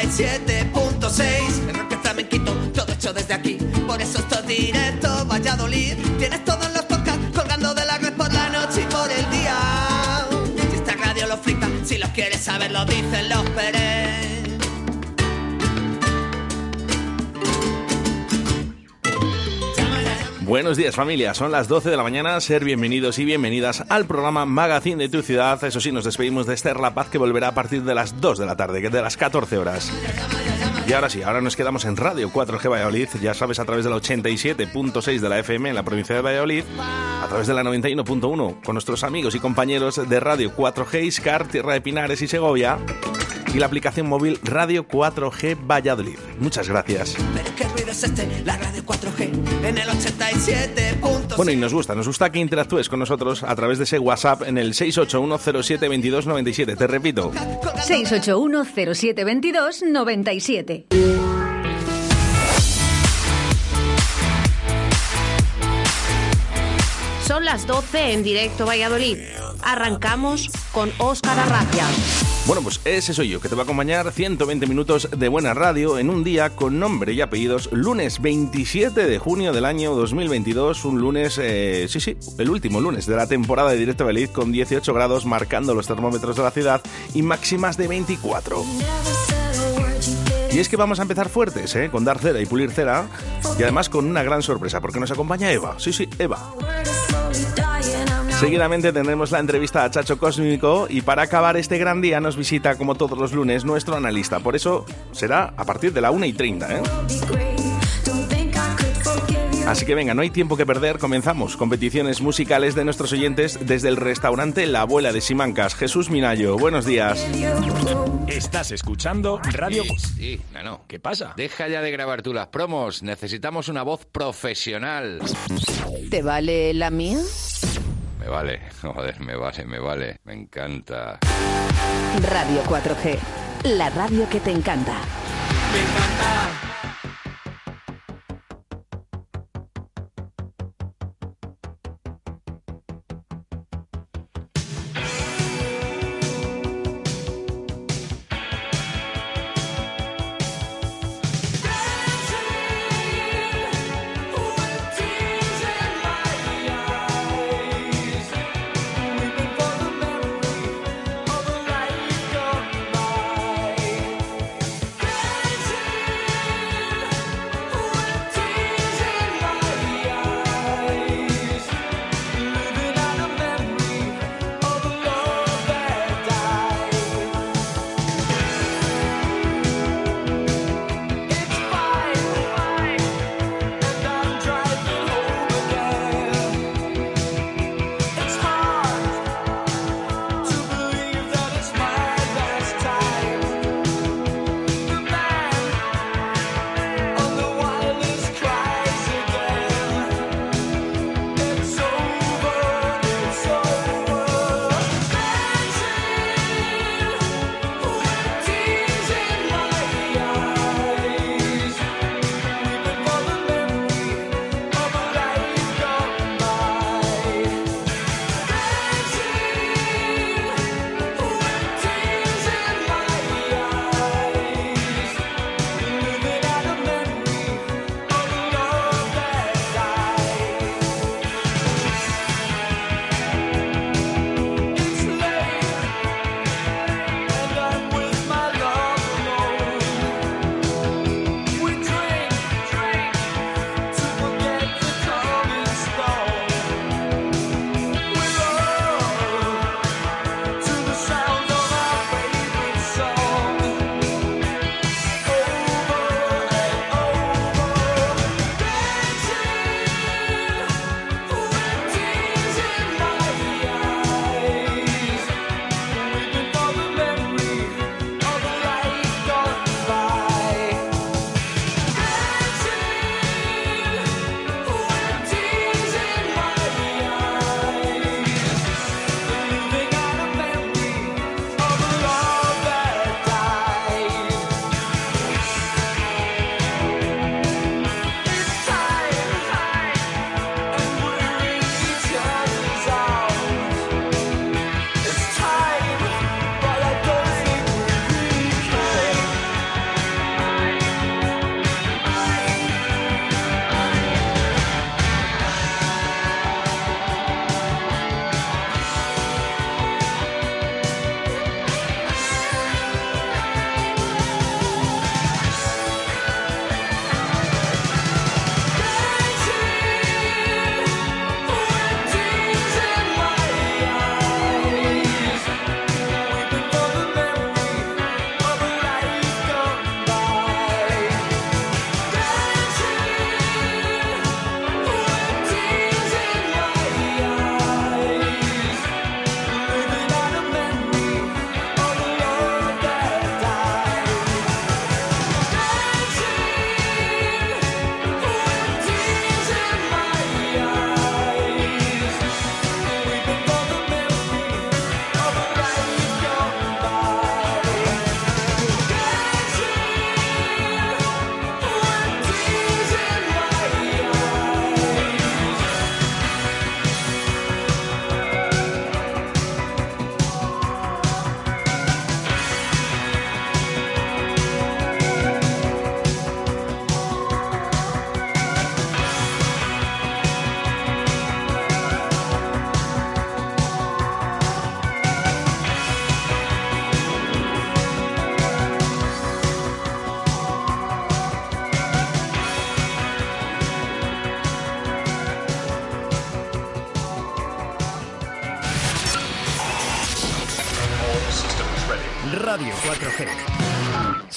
el 87.6. El rock flamenquito, todo hecho desde aquí. Por eso esto es directo, Valladolid. Tienes todos los podcasts colgando de la red por la noche y por el día. Si esta radio lo flipa, si los quieres saber, lo dicen los Pérez. Buenos días familia, son las 12 de la mañana, ser bienvenidos y bienvenidas al programa Magazine de tu ciudad. Eso sí, nos despedimos de Esther La Paz que volverá a partir de las 2 de la tarde, que es de las 14 horas. Y ahora sí, ahora nos quedamos en Radio 4G Valladolid, ya sabes, a través de la 87.6 de la FM en la provincia de Valladolid, a través de la 91.1 con nuestros amigos y compañeros de Radio 4G Iscar, Tierra de Pinares y Segovia y la aplicación móvil Radio 4G Valladolid. Muchas gracias. Es este, la radio 4G en el 87. Bueno, y nos gusta, nos gusta que interactúes con nosotros a través de ese WhatsApp en el 681072297. Te repito. 681072297. Son las 12 en directo Valladolid. Arrancamos con Óscar Arracia. Bueno, pues ese soy yo, que te va a acompañar 120 minutos de buena radio en un día con nombre y apellidos, lunes 27 de junio del año 2022, un lunes, eh, sí, sí, el último lunes de la temporada de Directo Valladolid con 18 grados marcando los termómetros de la ciudad y máximas de 24. Y es que vamos a empezar fuertes, ¿eh? Con dar cera y pulir cera. Y además con una gran sorpresa, porque nos acompaña Eva. Sí, sí, Eva. Seguidamente tendremos la entrevista a Chacho Cósmico y para acabar este gran día nos visita como todos los lunes nuestro analista. Por eso será a partir de la 1 y 30. ¿eh? Así que venga, no hay tiempo que perder, comenzamos. Competiciones musicales de nuestros oyentes desde el restaurante La Abuela de Simancas. Jesús Minayo, buenos días. Estás escuchando Radio... Sí, sí, no, no. ¿Qué pasa? Deja ya de grabar tú las promos. Necesitamos una voz profesional. ¿Te vale la mía? Me vale, joder, me vale, me vale. Me encanta. Radio 4G, la radio que te encanta. Me encanta.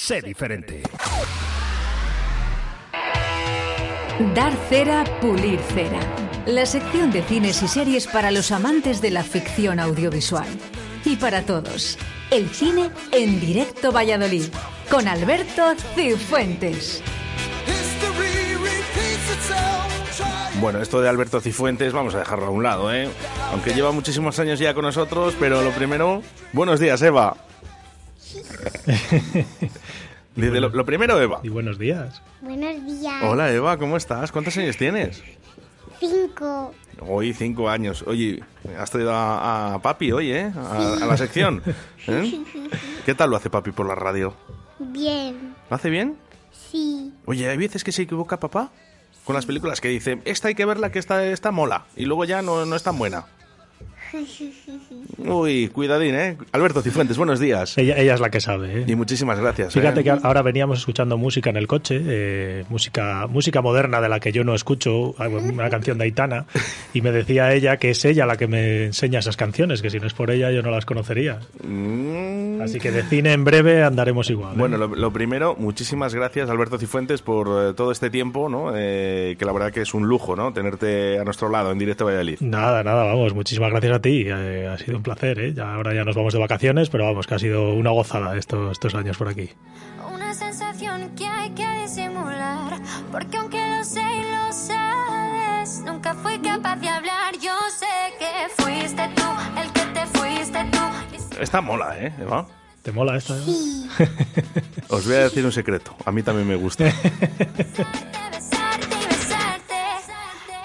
Sé diferente. Dar cera, pulir cera. La sección de cines y series para los amantes de la ficción audiovisual. Y para todos, el cine en directo Valladolid, con Alberto Cifuentes. Bueno, esto de Alberto Cifuentes vamos a dejarlo a un lado, ¿eh? Aunque lleva muchísimos años ya con nosotros, pero lo primero... Buenos días, Eva. Lo, lo primero, Eva. Y buenos días. Buenos días. Hola, Eva, ¿cómo estás? ¿Cuántos años tienes? Cinco. Hoy cinco años. Oye, has traído a, a papi hoy, ¿eh? A, a la sección. ¿eh? ¿Qué tal lo hace papi por la radio? Bien. ¿Lo hace bien? Sí. Oye, hay veces que se equivoca papá con las películas que dice, esta hay que verla que esta, esta mola, y luego ya no, no es tan buena. Uy, cuidadín, ¿eh? Alberto Cifuentes, buenos días. Ella, ella es la que sabe. ¿eh? Y muchísimas gracias. Fíjate ¿eh? que ahora veníamos escuchando música en el coche, eh, música, música moderna de la que yo no escucho, una canción de Aitana, y me decía ella que es ella la que me enseña esas canciones, que si no es por ella yo no las conocería. Mm. Así que de cine en breve andaremos igual. ¿eh? Bueno, lo, lo primero, muchísimas gracias Alberto Cifuentes por todo este tiempo, ¿no? Que la verdad que es un lujo, ¿no? Tenerte a nuestro lado en directo Valladolid. Nada, nada, vamos, muchísimas gracias a ti, eh, ha sido un placer, ¿eh? Ya, ahora ya nos vamos de vacaciones, pero vamos, que ha sido una gozada estos, estos años por aquí. Una sensación que hay que disimular, porque aunque lo sé y lo sabes, nunca fui capaz de hablar. Yo sé que fuiste tú el que te fuiste tú. Esta mola, ¿eh, Eva? ¿Te mola esta? Eva? Sí. Os voy a decir un secreto. A mí también me gusta. besarte y besarte.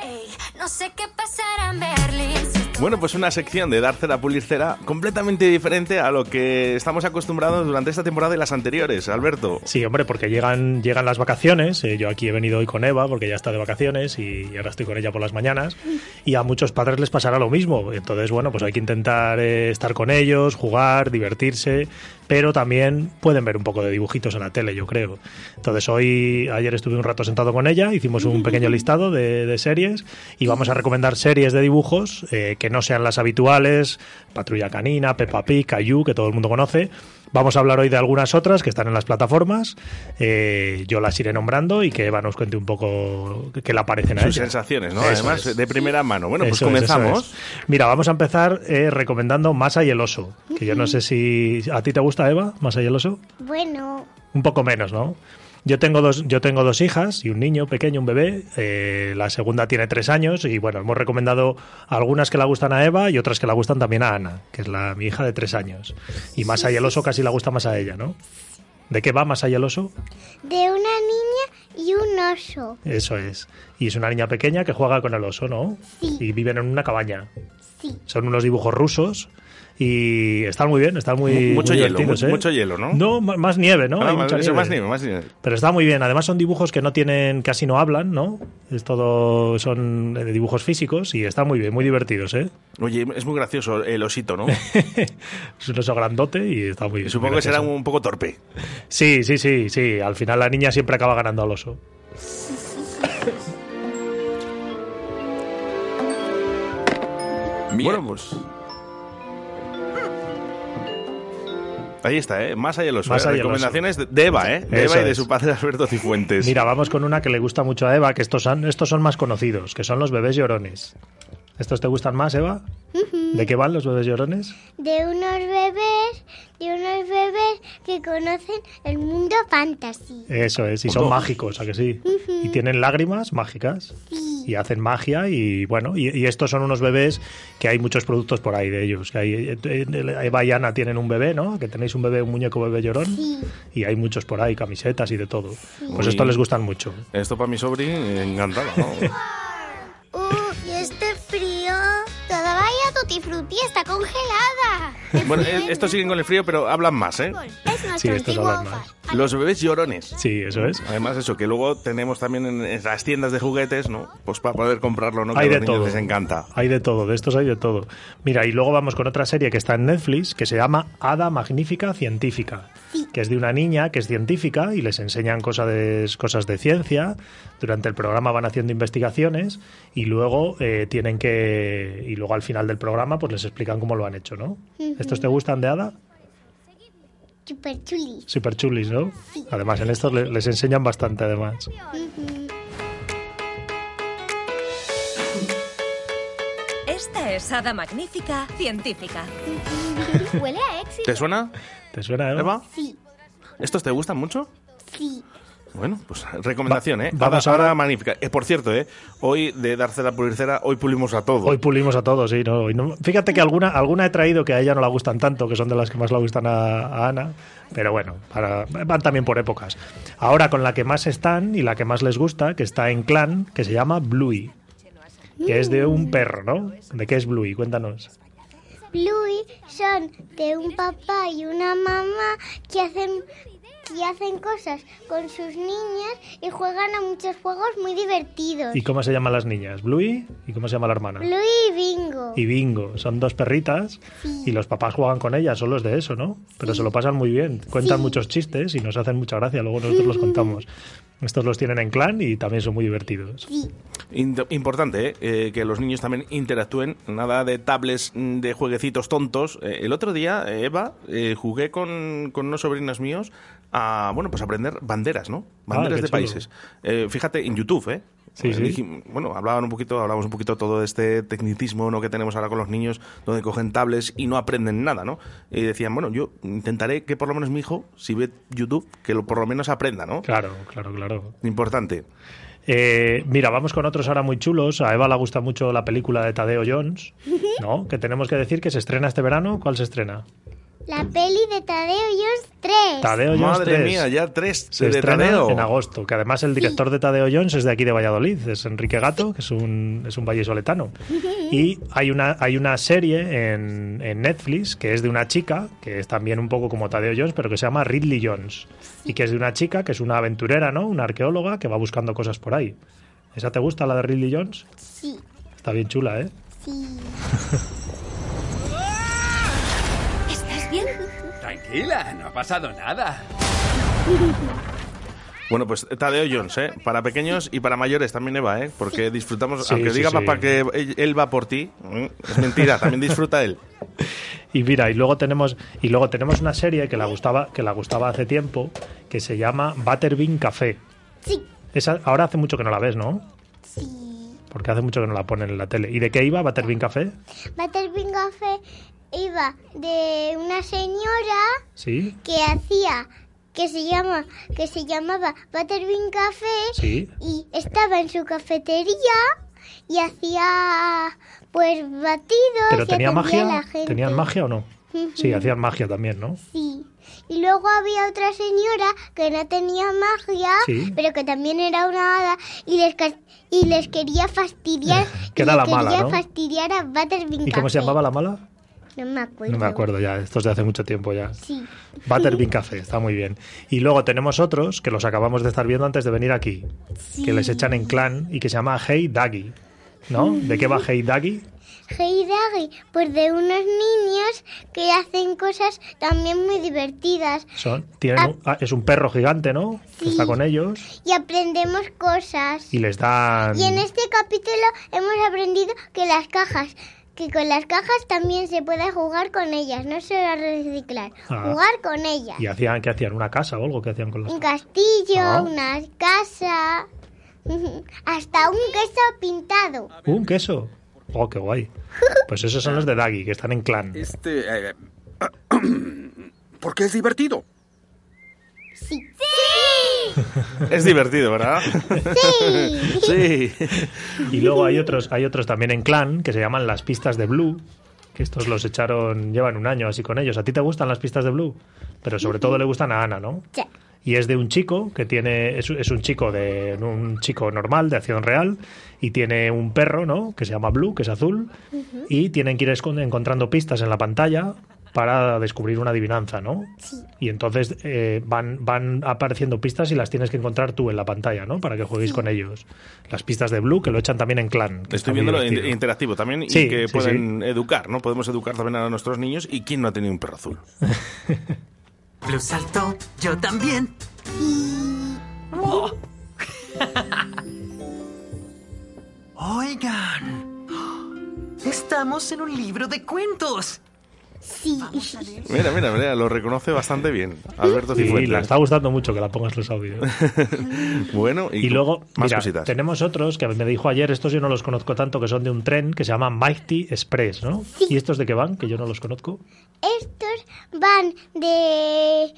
Ey, no sé qué pasará en Berlín. Bueno, pues una sección de dar cera, pulir cera completamente diferente a lo que estamos acostumbrados durante esta temporada y las anteriores, Alberto. Sí, hombre, porque llegan, llegan las vacaciones. eh, yo aquí he venido hoy con Eva porque ya está de vacaciones y ahora estoy con ella por las mañanas. Y a muchos padres les pasará lo mismo. Entonces, bueno, pues hay que intentar eh, estar con ellos, jugar, divertirse. Pero también pueden ver un poco de dibujitos en la tele, yo creo. Entonces, hoy, ayer estuve un rato sentado con ella, hicimos un pequeño listado de, series y vamos a recomendar series de dibujos eh, que no sean las habituales: Patrulla Canina, Peppa Pig, Caillou, que todo el mundo conoce. Vamos a hablar hoy de algunas otras que están en las plataformas. Eh, yo las iré nombrando y que Eva nos cuente un poco qué le aparecen a Sus ella. sensaciones, ¿no? Eso Además, es. de primera mano. Bueno, pues Eso es, eso comenzamos. es. Mira, vamos a empezar eh, recomendando Masa y el oso. Que yo no sé si a ti te gusta, Eva, Masa y el oso. Bueno. Un poco menos, ¿no? Yo tengo dos, yo tengo dos hijas y un niño pequeño, un bebé. Eh, la segunda tiene tres años y bueno, hemos recomendado algunas que la gustan a Eva y otras que la gustan también a Ana, que es la mi hija de tres años. Y Masa y el oso casi la gusta más a ella, ¿no? ¿De qué va Masa y el oso? De una niña y un oso. Eso es. Y es una niña pequeña que juega con el oso, ¿no? Sí. Y viven en una cabaña. Sí. Son unos dibujos rusos y están muy bien, están muy, Mucho muy hielo, ¿eh? mucho hielo, ¿no? No, más nieve, ¿no? Ah, Hay más- mucha nieve. más nieve, más nieve. Pero está muy bien. Además son dibujos que no tienen, casi no hablan, ¿no? Es todo, son eh, dibujos físicos y están muy bien, muy divertidos, ¿eh? Oye, es muy gracioso el osito, ¿no? Es un oso grandote y está muy bien. Supongo muy que será un poco torpe. Sí, sí, sí, sí. Al final la niña siempre acaba ganando al oso. Bueno, pues. Ahí está, ¿eh? Más allá de los Más allá del recomendaciones de- de Eva, ¿eh? De Eso Eva y de es. su padre Alberto Cifuentes. Mira, vamos con una que le gusta mucho a Eva, que estos son, estos son más conocidos, que son los bebés llorones. ¿Estos te gustan más, Eva? ¿De qué van los bebés llorones? De unos bebés, de unos bebés que conocen el mundo fantasy. Eso es, y son Ojo. mágicos, ¿a que sí? Y tienen lágrimas mágicas. Y hacen magia y bueno, y, y estos son unos bebés que hay muchos productos por ahí de ellos. Que hay, Eva y Ana tienen un bebé, ¿no? Que tenéis un bebé, un muñeco bebé llorón. Sí. Y hay muchos por ahí, camisetas y de todo. Pues Uy. estos les gustan mucho. Esto para mi sobri, encantado, ¿no? tutti frutti está congelada. bueno, eh, estos siguen con el frío, pero hablan más, ¿eh? Es nuestro Sí, estos antiguo hablan más. fa- Los bebés llorones. Sí, eso es. Además, eso, que luego tenemos también en en las tiendas de juguetes, ¿no? Pues para poder comprarlo, ¿no? Que Hay a de los niños todo. les encanta. Hay de todo, de estos hay de todo. Mira, y luego vamos con otra serie que está en Netflix que se llama Hada Magnífica Científica, que es de una niña que es científica y les enseñan cosas de, cosas de ciencia. Durante el programa van haciendo investigaciones y luego eh, tienen que. Y luego al final del programa, pues les explican cómo lo han hecho, ¿no? ¿Estos te gustan de Hada? Super chulis. Super chulis, ¿no? Además, en estos le- les enseñan bastante, además. Esta es Hada Magnífica Científica. Huele a éxito. ¿Te suena, ¿Te suena, Eva? Eva? Sí, ¿Estos te gustan mucho? sí. Bueno, pues recomendación, ¿eh? vamos ahora, ahora- magnífica. Eh, por cierto, ¿eh? Hoy de Darcela Pulicera, hoy pulimos a todo. Hoy pulimos a todos, sí. No, Y no- fíjate que alguna, alguna he traído que a ella no la gustan tanto, que son de las que más le gustan a, a Ana. Pero bueno, para, van también por épocas. Ahora con la que más están y la que más les gusta, que está en clan, que se llama Bluey. Que es de un perro, ¿no? ¿De qué es Bluey? Cuéntanos. Bluey son de un papá y una mamá que hacen que hacen cosas con sus niñas y juegan a muchos juegos muy divertidos. ¿Y cómo se llaman las niñas? ¿Bluey? ¿Y cómo se llama la hermana? Bluey y Bingo. y Bingo. Son dos perritas y los papás juegan con ellas, solo es de eso, ¿no? Pero se lo pasan muy bien. Cuentan Sí. muchos chistes y nos hacen mucha gracia. Luego nosotros los contamos. Estos los tienen en clan y también son muy divertidos. Sí. Importante, ¿eh? Eh, que los niños también interactúen, nada de tablets, de jueguecitos tontos. Eh, el otro día, eh, Eva, jugué con, con unos sobrinos míos a, bueno, pues aprender banderas, ¿no? Banderas qué de chulo. países. Eh, fíjate, en YouTube, ¿eh? Sí, Eh, sí. bueno, hablaban un poquito, hablamos un poquito todo de este tecnicismo ¿no? que tenemos ahora con los niños, donde cogen tablets y no aprenden nada, ¿no? Y decían, bueno, yo intentaré que por lo menos mi hijo, si ve YouTube, que lo, por lo menos aprenda, ¿no? Claro, claro, claro. Importante. Eh, mira, vamos con otros ahora muy chulos. A Eva le gusta mucho la película de Tadeo Jones, ¿no? Que tenemos que decir que se estrena este verano. ¿Cuál se estrena? La peli de Tadeo Jones 3. Tadeo Jones Madre 3. mía, ya tres Se de Tadeo. en agosto, que además el director de Tadeo Jones es de aquí de Valladolid, es Enrique Gato, que es un, es un vallisoletano. Y hay una, hay una serie en, en Netflix que es de una chica, que es también un poco como Tadeo Jones, pero que se llama Ridley Jones. Y que es de una chica que es una aventurera, ¿no? Una arqueóloga que va buscando cosas por ahí. ¿Esa te gusta, la de Ridley Jones? Sí, Está bien chula, ¿eh? sí. Tranquila, no ha pasado nada. Bueno, pues Tadeo Jones, ¿eh? Para pequeños y para mayores también, Eva, ¿eh? Porque disfrutamos, Sí, aunque sí, diga sí. papá que él, va por ti, ¿eh? es mentira, también disfruta él. Y mira, y luego tenemos y luego tenemos una serie que la gustaba que la gustaba hace tiempo que se llama Butterbean Café. Sí, Esa ahora hace mucho que no la ves, ¿no? sí. Porque hace mucho que no la ponen en la tele. ¿Y de qué iba Butterbean Café? Butterbean Café iba de una señora Sí, que hacía que se llama que se llamaba Butterbean Café sí. y estaba en su cafetería y hacía pues batidos Pero y tenía a la gente. ¿Tenían magia o no? Sí, hacían magia también, ¿no? Sí. Y luego había otra señora que no tenía magia, Sí. pero que también era una hada y les y les quería fastidiar. Que era le la mala, quería ¿no? fastidiar a Butterbean ¿Y cómo se llamaba la mala? No me acuerdo. No me acuerdo ya, esto es de hace mucho tiempo ya. Sí. Butterbean Café, está muy bien. Y luego tenemos otros que los acabamos de estar viendo antes de venir aquí, que les echan en clan y que se llama Hey Daggy. ¿No? ¿De qué va Hey Daggy? Hey Daggy, pues de unos niños que hacen cosas también muy divertidas Son, tienen un- ah, es un perro gigante, ¿no? Que Sí. está con ellos y aprendemos cosas. y les dan... Y en este capítulo hemos aprendido que las cajas, que con las cajas también se puede jugar con ellas, no solo reciclar, Ah. jugar con ellas. ¿Y hacían qué hacían? ¿Una casa o algo que hacían con las Un castillo, Ah. una casa, hasta un queso pintado. ¿Un queso? Oh, qué guay. Pues esos son los de Daggy, que están en clan. Este... eh, porque es divertido. Sí. Es divertido, ¿verdad? Sí. sí. Y luego hay otros, hay otros también en clan que se llaman las pistas de Blue, que estos los echaron, llevan un año así con ellos. ¿A ti te gustan las pistas de Blue? Pero sobre todo le gustan a Ana, ¿no? Sí. Y es de un chico que tiene, es, es un chico de un chico normal, de acción real, y tiene un perro, ¿no? Que se llama Blue, que es azul, y tienen que ir encontrando pistas en la pantalla para descubrir una adivinanza, ¿no? Sí. Y entonces eh, van, van apareciendo pistas y las tienes que encontrar tú en la pantalla, ¿no? Para que jueguéis con ellos. Las pistas de Blue, que lo echan también en clan. que Estoy divertido. in- interactivo también y que sí, pueden educar, ¿no? Podemos educar también a nuestros niños y quién no ha tenido un perro azul. Blue saltó, yo también. Oh. Oigan, estamos en un libro de cuentos. Sí. Mira, mira, mira, lo reconoce bastante bien. Alberto Sí, Cifuentes. le está gustando mucho que la pongas los audios. bueno, y, Y luego, más mira, cositas. tenemos otros que me dijo ayer, estos yo no los conozco tanto, que son de un tren que se llama Mighty Express, ¿no? ¿Y estos de qué van? Que yo no los conozco. Estos van de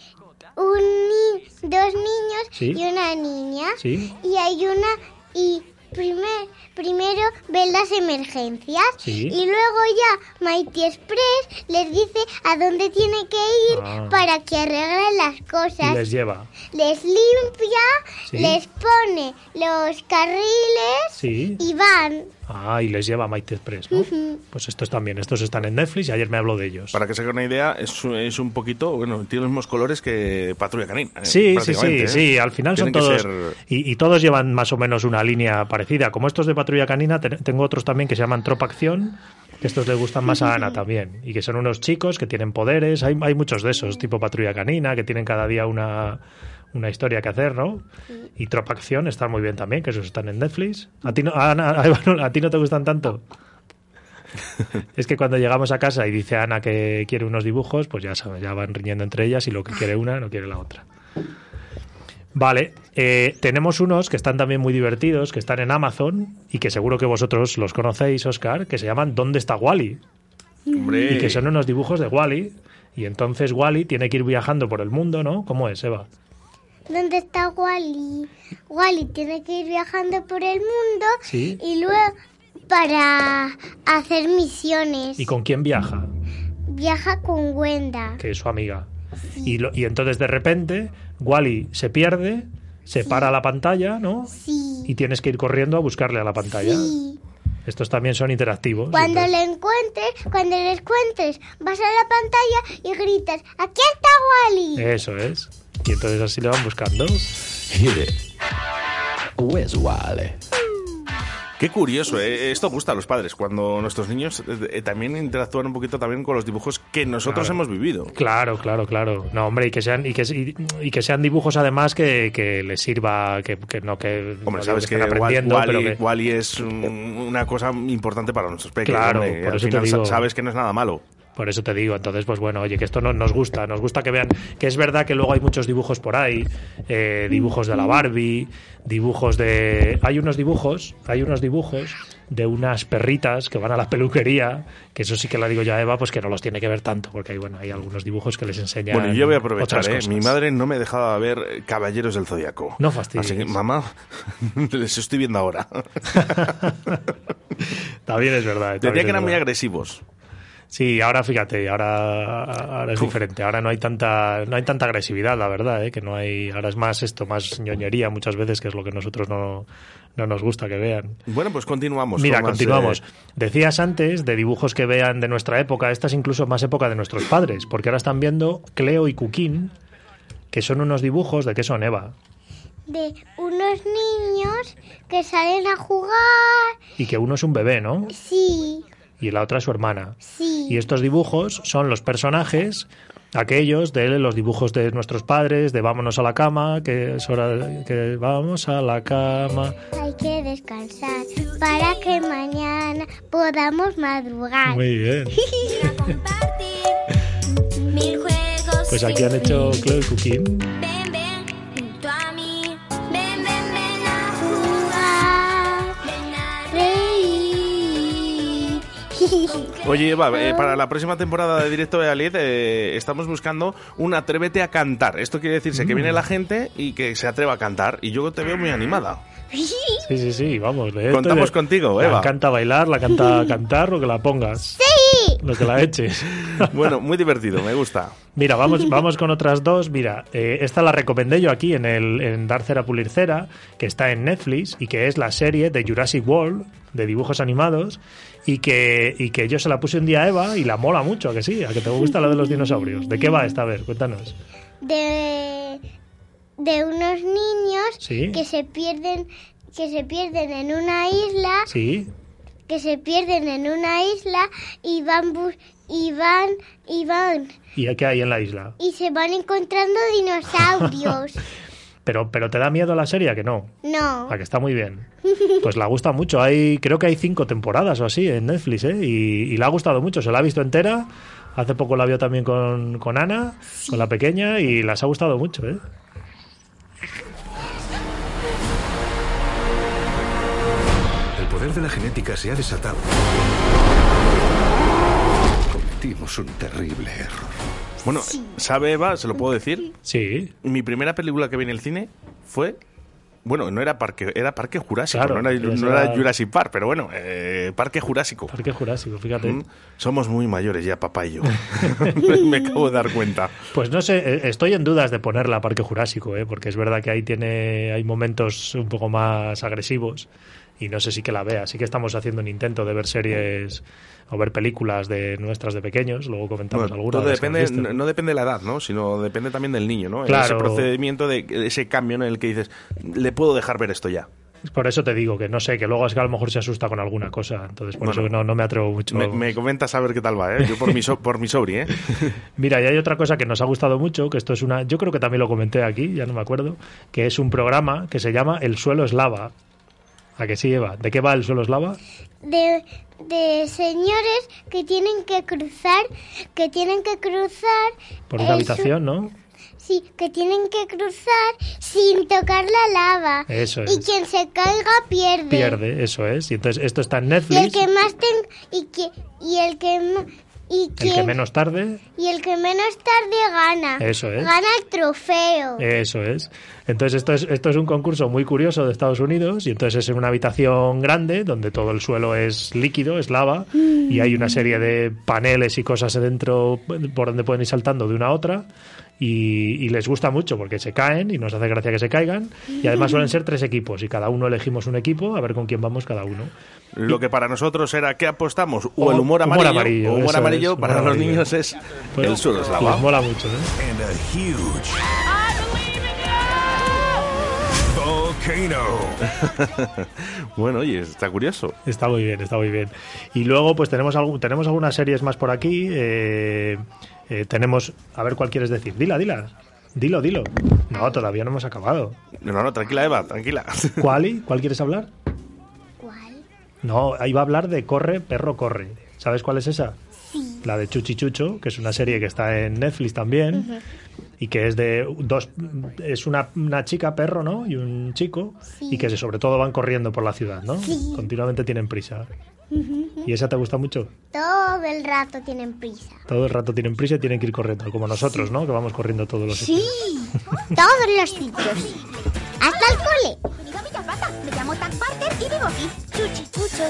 un ni- dos niños Sí. y una niña. Sí. Y hay una y primer, primero ven las emergencias Sí. y luego ya Mighty Express les dice a dónde tiene que ir Ah. para que arreglen las Y cosas. les lleva. Les limpia, Sí. les pone los carriles Sí. y van. Ah, y les lleva Mighty Express, ¿no? Pues estos también, estos están en Netflix y ayer me habló de ellos. Para que se haga una idea, es, es un poquito, bueno, tiene los mismos colores que Patrulla Canina. eh, Sí, sí, sí, ¿eh? sí, al final son Tienen todos... ser- Y, y todos llevan más o menos una línea parecida. Como estos de Patrulla Canina, te- tengo otros también que se llaman Tropa Acción, que estos le gustan más a Ana también. Y que son unos chicos que tienen poderes. Hay, hay muchos de esos, tipo Patrulla Canina, que tienen cada día una, una historia que hacer, ¿no? Y Tropa Acción están muy bien también, que esos están en Netflix. ¿A ti no, a Ana, a Eva no- a ti no te gustan tanto? Es que cuando llegamos a casa y dice Ana que quiere unos dibujos, pues ya sabes, ya van riñendo entre ellas y lo que quiere una no quiere la otra. Vale, eh, tenemos unos que están también muy divertidos, que están en Amazon y que seguro que vosotros los conocéis, Oscar, que se llaman ¿Dónde está Wally? Hombre. Y que son unos dibujos de Wally. Y entonces Wally tiene que ir viajando por el mundo, ¿no? ¿Cómo es, Eva? ¿Dónde está Wally? Wally tiene que ir viajando por el mundo Sí. y luego para hacer misiones. ¿Y con quién viaja? Viaja con Wenda. Que es su amiga. Y, lo- y entonces de repente Wally se pierde, se para la pantalla, ¿no? Sí. Y tienes que ir corriendo a buscarle a la pantalla. Sí. Estos también son interactivos. Cuando entonces- le encuentres, cuando le encuentres, vas a la pantalla y gritas, ¡Aquí está Wally! Eso es. Y entonces así le van buscando. Qué curioso, ¿eh? esto gusta a los padres cuando nuestros niños eh, eh, también interactúan un poquito también con los dibujos que nosotros Claro. hemos vivido. Claro, claro, claro. No, hombre, y que sean, y que, y, y que sean dibujos además que, que les sirva, que, que no que Hombre, no sabes que estén Wally, aprendiendo, pero que- Wally es un- una cosa importante para nuestros pequeños. Claro, por eso te final sa- digo. sabes que no es nada malo. Por eso te digo, entonces, pues bueno, oye, que esto no, nos gusta, nos gusta que vean, que es verdad que luego hay muchos dibujos por ahí, eh, dibujos de la Barbie, dibujos de... Hay unos dibujos, hay unos dibujos de unas perritas que van a la peluquería, que eso sí que la digo ya a Eva, pues que no los tiene que ver tanto, porque hay, bueno, hay algunos dibujos que les enseñan Bueno, yo voy a aprovechar, ¿eh? Mi madre no me dejaba ver eh, Caballeros del Zodiaco. No fastidies. Así que, mamá, les estoy viendo ahora. También es verdad. Decía también que eran muy agresivos. Sí, ahora fíjate, ahora, ahora es diferente. Ahora no hay tanta, no hay tanta agresividad, la verdad, ¿eh? que no hay. Ahora es más esto, más ñoñería muchas veces, que es lo que nosotros no, no nos gusta que vean. Bueno, pues continuamos. Mira, más, continuamos. eh, Decías antes de dibujos que vean de nuestra época, esta es incluso más época de nuestros padres, porque ahora están viendo Cleo y Cuquín, que son unos dibujos de qué son Eva, De unos niños que salen a jugar. y que uno es un bebé, ¿no? Sí, Y la otra es su hermana. sí. Y estos dibujos son los personajes, aquellos de los dibujos de nuestros padres, de vámonos a la cama, que es hora de- que vamos a la cama. Hay que descansar para que mañana podamos madrugar. Muy bien. Mil juegos. Pues aquí han hecho Cleo y Oye, Eva, eh, para la próxima temporada de Directo de Aliet eh, estamos buscando un Atrévete a cantar. Esto quiere decirse que viene la gente y que se atreva a cantar. Y yo te veo muy animada. Sí, sí, sí, vamos. de Contamos de- contigo, La Eva. canta bailar, la canta cantar, lo que la pongas. ¡Sí! Lo que la eches. Bueno, muy divertido, me gusta. Mira, vamos, vamos con otras dos. Mira, eh, esta la recomendé yo aquí en, el, en Dar Cera Pulir Cera, que está en Netflix y que es la serie de Jurassic World, de dibujos animados, y que, y que yo se la puse un día a Eva y la mola mucho, ¿a que sí? ¿A que te gusta la de los dinosaurios? ¿De qué va esta? A ver, cuéntanos. De, de unos niños Sí. que se pierden que se pierden en una isla Sí, que se pierden en una isla y van bus- y van y van ¿y qué hay en la isla? y se van encontrando dinosaurios. Pero, pero te da miedo la serie, ¿a que no? No. A que está muy bien. Pues la gusta mucho. Hay, creo que hay cinco temporadas o así en Netflix, ¿eh? Y, y le ha gustado mucho. Se la ha visto entera. Hace poco la vio también con, con Ana, con la pequeña, y las ha gustado mucho, ¿eh? El poder de la genética se ha desatado. Cometimos un terrible error. Bueno, ¿sabe Eva? ¿Se lo puedo decir? Sí. Mi primera película que vi en el cine fue... Bueno, no era Parque, era Parque Jurásico, Claro, no, era, esa no era era- Jurassic Park, pero bueno, eh, Parque Jurásico. Parque Jurásico, fíjate. Mm, Somos muy mayores ya, papá y yo. Me acabo de dar cuenta. Pues no sé, eh, estoy en dudas de ponerla a Parque Jurásico, ¿eh? porque es verdad que ahí tiene, hay momentos un poco más agresivos y no sé si que la vea. Así que estamos haciendo un intento de ver series o ver películas de nuestras de pequeños, luego comentamos Bueno, algunas. todo depende, no, no depende de la edad, ¿no? Sino depende también del niño, ¿no? Claro. Ese procedimiento de ese cambio en el que dices, le puedo dejar ver esto ya. Por eso te digo que no sé, que luego es que a lo mejor se asusta con alguna cosa, entonces por Bueno, eso no, no me atrevo mucho. Me, me comentas a ver qué tal va, ¿eh? Yo por mi, so- por mi sobri, ¿eh? Mira, y hay otra cosa que nos ha gustado mucho, que esto es una, yo creo que también lo comenté aquí, ya no me acuerdo, que es un programa que se llama El suelo es lava. ¿A que sí, Eva? ¿De qué va el suelo es lava? De, de señores que tienen que cruzar, que tienen que cruzar. Por una habitación, ¿no? Sí, que tienen que cruzar sin tocar la lava. Eso Y es. quien se caiga pierde. Pierde, eso es. Y entonces esto está en Y el Netflix. que más ten, y que y el que y El que menos tarde, y el que menos tarde gana. Eso es. Gana el trofeo. eso es. Entonces esto es, esto es un concurso muy curioso de Estados Unidos y entonces es en una habitación grande donde todo el suelo es líquido, es lava y hay una serie de paneles y cosas dentro por donde pueden ir saltando de una a otra y, y les gusta mucho porque se caen y nos hace gracia que se caigan y además suelen ser tres equipos y cada uno elegimos un equipo a ver con quién vamos cada uno. Lo que para nosotros era ¿qué apostamos? O, O el humor humor amarillo. amarillo, o humor amarillo es, para humor los amarillo. niños es Pues el suelo es lava. Les mola mucho, ¿no? Huge volcano. bueno, oye, está curioso. Está muy bien, está muy bien. Y luego, pues tenemos, algu- tenemos algunas series más por aquí. eh, eh, tenemos. A ver cuál quieres decir. Dila, dila. Dilo, dilo. No, todavía no hemos acabado. No, no, tranquila, Eva, tranquila. ¿Cuál? y? ¿Cuál quieres hablar? ¿Cuál? No, ahí va a hablar de Corre, Perro, Corre. ¿Sabes cuál es esa? Sí. La de Chuchi Chucho, que es una serie que está en Netflix también. Y que es de dos. Es una, una chica perro, ¿no? Y un chico. Sí. Y que sobre todo van corriendo por la ciudad, ¿no? Sí. Continuamente tienen prisa. ¿Y esa te gusta mucho? Todo el rato tienen prisa. Todo el rato tienen prisa y tienen que ir corriendo, como nosotros, ¿no? Que vamos corriendo todos los Sí, todos los sitios. Hasta el cole. Me llamo Tag Parker y vivo aquí. Chuchi chucho.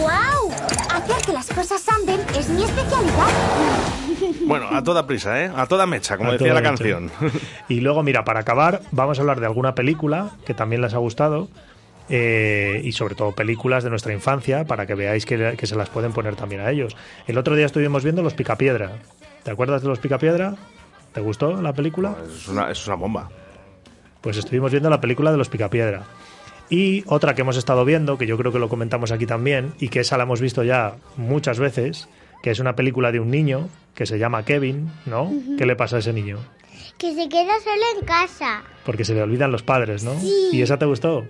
¡Guau! Hacer que las cosas anden es mi especialidad. Bueno, a toda prisa, ¿eh? A toda mecha, como A decía la mecha. canción. Y luego, mira, para acabar, vamos a hablar de alguna película que también les ha gustado. Eh, y sobre todo películas de nuestra infancia para que veáis que, que se las pueden poner también a ellos. El otro día estuvimos viendo Los Picapiedra. ¿Te acuerdas de Los Picapiedra? ¿Te gustó la película? Es una, es una bomba. Pues estuvimos viendo la película de Los Picapiedra. Y otra que hemos estado viendo, que yo creo que lo comentamos aquí también, y que esa la hemos visto ya muchas veces, que es una película de un niño que se llama Kevin, ¿no? ¿Qué le pasa a ese niño? Que se queda solo en casa. Porque se le olvidan los padres, ¿no? Sí. ¿Y esa te gustó?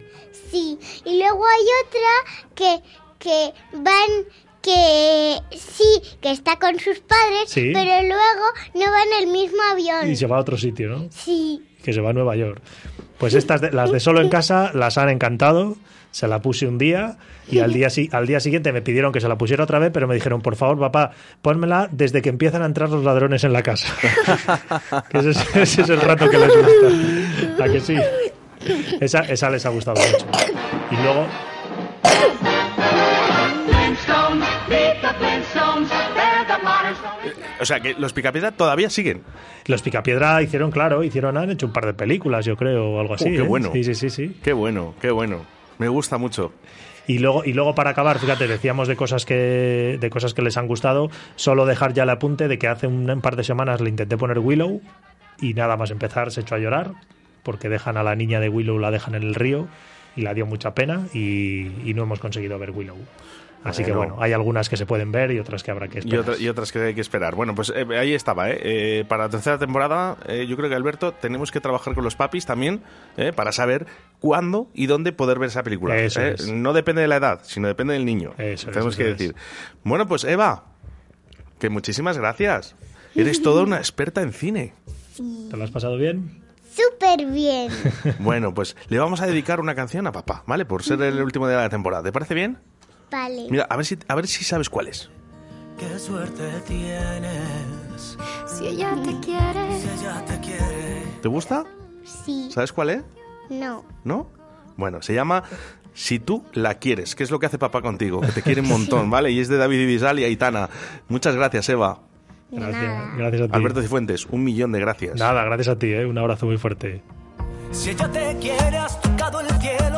Sí. Y luego hay otra que, que van que sí, que está con sus padres, Sí. pero luego no va en el mismo avión. Y se va a otro sitio, ¿no? Sí. Que se va a Nueva York. Pues estas, de- las de solo en casa, las han encantado. Se la puse un día y al día, al día siguiente me pidieron que se la pusiera otra vez, pero me dijeron, por favor, papá, pónmela desde que empiezan a entrar los ladrones en la casa. que ese, es, ese es el rato que les gusta. ¿A que sí? Esa, esa les ha gustado mucho. Y luego, O sea, que los Picapiedra todavía siguen. los Picapiedra hicieron, claro, hicieron, han hecho un par de películas, yo creo, o algo así. Uh, qué ¿eh? bueno. Sí, sí, sí, sí. Qué bueno, qué bueno. Me gusta mucho. Y luego, y luego para acabar, fíjate, decíamos de cosas que de cosas que les han gustado, solo dejar ya el apunte de que hace un, par de semanas le intenté poner Willow y nada más empezar se echó a llorar porque dejan a la niña de Willow, la dejan en el río y la dio mucha pena y, y no hemos conseguido ver Willow. Así que Bueno. hay algunas que se pueden ver y otras que habrá que Y, esperar. otra- y otras que hay que esperar. Bueno, pues eh, ahí estaba, ¿eh? Eh, Para la tercera temporada, eh, yo creo que Alberto, tenemos que trabajar con los papis también ¿eh? para saber cuándo y dónde poder ver esa película. Eso ¿eh? es. No depende de la edad, sino depende del niño. Eso es, tenemos eso que es. decir. Bueno, pues Eva, Que muchísimas gracias. Eres toda una experta en cine. ¿Te lo has pasado bien? Súper bien. Bueno, pues le vamos a dedicar una canción a papá, ¿vale? Por ser el último día de la temporada. ¿Te parece bien? Vale. Mira, a ver si, a ver si sabes cuál es. Qué suerte tienes. Si ella te quiere. Si ella te quiere. ¿Te gusta? Sí. ¿Sabes cuál es? No. ¿No? Bueno, se llama Si tú la quieres, que es lo que hace papá contigo, que te quiere un montón, ¿vale? Y es de David Ibisal y Aitana. Muchas gracias, Eva. Gracias, gracias a ti. Alberto Cifuentes, un millón de gracias. Nada, gracias a ti, ¿eh? un abrazo muy fuerte. Si ella te quiere, has tocado el cielo.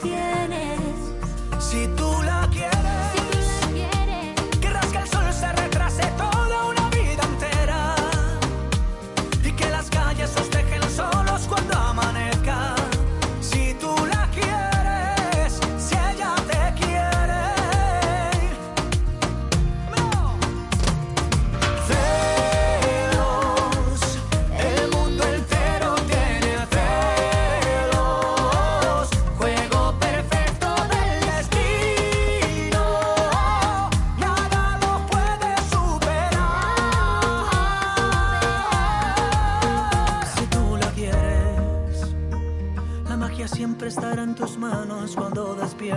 Ni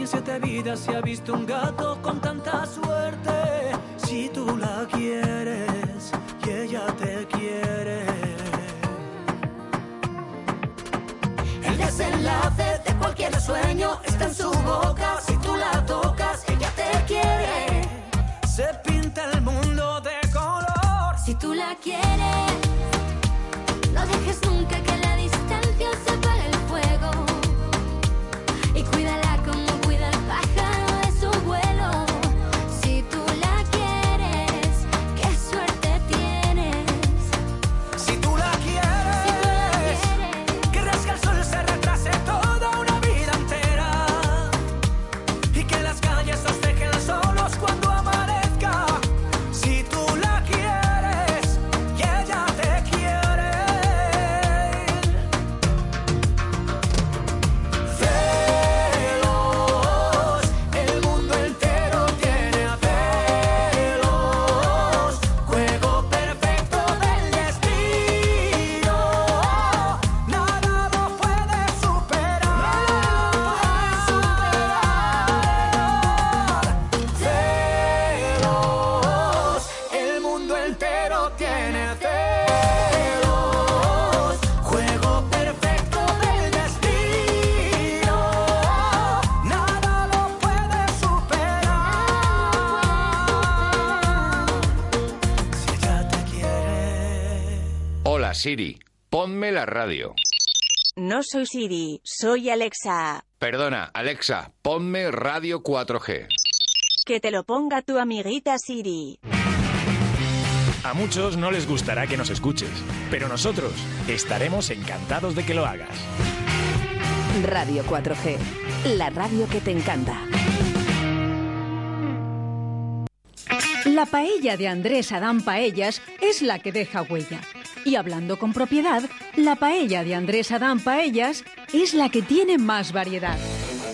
en siete vidas se ha visto un gato con tanta suerte. Si tú la quieres y ella te quiere. El desenlace de cualquier sueño está en su boca. Si tú la tocas, ella te quiere. Se pinta el mundo de color. si tú la quieres, Siri, ponme la radio. No soy Siri, soy Alexa. Perdona, Alexa, ponme radio 4G. Que te lo ponga tu amiguita Siri. A muchos no les gustará que nos escuches, pero nosotros estaremos encantados de que lo hagas. Radio 4G, la radio que te encanta. La paella de Andrés Adán Paellas es la que deja huella. Y hablando con propiedad, la paella de Andrés Adán Paellas es la que tiene más variedad.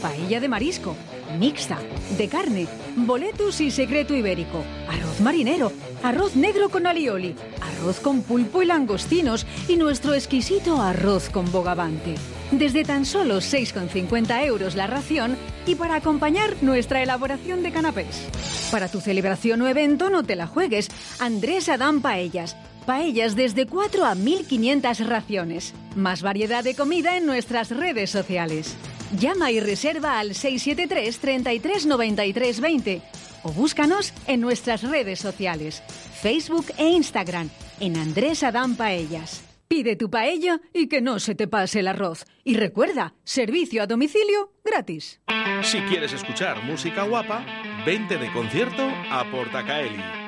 Paella de marisco, mixta, de carne, boletus y secreto ibérico, arroz marinero, arroz negro con alioli, arroz con pulpo y langostinos y nuestro exquisito arroz con bogavante. Desde tan solo 6,50 euros la ración y para acompañar nuestra elaboración de canapés. Para tu celebración o evento no te la juegues. Andrés Adán Paellas. Paellas desde 4 a 1500 raciones. Más variedad de comida en nuestras redes sociales. Llama y reserva al 673 33 93 20 o búscanos en nuestras redes sociales, Facebook e Instagram, en Andrés Adán Paellas. Pide tu paella y que no se te pase el arroz. Y recuerda, servicio a domicilio gratis. Si quieres escuchar música guapa, 20 de concierto a Portacaeli.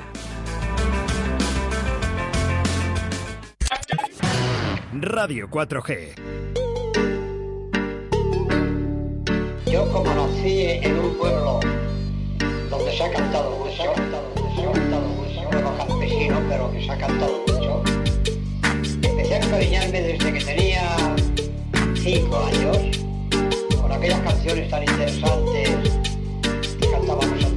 Radio 4G. Yo como nací en un pueblo donde se ha cantado mucho, se ha cantado mucho, un pueblo campesino, pero que se ha cantado mucho, empecé a encariñarme desde que tenía cinco años, con aquellas canciones tan interesantes que cantaban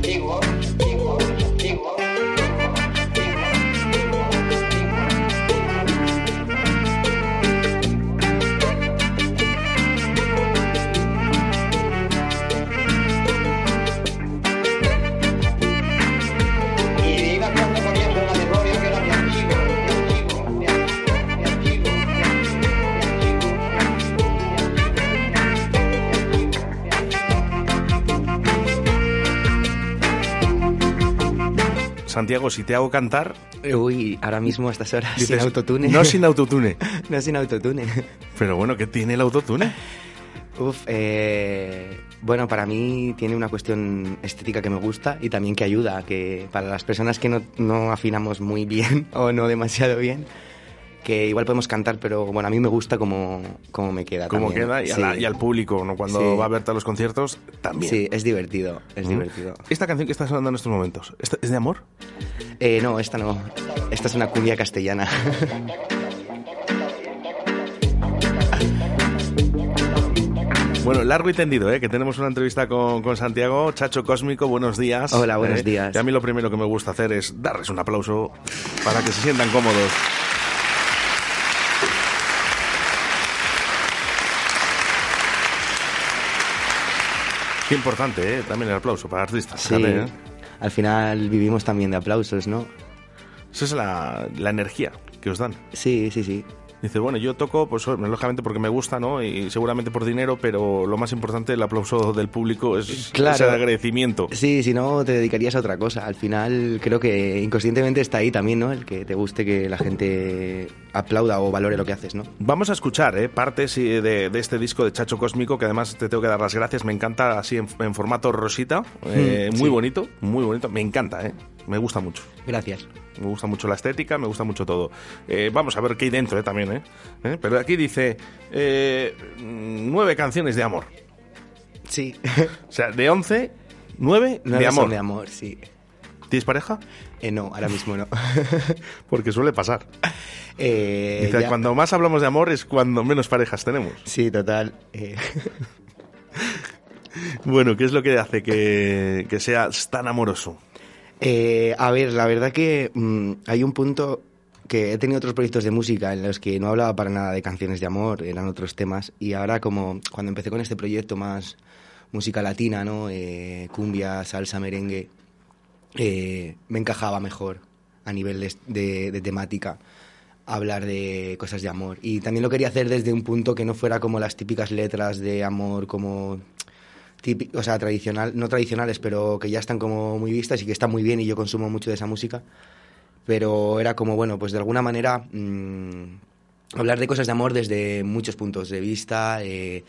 Santiago, si te hago cantar... Uy, ahora mismo a estas horas, dices, sin autotune. No sin autotune. no sin autotune. Pero bueno, ¿qué tiene el autotune? Uf, eh, bueno, para mí tiene una cuestión estética que me gusta y también que ayuda, que para las personas que no, no afinamos muy bien o no demasiado bien, que igual podemos cantar, pero bueno, a mí me gusta como, como me queda. Cómo también. queda y, Sí. la- y al público, ¿no? cuando Sí. va a verte a los conciertos, también. Sí, es divertido, es ¿Mm? divertido. Esta canción que está sonando en estos momentos, ¿esta ¿es de amor? Eh, no, esta no. Esta es una cumbia castellana. Bueno, largo y tendido, ¿eh? que tenemos una entrevista con, con Santiago, Chacho Cósmico, buenos días. Hola, buenos ¿eh? días. Y a mí lo primero que me gusta hacer es darles un aplauso para que se sientan cómodos. Qué importante, ¿eh? También el aplauso para artistas. Sí. fíjate, ¿eh? Al final vivimos también de aplausos, ¿no? Esa es la, la energía que os dan. Sí, sí, sí. Dice, bueno, yo toco, pues lógicamente porque me gusta, ¿no? Y seguramente por dinero, pero lo más importante, el aplauso del público es, Claro. es el agradecimiento. Sí, si no te dedicarías a otra cosa. Al final creo que inconscientemente está ahí también, ¿no? El que te guste que la gente aplauda o valore lo que haces, ¿no? Vamos a escuchar ¿eh? partes de, de este disco de Chacho Cósmico, que además te tengo que dar las gracias. Me encanta así en, en formato rosita. eh, Mm, muy sí. bonito, muy bonito. Me encanta, ¿eh? Me gusta mucho. Gracias. Me gusta mucho la estética, me gusta mucho todo. Eh, vamos a ver qué hay dentro ¿eh? también, ¿eh? ¿Eh? Pero aquí dice nueve canciones de amor. Sí. o sea, de once, nueve, No de son amor. de amor, sí. ¿Tienes pareja? Eh, no, ahora mismo no. Porque suele pasar. Eh, Dice, ya- cuando más hablamos de amor es cuando menos parejas tenemos. Sí, total. Eh, Bueno, ¿qué es lo que hace que, que seas tan amoroso? Eh, a ver, la verdad que mm, hay un punto que he tenido otros proyectos de música en los que no hablaba para nada de canciones de amor, eran otros temas, y ahora como cuando empecé con este proyecto más música latina, ¿no? Eh, cumbia, salsa, merengue, eh, me encajaba mejor a nivel de, temática hablar de cosas de amor. Y también lo quería hacer desde un punto que no fuera como las típicas letras de amor como típi- o sea, tradicional, no tradicionales, pero que ya están como muy vistas y que están muy bien y yo consumo mucho de esa música. Pero era como, bueno, pues de alguna manera mm, hablar de cosas de amor desde muchos puntos de vista. eh,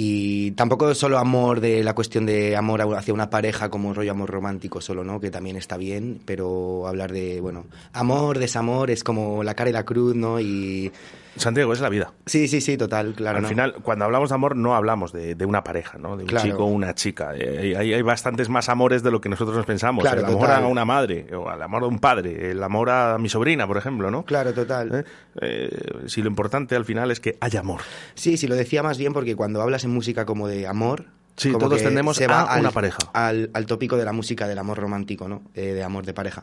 y tampoco solo amor de la cuestión de amor hacia una pareja como rollo amor romántico solo, ¿no? Que también está bien, pero hablar de, bueno, amor, desamor, es como la cara y la cruz, ¿no? Y... Santiago, es la vida. Sí, sí, sí, total, claro. Al ¿no? final, cuando hablamos de amor, no hablamos de, de una pareja, ¿no? De un Claro. chico o una chica. Eh, hay, hay bastantes más amores de lo que nosotros nos pensamos. Claro, el amor total. a una madre, o el amor a un padre, el amor a mi sobrina, por ejemplo, ¿no? Claro, total. Eh, si lo importante al final es que haya amor. Sí, sí, lo decía más bien porque cuando hablas en música como de amor... Sí, como todos tendemos se va a al- una pareja. Al, al tópico de la música del amor romántico, ¿no? Eh, de amor de pareja.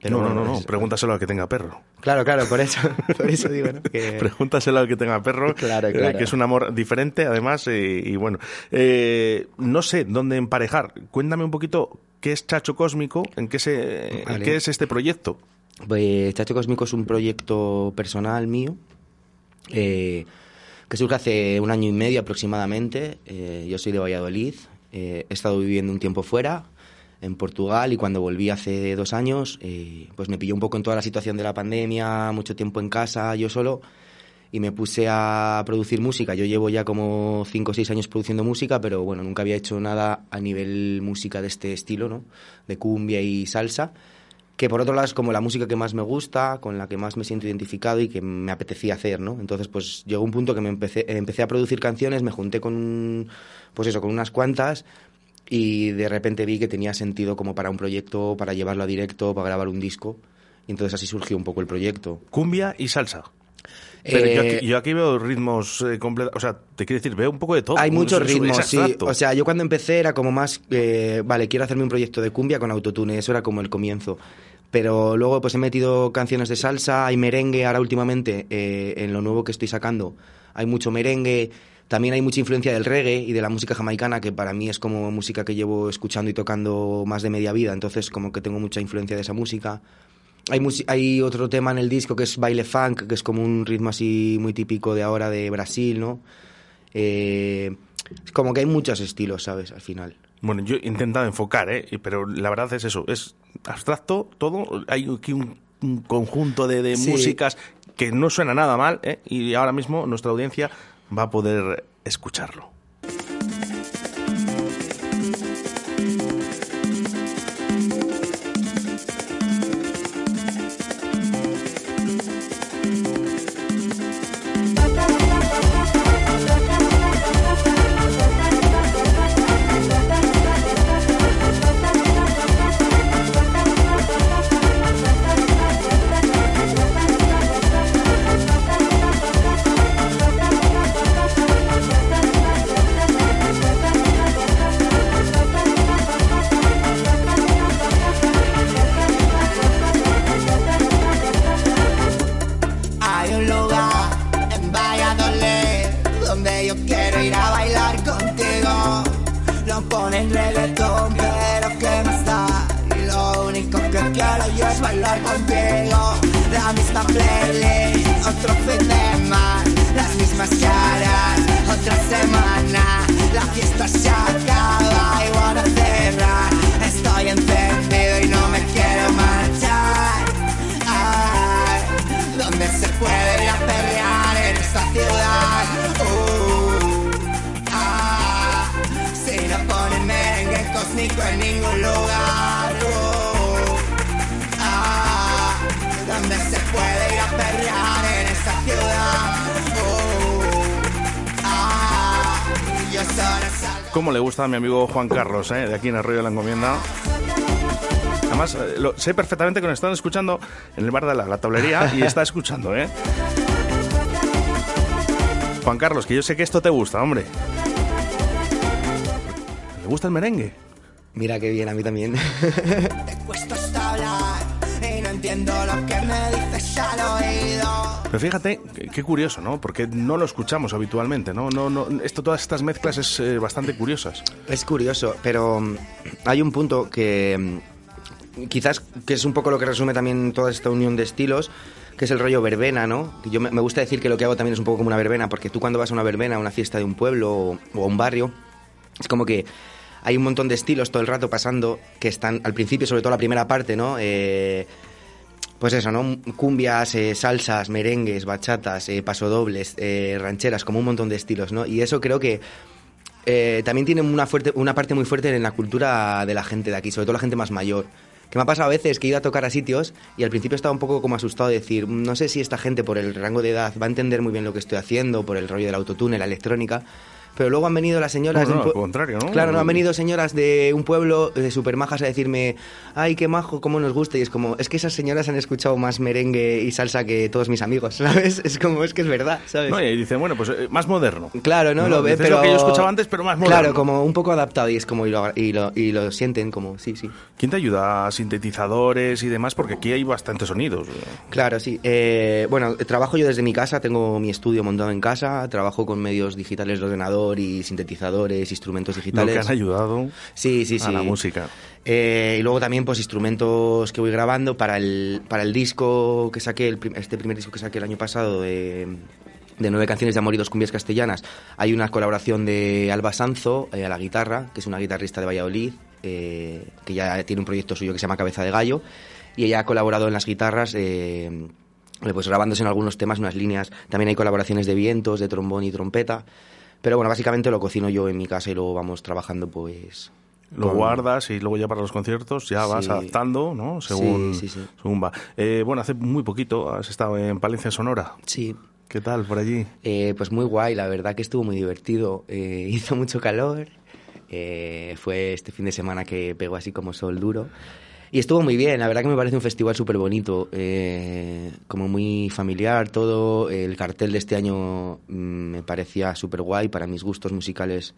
Pero no, no, no, no, es- pregúntaselo al que tenga perro. Claro, claro, por eso, por eso digo, ¿no? Que- Pregúntaselo al que tenga perro, Claro, eh, claro. que es un amor diferente, además, y bueno, eh, no sé dónde emparejar. Cuéntame un poquito qué es Chacho Cósmico, en qué, se, Vale. qué es este proyecto. Pues Chacho Cósmico es un proyecto personal mío eh, que surge hace un año y medio aproximadamente. Eh, yo soy de Valladolid, he estado viviendo un tiempo fuera, en Portugal, y cuando volví hace dos años, eh, pues me pilló un poco en toda la situación de la pandemia, mucho tiempo en casa, yo solo, y me puse a producir música. Yo llevo ya como cinco o seis años produciendo música, pero bueno, nunca había hecho nada a nivel música de este estilo, ¿no? De cumbia y salsa que por otro lado es como la música que más me gusta, con la que más me siento identificado y que me apetecía hacer, ¿no? Entonces, pues llegó un punto que me empecé, empecé a producir canciones, me junté con pues eso, con unas cuantas y de repente vi que tenía sentido como para un proyecto, para llevarlo a directo, para grabar un disco. Y entonces así surgió un poco el proyecto. Cumbia y salsa. Pero Eh, yo, aquí, yo aquí veo ritmos eh, completos, o sea, te quiero decir, veo un poco de todo. Hay muchos ritmos, sí. O sea, yo cuando empecé era como más, eh, vale, quiero hacerme un proyecto de cumbia con autotune, eso era como el comienzo. Pero luego pues he metido canciones de salsa, hay merengue, ahora últimamente eh, en lo nuevo que estoy sacando hay mucho merengue, también hay mucha influencia del reggae y de la música jamaicana, que para mí es como música que llevo escuchando y tocando más de media vida, entonces como que tengo mucha influencia de esa música. Hay, hay otro tema en el disco que es baile funk, que es como un ritmo así muy típico de ahora de Brasil, ¿no? Eh, es como que hay muchos estilos, ¿sabes? Al final. Bueno, yo he intentado enfocar, ¿eh? Pero la verdad es eso, es abstracto todo. Hay aquí un, un conjunto de, de Sí. músicas que no suena nada mal, ¿eh? Y ahora mismo nuestra audiencia va a poder escucharlo. No ponen reggaetón, pero ¿qué más da? Lo único que quiero yo es bailar contigo. La misma playlist, otro fin de más, las mismas caras, otra semana. La fiesta se acaba ¿Cómo le gusta a mi amigo Juan Carlos, eh? De aquí en Arroyo de la Encomienda. Además, eh, lo, sé perfectamente que nos están escuchando en el bar de la, la tablería y está escuchando, ¿eh? Juan Carlos, que yo sé que esto te gusta, hombre. ¿Le gusta el merengue? Mira qué bien, a mí también. Cuesta entiendo lo que me dices al oído. Pero fíjate, qué, curioso, ¿no? Porque no lo escuchamos habitualmente, ¿no? no, no esto, todas estas mezclas es eh, bastante curiosas. Es curioso, pero mm, hay un punto que mm, quizás que es un poco lo que resume también toda esta unión de estilos, que es el rollo verbena, ¿no? Yo me, me gusta decir que lo que hago también es un poco como una verbena, porque tú cuando vas a una verbena, a una fiesta de un pueblo o, o a un barrio, es como que hay un montón de estilos todo el rato pasando que están al principio, sobre todo la primera parte, ¿no? Eh, pues eso, ¿no? Cumbias, eh, salsas, merengues, bachatas, eh, pasodobles, eh, rancheras, como un montón de estilos, ¿no? Y eso creo que eh, también tiene una, fuerte, una parte muy fuerte en la cultura de la gente de aquí, sobre todo la gente más mayor. Que me ha pasado a veces que he ido a tocar a sitios y al principio estaba un poco como asustado de decir, "Mm, no sé si esta gente por el rango de edad va a entender muy bien lo que estoy haciendo, por el rollo del autotune, la electrónica, Pero luego han venido las señoras... No, no, de al contrario, ¿no? Claro, no, han venido señoras de un pueblo de super majas a decirme, ay, qué majo, cómo nos gusta. Y es como, es que esas señoras han escuchado más merengue y salsa que todos mis amigos, ¿sabes? Es como, es que es verdad, ¿sabes? No, y dice, bueno, pues eh, más moderno. Claro, ¿no? Lo ve, pero... lo que yo escuchaba antes, pero más moderno. Claro, como un poco adaptado y es como, y lo, y lo, y lo sienten como, sí, sí. ¿Quién te ayuda sintetizadores y demás? Porque aquí hay bastantes sonidos. Claro, sí. Eh, bueno, trabajo yo desde mi casa, tengo mi estudio montado en casa, trabajo con medios digitales de ordenador y sintetizadores, instrumentos Lo digitales. que han ayudado Sí, sí, a sí. la música. Eh, y luego también pues instrumentos que voy grabando para el, para el disco que saqué, el este primer disco que saqué el año pasado de, de nueve canciones de amor y dos cumbias castellanas. Hay una colaboración de Alba Sanzo eh, a la guitarra, que es una guitarrista de Valladolid, eh, que ya tiene un proyecto suyo que se llama Cabeza de Gallo, y ella ha colaborado en las guitarras. eh, pues grabándose en algunos temas unas líneas. También hay colaboraciones de vientos, de trombón y trompeta. Pero bueno, básicamente lo cocino yo en mi casa y luego vamos trabajando pues... Lo con- guardas y luego ya para los conciertos ya vas Sí. adaptando, ¿no? Según, Sí, sí, sí. según va. Eh, bueno, hace muy poquito has estado en Palencia, Sonora. Sí. ¿Qué tal por allí? Eh, pues muy guay, la verdad que estuvo muy divertido. Eh, hizo mucho calor. eh, fue este fin de semana que pegó así como sol duro. Y estuvo muy bien, la verdad que me parece un festival súper bonito, eh, como muy familiar todo. El cartel de este año mm, me parecía súper guay, para mis gustos musicales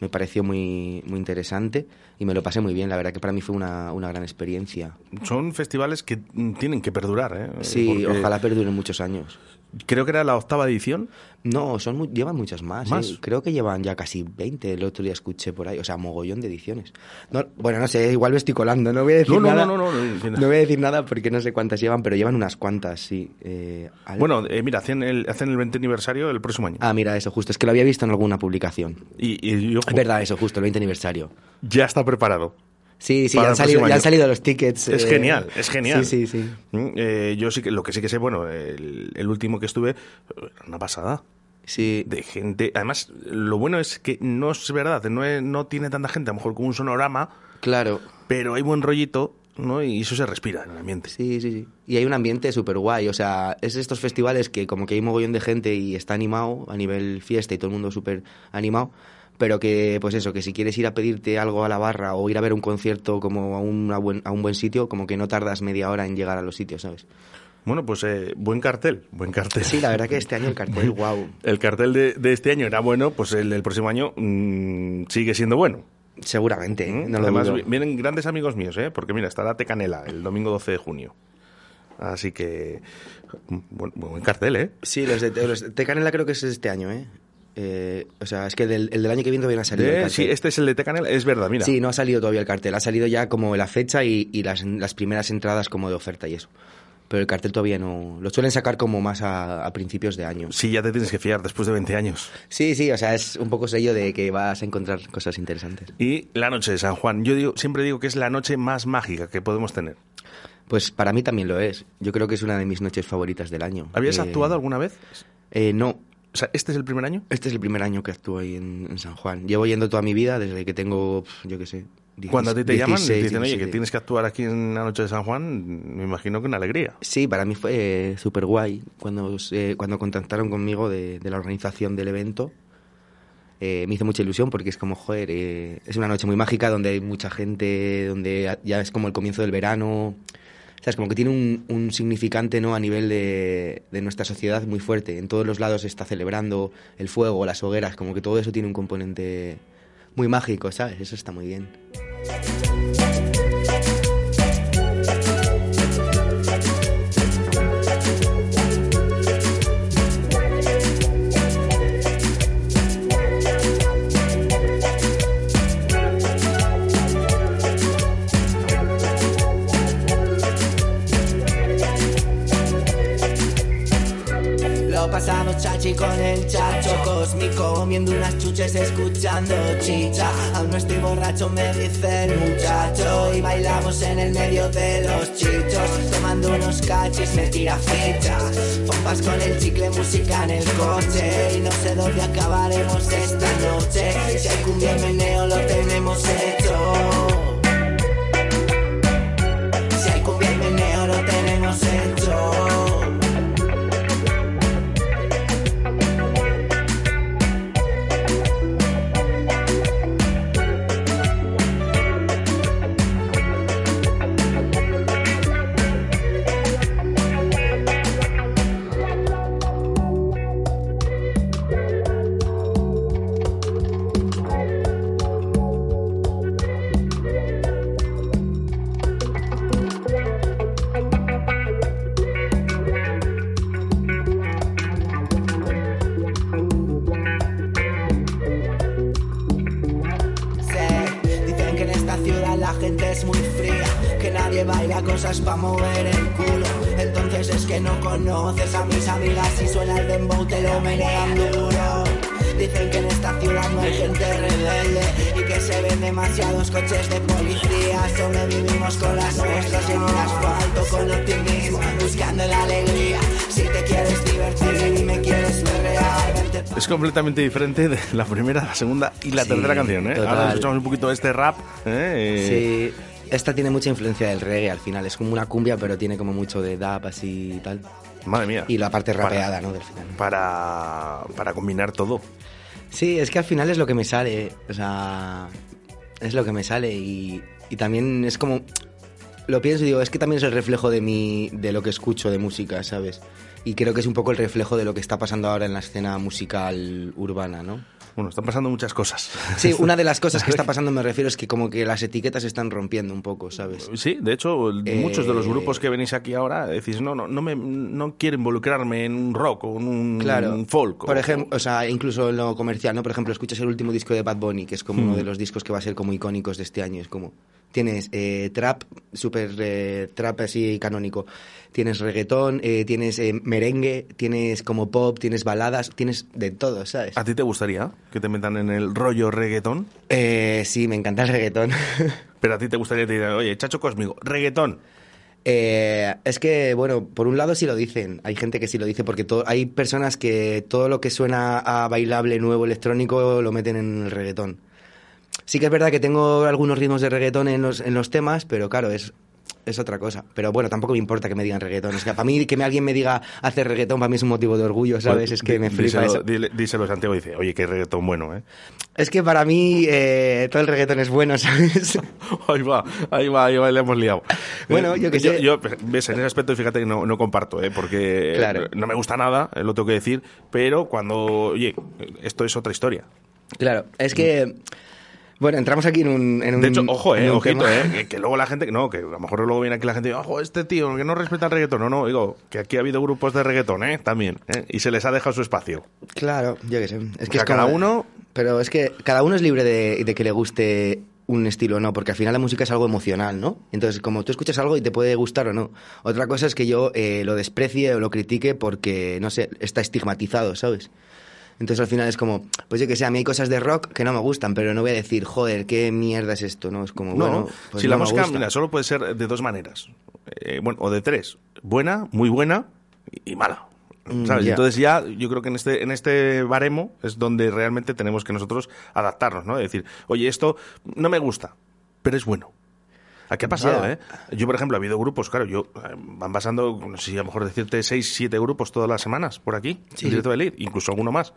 me pareció muy, muy interesante y me lo pasé muy bien. La verdad que para mí fue una, una gran experiencia. Son festivales que mm, tienen que perdurar, ¿eh? Sí, Porque ojalá perduren muchos años. Creo que era la octava edición. No, son mu- llevan muchas más. ¿Más? ¿eh? Creo que llevan ya casi 20. El otro día escuché por ahí. O sea, mogollón de ediciones. No, bueno, no sé, igual me estoy colando. No voy a decir No, no, nada. no, no, no, no. Voy a decir nada porque no sé cuántas llevan, pero llevan unas cuantas, sí. Eh, Bueno, eh, mira, hacen el, hacen el 20 aniversario el próximo año. Ah, mira, eso justo. Es que lo había visto en alguna publicación. Y, y ojo, Es verdad, eso justo, el 20 aniversario. ya está preparado. Sí, sí, ya han, salido, próximo ya han año. salido los tickets. Es eh, genial, es genial. Sí, sí, sí. Mm, eh, yo sí que lo que sí que sé, bueno, el, el último que estuve, una pasada. Sí. De gente. Además, lo bueno es que no es verdad, no, es- no tiene tanta gente, a lo mejor como un sonorama, Claro. pero hay buen rollito, ¿no? Y eso se respira en el ambiente. Sí, sí, sí. Y hay un ambiente súper guay. O sea, es estos festivales que como que hay mogollón de gente y está animado a nivel fiesta y todo el mundo súper animado. Pero que, pues eso, que si quieres ir a pedirte algo a la barra o ir a ver un concierto como a, una buen, a un buen sitio, como que no tardas media hora en llegar a los sitios, ¿sabes? Bueno, pues eh, buen cartel, buen cartel. Sí, la verdad que este año el cartel, wow. El cartel de, de este año era bueno, pues el del próximo año mm, sigue siendo bueno. Seguramente, ¿eh? no lo Además, vi- vienen grandes amigos míos, ¿eh? Porque mira, estará Tecanela el domingo 12 de junio. Así que, buen, buen cartel, ¿eh? Sí, los de, los de Tecanela creo que es este año, ¿eh? Eh, o sea, es que del, el del año que viene todavía no ha salido el Eh, cartel. sí, este es el de Tecanela, es verdad, mira. Sí, no ha salido todavía el cartel. Ha salido ya como la fecha y, y las, las primeras entradas como de oferta y eso. Pero el cartel todavía no... Lo suelen sacar como más a, a principios de año. Sí, ya te tienes que fiar después de 20 años. Sí, sí, o sea, es un poco sello de que vas a encontrar cosas interesantes. Y la noche de San Juan. Yo digo, siempre digo que es la noche más mágica que podemos tener. Pues para mí también lo es. Yo creo que es una de mis noches favoritas del año. ¿Habías Eh, actuado alguna vez? Eh, no. O sea, ¿este es el primer año? Este es el primer año que actúo ahí en, en San Juan. Llevo yendo toda mi vida desde que tengo, yo qué sé... 10, Cuando a ti te llaman y te 16, dicen, oye, que 17. tienes que actuar aquí en la noche de San Juan, me imagino que una alegría. Sí, para mí fue súper guay cuando, eh, cuando contactaron conmigo de, de la organización del evento. Eh, me hizo mucha ilusión porque es como, joder, eh, es una noche muy mágica donde hay mucha gente, donde ya es como el comienzo del verano. O sea, es como que tiene un, un significante ¿no? a nivel de, de nuestra sociedad muy fuerte. En todos los lados se está celebrando el fuego, las hogueras, como que todo eso tiene un componente muy mágico, ¿sabes? Eso está muy bien. Chachi con el chacho cósmico Comiendo unas chuches escuchando chicha. Aún no estoy borracho me dice el muchacho Y bailamos en el medio de los chichos. Tomando unos cachis me tira ficha. Pompas con el chicle, música en el coche Y no sé dónde acabaremos esta noche. Si hay cumbia meneo lo tenemos hecho Es completamente diferente de la primera, la segunda y la Sí, tercera canción, ¿eh? total. Ahora escuchamos un poquito este rap, ¿eh? Sí, esta tiene mucha influencia del reggae al final. Es como una cumbia, pero tiene como mucho de dub así y tal. Madre mía. Y la parte Para- rapeada, ¿no? Del final. Para, para combinar todo. Sí, es que al final es lo que me sale. O sea, es lo que me sale. Y, y también es como. Lo pienso y digo, es que también es el reflejo de mi, de lo que escucho de música, ¿sabes? Y creo que es un poco el reflejo de lo que está pasando ahora en la escena musical urbana, ¿no? Bueno, están pasando muchas cosas. Sí, una de las cosas que está pasando, me refiero, es que como que las etiquetas se están rompiendo un poco, ¿sabes? Sí, de hecho, Eh, muchos de los grupos que venís aquí ahora decís, no, no, no, me, no quiero involucrarme en un rock o en un Claro. folk. Por o- ejemplo, o sea, incluso en lo comercial, ¿no? Por ejemplo, escuchas el último disco de Bad Bunny, que es como uno Hmm. de los discos que va a ser como icónicos de este año. Es como, tienes eh, trap, super eh, trap así canónico. Tienes reggaetón, eh, tienes eh, merengue, tienes como pop, tienes baladas, tienes de todo, ¿sabes? ¿A ti te gustaría que te metan en el rollo reggaetón? Eh, sí, me encanta el reggaetón. Pero a ti te gustaría que te digan, oye, Chacho Cósmico, reggaetón. Eh, es que, bueno, por un lado sí lo dicen. Hay gente que sí lo dice porque hay personas que todo lo que suena a bailable nuevo electrónico lo meten en el reggaetón. Sí que es verdad que tengo algunos ritmos de reggaetón en los, en los temas, pero claro, es, es otra cosa. Pero bueno, tampoco me importa que me digan reggaetón. Es que para mí que alguien me diga hacer reggaetón, para mí es un motivo de orgullo, ¿sabes? es que me flipa díselo, eso. díselo a Santiago y dice, oye, qué reggaetón bueno, ¿eh? Es que para mí eh, todo el reggaetón es bueno, ¿sabes? Ahí va, ahí va, ahí va, le hemos liado. Bueno, yo qué sé. Yo, ves, en ese aspecto, fíjate que no, no comparto, ¿eh? Porque Claro. no me gusta nada, eh, lo tengo que decir, pero cuando, oye, esto es otra historia. Claro, es que... Bueno, entramos aquí en un... En un De hecho, ojo, eh, ojito, tema- eh, que, que luego la gente, no, que a lo mejor luego viene aquí la gente y dice, ojo, este tío que no respeta el reggaetón. No, no, digo, que aquí ha habido grupos de reggaetón, ¿eh? También, ¿eh? Y se les ha dejado su espacio. Claro, yo qué sé. Es O que sea, es como- cada uno- Pero es que cada uno es libre de, de que le guste un estilo o no, porque al final la música es algo emocional, ¿no? Entonces, como tú escuchas algo y te puede gustar o no. Otra cosa es que yo eh, lo desprecie o lo critique porque, no sé, está estigmatizado, ¿sabes? Entonces al final es como, pues yo que sé, a mí hay cosas de rock que no me gustan, pero no voy a decir, joder, qué mierda es esto, ¿no? Es como, No, bueno, pues si no la música, mira, solo puede ser de dos maneras. Eh, bueno, o de tres. Buena, muy buena y, mala. Mm, ¿Sabes? Entonces ya yo creo que en este, en este baremo es donde realmente tenemos que nosotros adaptarnos, ¿no? Decir, oye, esto no me gusta, pero es bueno. ¿A qué ha pasado, Ya. eh? Yo, por ejemplo, ha habido grupos, claro, yo eh, van pasando, no sé si a lo mejor decirte seis, siete grupos todas las semanas por aquí, Sí, en directo de Lead, incluso alguno más.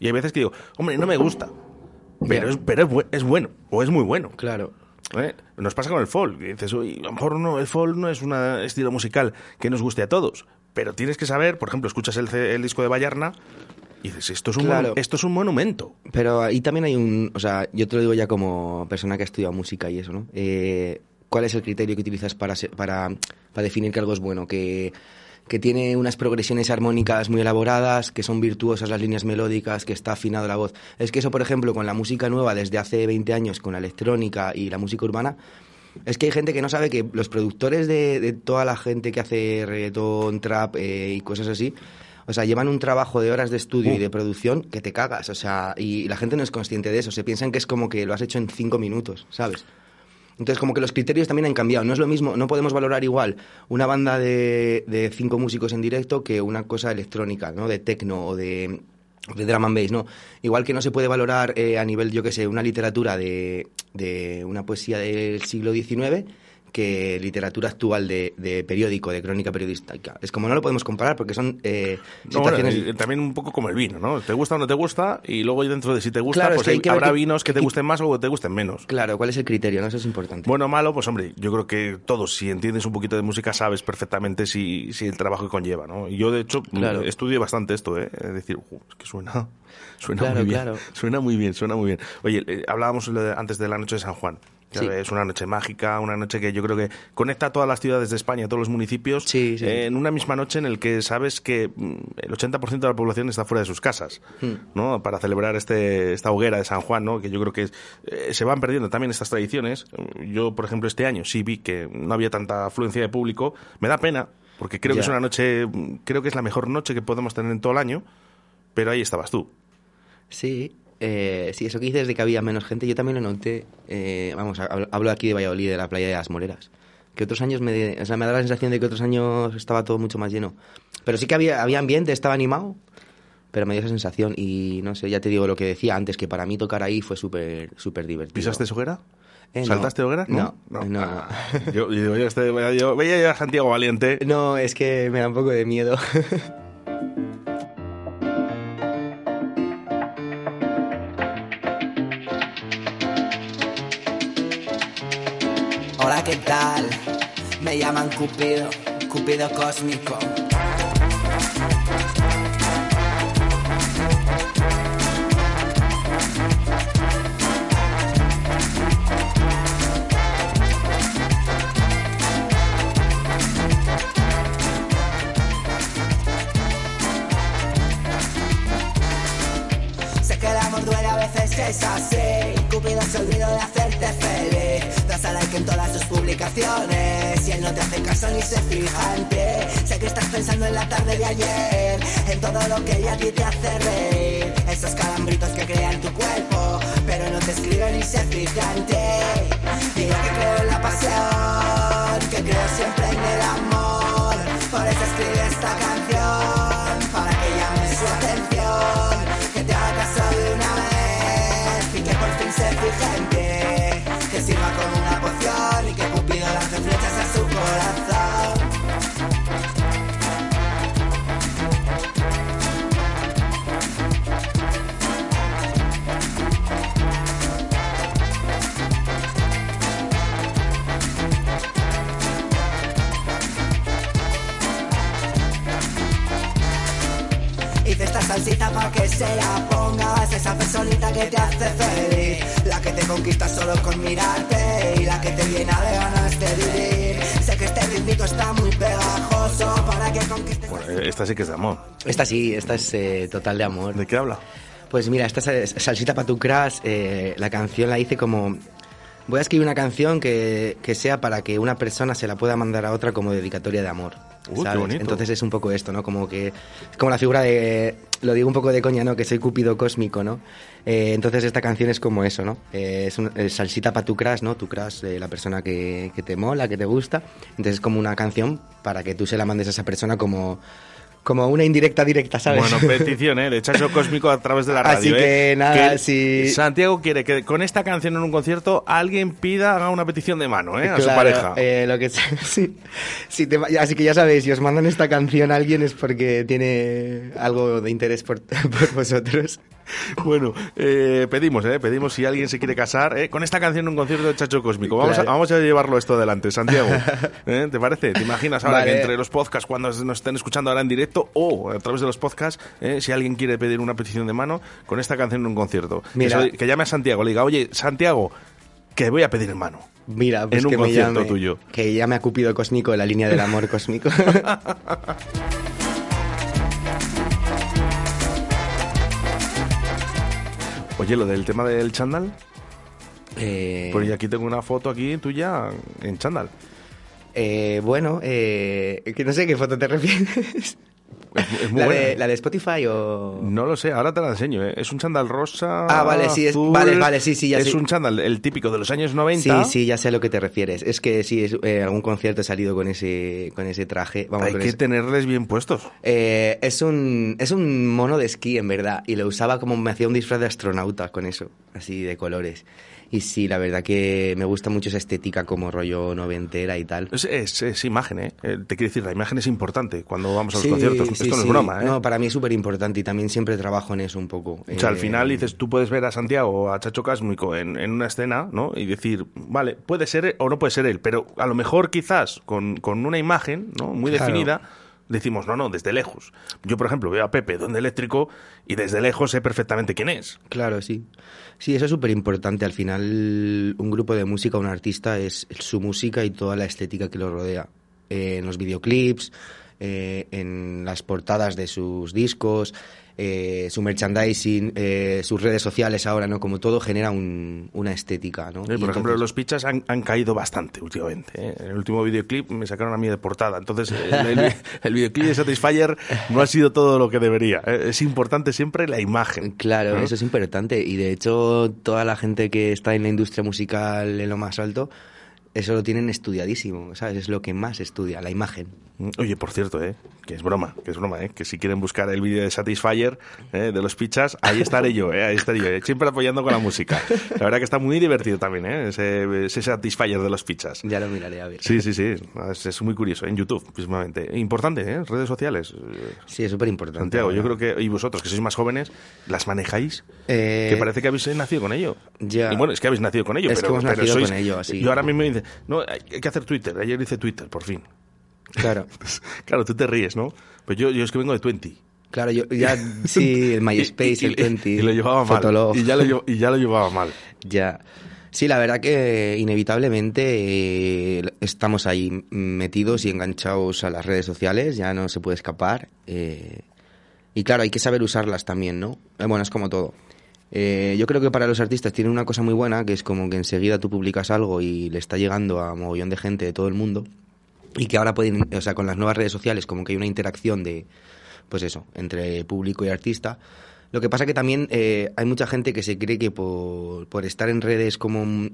Y hay veces que digo, hombre, no me gusta, pero, es, pero es, bu- es bueno, o es muy bueno. Claro. ¿Eh? Nos pasa con el folk. Dices, "Uy, a lo mejor no, el folk no es un estilo musical que nos guste a todos. Pero tienes que saber, por ejemplo, escuchas el, el disco de Bayarna y dices, esto es, un Claro. esto es un monumento. Pero ahí también hay un, o sea, yo te lo digo ya como persona que ha estudiado música y eso, ¿no? Eh, ¿Cuál es el criterio que utilizas para, para, para definir que algo es bueno? Que, que tiene unas progresiones armónicas muy elaboradas, que son virtuosas las líneas melódicas, que está afinada la voz. Es que eso, por ejemplo, con la música nueva desde hace 20 años, con la electrónica y la música urbana, es que hay gente que no sabe que los productores de, de toda la gente que hace reggaetón, trap eh, y cosas así, o sea, llevan un trabajo de horas de estudio y de producción que te cagas, o sea, y la gente no es consciente de eso, se piensan que es como que lo has hecho en cinco minutos, ¿sabes? Entonces, como que los criterios también han cambiado. No es lo mismo, no podemos valorar igual una banda de, de cinco músicos en directo que una cosa electrónica, ¿no? De techno o de, de drum and bass, ¿no? Igual que no se puede valorar eh, a nivel, yo qué sé, una literatura de, de una poesía del siglo XIX que literatura actual de, de periódico, de crónica periodística. Es como no lo podemos comparar porque son eh, No, situaciones... también un poco como el vino, ¿no? Te gusta o no te gusta y luego dentro de si te gusta, Claro, es pues que hay habrá vinos que te gusten más o que te gusten menos. Claro, ¿cuál es el criterio? ¿no? Eso es importante. Bueno o malo, pues hombre, yo creo que todos, si entiendes un poquito de música, sabes perfectamente si, si el trabajo que conlleva, ¿no? Y yo, de hecho, Claro. estudio bastante esto, ¿eh? Es decir, "Ujú, es que suena, suena Claro, muy bien. Suena muy bien, suena muy bien. Oye, eh, hablábamos antes de la noche de San Juan. Sí. Es una noche mágica, una noche que yo creo que conecta a todas las ciudades de España, a todos los municipios, eh, en una misma noche en el que sabes que mm, el 80% de la población está fuera de sus casas, Hmm. ¿no? Para celebrar este, esta hoguera de San Juan, ¿no? Que yo creo que eh, se van perdiendo también estas tradiciones. Yo, por ejemplo, este año sí vi que no había tanta afluencia de público. Me da pena, porque creo que es una noche, mm, creo que es la mejor noche que podemos tener en todo el año, pero ahí estabas tú. Sí, eh, sí, eso que dices de que había menos gente, yo también lo noté. eh, vamos, hablo, aquí de Valladolid, de la playa de las Moreras. Que otros años me, o sea, me da la sensación de que otros años estaba todo mucho más lleno. Pero sí que había, había ambiente, estaba animado. Pero me dio esa sensación y no sé, ya te digo lo que decía antes, que para mí tocar ahí fue súper súper divertido. ¿Pisaste hoguera? Eh, no. ¿Saltaste hoguera? No, No, no. Ah, yo, yo, yo, yo veía yo a Santiago Valiente. No, es que me da un poco de miedo. ¿qué tal? Me llaman Cupido, Cupido cósmico. Y él no te hace caso ni se fija en ti. Sé que estás pensando en la tarde de ayer. En todo lo que ella a ti te hace reír. Esos calambritos que crean tu cuerpo. Pero no te escribe ni se fija en ti. Que creo en la pasión. Que creo siempre en el amor. Por eso escribe esta canción. Esa personita que te hace feliz La que te conquista solo con mirarte Y la que te llena de ganas de vivir Sé que este ritmito está muy pegajoso Para que conquistes Bueno, eh, esta sí que es de amor. Esta sí, esta es eh, total de amor. ¿De qué habla? Pues mira, esta es Salsita para tu crash, eh, la canción la hice como... Voy a escribir una canción que, que sea para que una persona se la pueda mandar a otra como dedicatoria de amor. Uh, qué bonito. Entonces es un poco esto, ¿no? Como que... Es como la figura de... Lo digo un poco de coña, ¿no? Que soy Cupido cósmico, ¿no? Eh, entonces esta canción es como eso, ¿no? Eh, es, un- es salsita para tu crush, ¿no? Tu crush, eh, la persona que, que te mola, que te gusta. Entonces es como una canción para que tú se la mandes a esa persona como... Como una indirecta directa, ¿sabes? Bueno, petición, ¿eh? De Chacho Cósmico a través de la radio. Así que ¿eh? nada, Que si- Santiago quiere que con esta canción en un concierto alguien pida, haga una petición de mano, ¿eh? A su pareja. eh, lo que sí, sí te- así que ya sabéis, si os mandan esta canción a alguien es porque tiene algo de interés por, por vosotros. Bueno, eh, pedimos, ¿eh? Pedimos si alguien se quiere casar ¿eh? con esta canción en un concierto de Chacho Cósmico. Vamos, a, vamos a llevarlo esto adelante, Santiago. ¿Eh? ¿Te parece? ¿Te imaginas ahora Vale. que entre los podcasts, cuando nos estén escuchando ahora en directo o a través de los podcasts, si alguien quiere pedir una petición de mano con esta canción en un concierto? Mira. Que llame a Santiago, le diga, oye, Santiago, que voy a pedir en mano. Mira, pues En un que me concierto llame, tuyo. Que llame a Cupido Cósmico, la línea del amor cósmico. Oye, lo del tema del chándal. Eh, Pues aquí tengo una foto aquí tuya en chándal. eh, bueno, eh, que no sé qué foto te refieres. Es muy ¿La, buena, de, ¿eh? la de Spotify o...? No lo sé, ahora te la enseño. ¿eh? Es un chándal rosa. Ah, vale, sí, es- azul. vale, vale, sí, sí, ya Es sé. un chándal, el típico de los años 90. Sí, sí, ya sé a lo que te refieres. Es que sí, es, eh, algún concierto he salido con ese, con ese traje. Vamos, Hay con que ese- tenerles bien puestos. Eh, es, un, es un mono de esquí, en verdad, y lo usaba como me hacía un disfraz de astronauta con eso, así de colores. Y sí, la verdad que me gusta mucho esa estética como rollo noventera y tal. Es, es- es imagen, ¿eh? Eh, Te quiero decir, la imagen es importante cuando vamos a los Sí, conciertos. sí, Esto no sí. es broma, ¿eh? No, para mí es súper importante y también siempre trabajo en eso un poco. O sea, al Eh, final dices, tú puedes ver a Santiago o a Chacho Cásmico en, en una escena, ¿no? Y decir, vale, puede ser él o no puede ser él, pero a lo mejor quizás con, con una imagen, ¿no? Muy Claro. definida, decimos, no, no, desde lejos. Yo, por ejemplo, veo a Pepe, donde eléctrico, y desde lejos sé perfectamente quién es. Claro, sí. Sí, eso es súper importante. Al final, un grupo de música, un artista, es su música y toda la estética que lo rodea. Eh, en los videoclips, eh, en las portadas de sus discos, eh, su merchandising, eh, sus redes sociales ahora, ¿no? Como todo genera un- una estética, ¿no? Eh, por ejemplo, los pichas han, han caído bastante últimamente. ¿eh? En el último videoclip me sacaron a mí de portada. Entonces, el, el- el videoclip de Satisfyer no ha sido todo lo que debería. ¿eh? Es importante siempre la imagen. Claro, ¿no? eso es importante. Y de hecho, toda la gente que está en la industria musical en lo más alto, eso lo tienen estudiadísimo, ¿sabes? Es lo que más estudia, la imagen. Oye, por cierto, ¿eh? que es broma, que es broma, ¿eh? que si quieren buscar el vídeo de Satisfyer ¿eh? de los pichas, ahí estaré yo, ¿eh? ahí estaré yo, ¿eh? siempre apoyando con la música. La verdad que está muy divertido también, ¿eh? ese, ese Satisfyer de los pichas. Ya lo miraré, a ver. Sí, sí, sí, es, es muy curioso, en YouTube, mismamente. Importante, ¿eh? redes sociales. Sí, es súper importante. Santiago, yo creo que, y vosotros que sois más jóvenes, ¿las manejáis? Eh, que parece que habéis nacido con ello. Ya. Y bueno, es que habéis nacido con ello, Es que pero, hemos pero nacido sois- con ello, así. Yo ahora mismo me dice, no, hay que hacer Twitter. Ayer hice Twitter, por fin. Claro. claro, tú te ríes, ¿no? Pues yo, yo es que vengo de Twenty. Claro, yo ya, sí, el MySpace, Y- y- el 20. Y lo llevaba mal. Fotolog. Y ya lo, lle- y ya lo llevaba mal. Ya. Sí, la verdad que inevitablemente eh, estamos ahí metidos y enganchados a las redes sociales, ya no se puede escapar. eh, y claro, hay que saber usarlas también, ¿no? Eh, bueno, es como todo. Eh, yo creo que para los artistas tiene una cosa muy buena, que es como que enseguida tú publicas algo y le está llegando a mogollón de gente de todo el mundo. Y que ahora pueden, o sea, con las nuevas redes sociales, como que hay una interacción de, pues eso, entre público y artista. Lo que pasa que también eh, hay mucha gente que se cree que por, por estar en redes como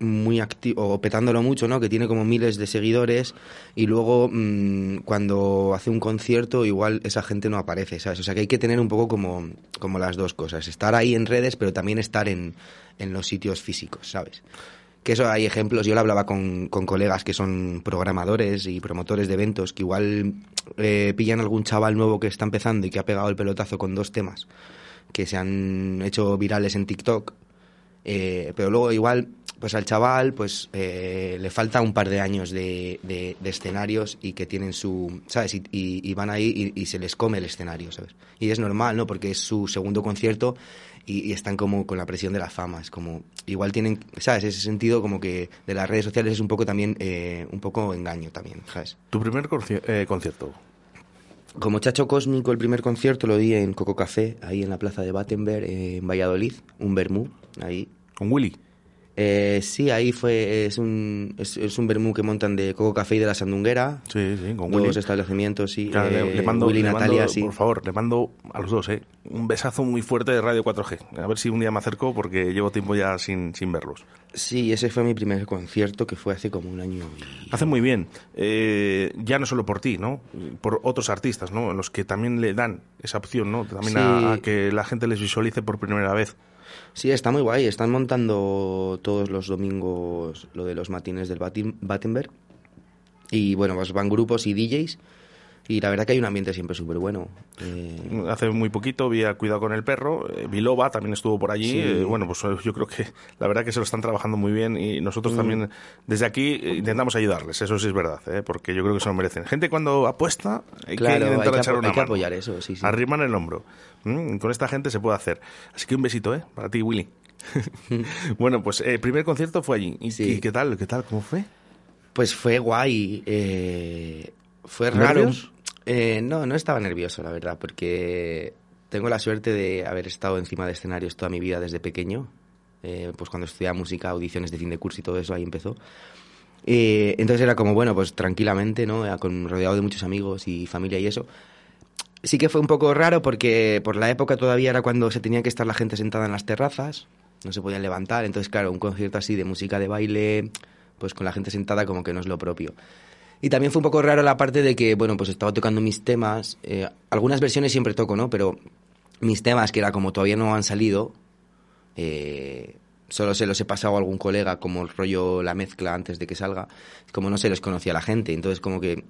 muy activo o petándolo mucho, ¿no? Que tiene como miles de seguidores y luego mm, cuando hace un concierto igual esa gente no aparece, ¿sabes? O sea que hay que tener un poco como, como las dos cosas, estar ahí en redes pero también estar en, en los sitios físicos, ¿sabes? Que eso hay ejemplos, yo lo hablaba con, con colegas que son programadores y promotores de eventos, que igual eh, pillan algún chaval nuevo que está empezando y que ha pegado el pelotazo con dos temas que se han hecho virales en TikTok, eh, pero luego igual pues al chaval pues eh, le falta un par de años de, de- de escenarios y que tienen su sabes y, y- y van ahí y, y se les come el escenario sabes y es normal no porque es su segundo concierto y, están como con la presión de la fama es como igual tienen sabes ese sentido como que de las redes sociales es un poco también eh, un poco engaño también sabes Tu primer conci- eh, concierto. como Chacho Cósmico, el primer concierto lo di en Coco Café, ahí en la plaza de Battenberg, en Valladolid, un vermú, ahí. ¿Con Willy? Eh, sí, ahí fue, es un, es, es un vermú que montan de Coco Café y de la Sandunguera. Sí, sí, con Dos Willy. establecimientos, sí. Claro, eh, le mando, Willy y le Natalia, mando, sí. por favor, le mando a los dos, ¿eh? Un besazo muy fuerte de Radio 4G. A ver si un día me acerco porque llevo tiempo ya sin, sin verlos. Sí, ese fue mi primer concierto que fue hace como un año. y- Hace muy bien. Eh, ya no solo por ti, ¿no? Por otros artistas, ¿no? Los que también le dan esa opción, ¿no? También Sí. a, a que la gente les visualice por primera vez. Sí, está muy guay. Están montando todos los domingos lo de los matines del Battenberg. Y bueno, pues van grupos y DJs. Y la verdad que hay un ambiente siempre súper bueno. Eh, Hace muy poquito vi a Cuidado con el Perro, eh, Biloba también estuvo por allí. Sí. eh, bueno, pues yo creo que la verdad que se lo están trabajando muy bien y nosotros Mm. también desde aquí intentamos ayudarles, eso sí es verdad, ¿eh? porque yo creo que se lo merecen. Gente cuando apuesta hay Claro, que hay intentar que echar apo- una hay que mano. apoyar eso, sí, sí. Arriman el hombro. Mm, Con esta gente se puede hacer. Así que un besito, ¿eh? Para ti, Willy. bueno, pues el primer concierto fue allí. ¿Y, qué tal? ¿Qué tal? ¿Cómo fue? Pues fue guay. eh, fue raro. Eh, no, no estaba nervioso, la verdad, porque tengo la suerte de haber estado encima de escenarios toda mi vida desde pequeño. Eh, pues cuando estudiaba música, audiciones de fin de curso y todo eso, ahí empezó. Eh, entonces era como, bueno, pues tranquilamente, ¿no? Con, rodeado de muchos amigos y familia y eso. Sí que fue un poco raro porque por la época todavía era cuando se tenía que estar la gente sentada en las terrazas, no se podían levantar, entonces claro, un concierto así de música de baile, pues con la gente sentada como que no es lo propio. Y también fue un poco raro la parte de que, bueno, pues estaba tocando mis temas, eh, algunas versiones siempre toco, ¿no? Pero mis temas, que era como todavía no han salido, eh, solo se los he pasado a algún colega como el rollo la mezcla antes de que salga, como no se les conocía la gente, entonces como que,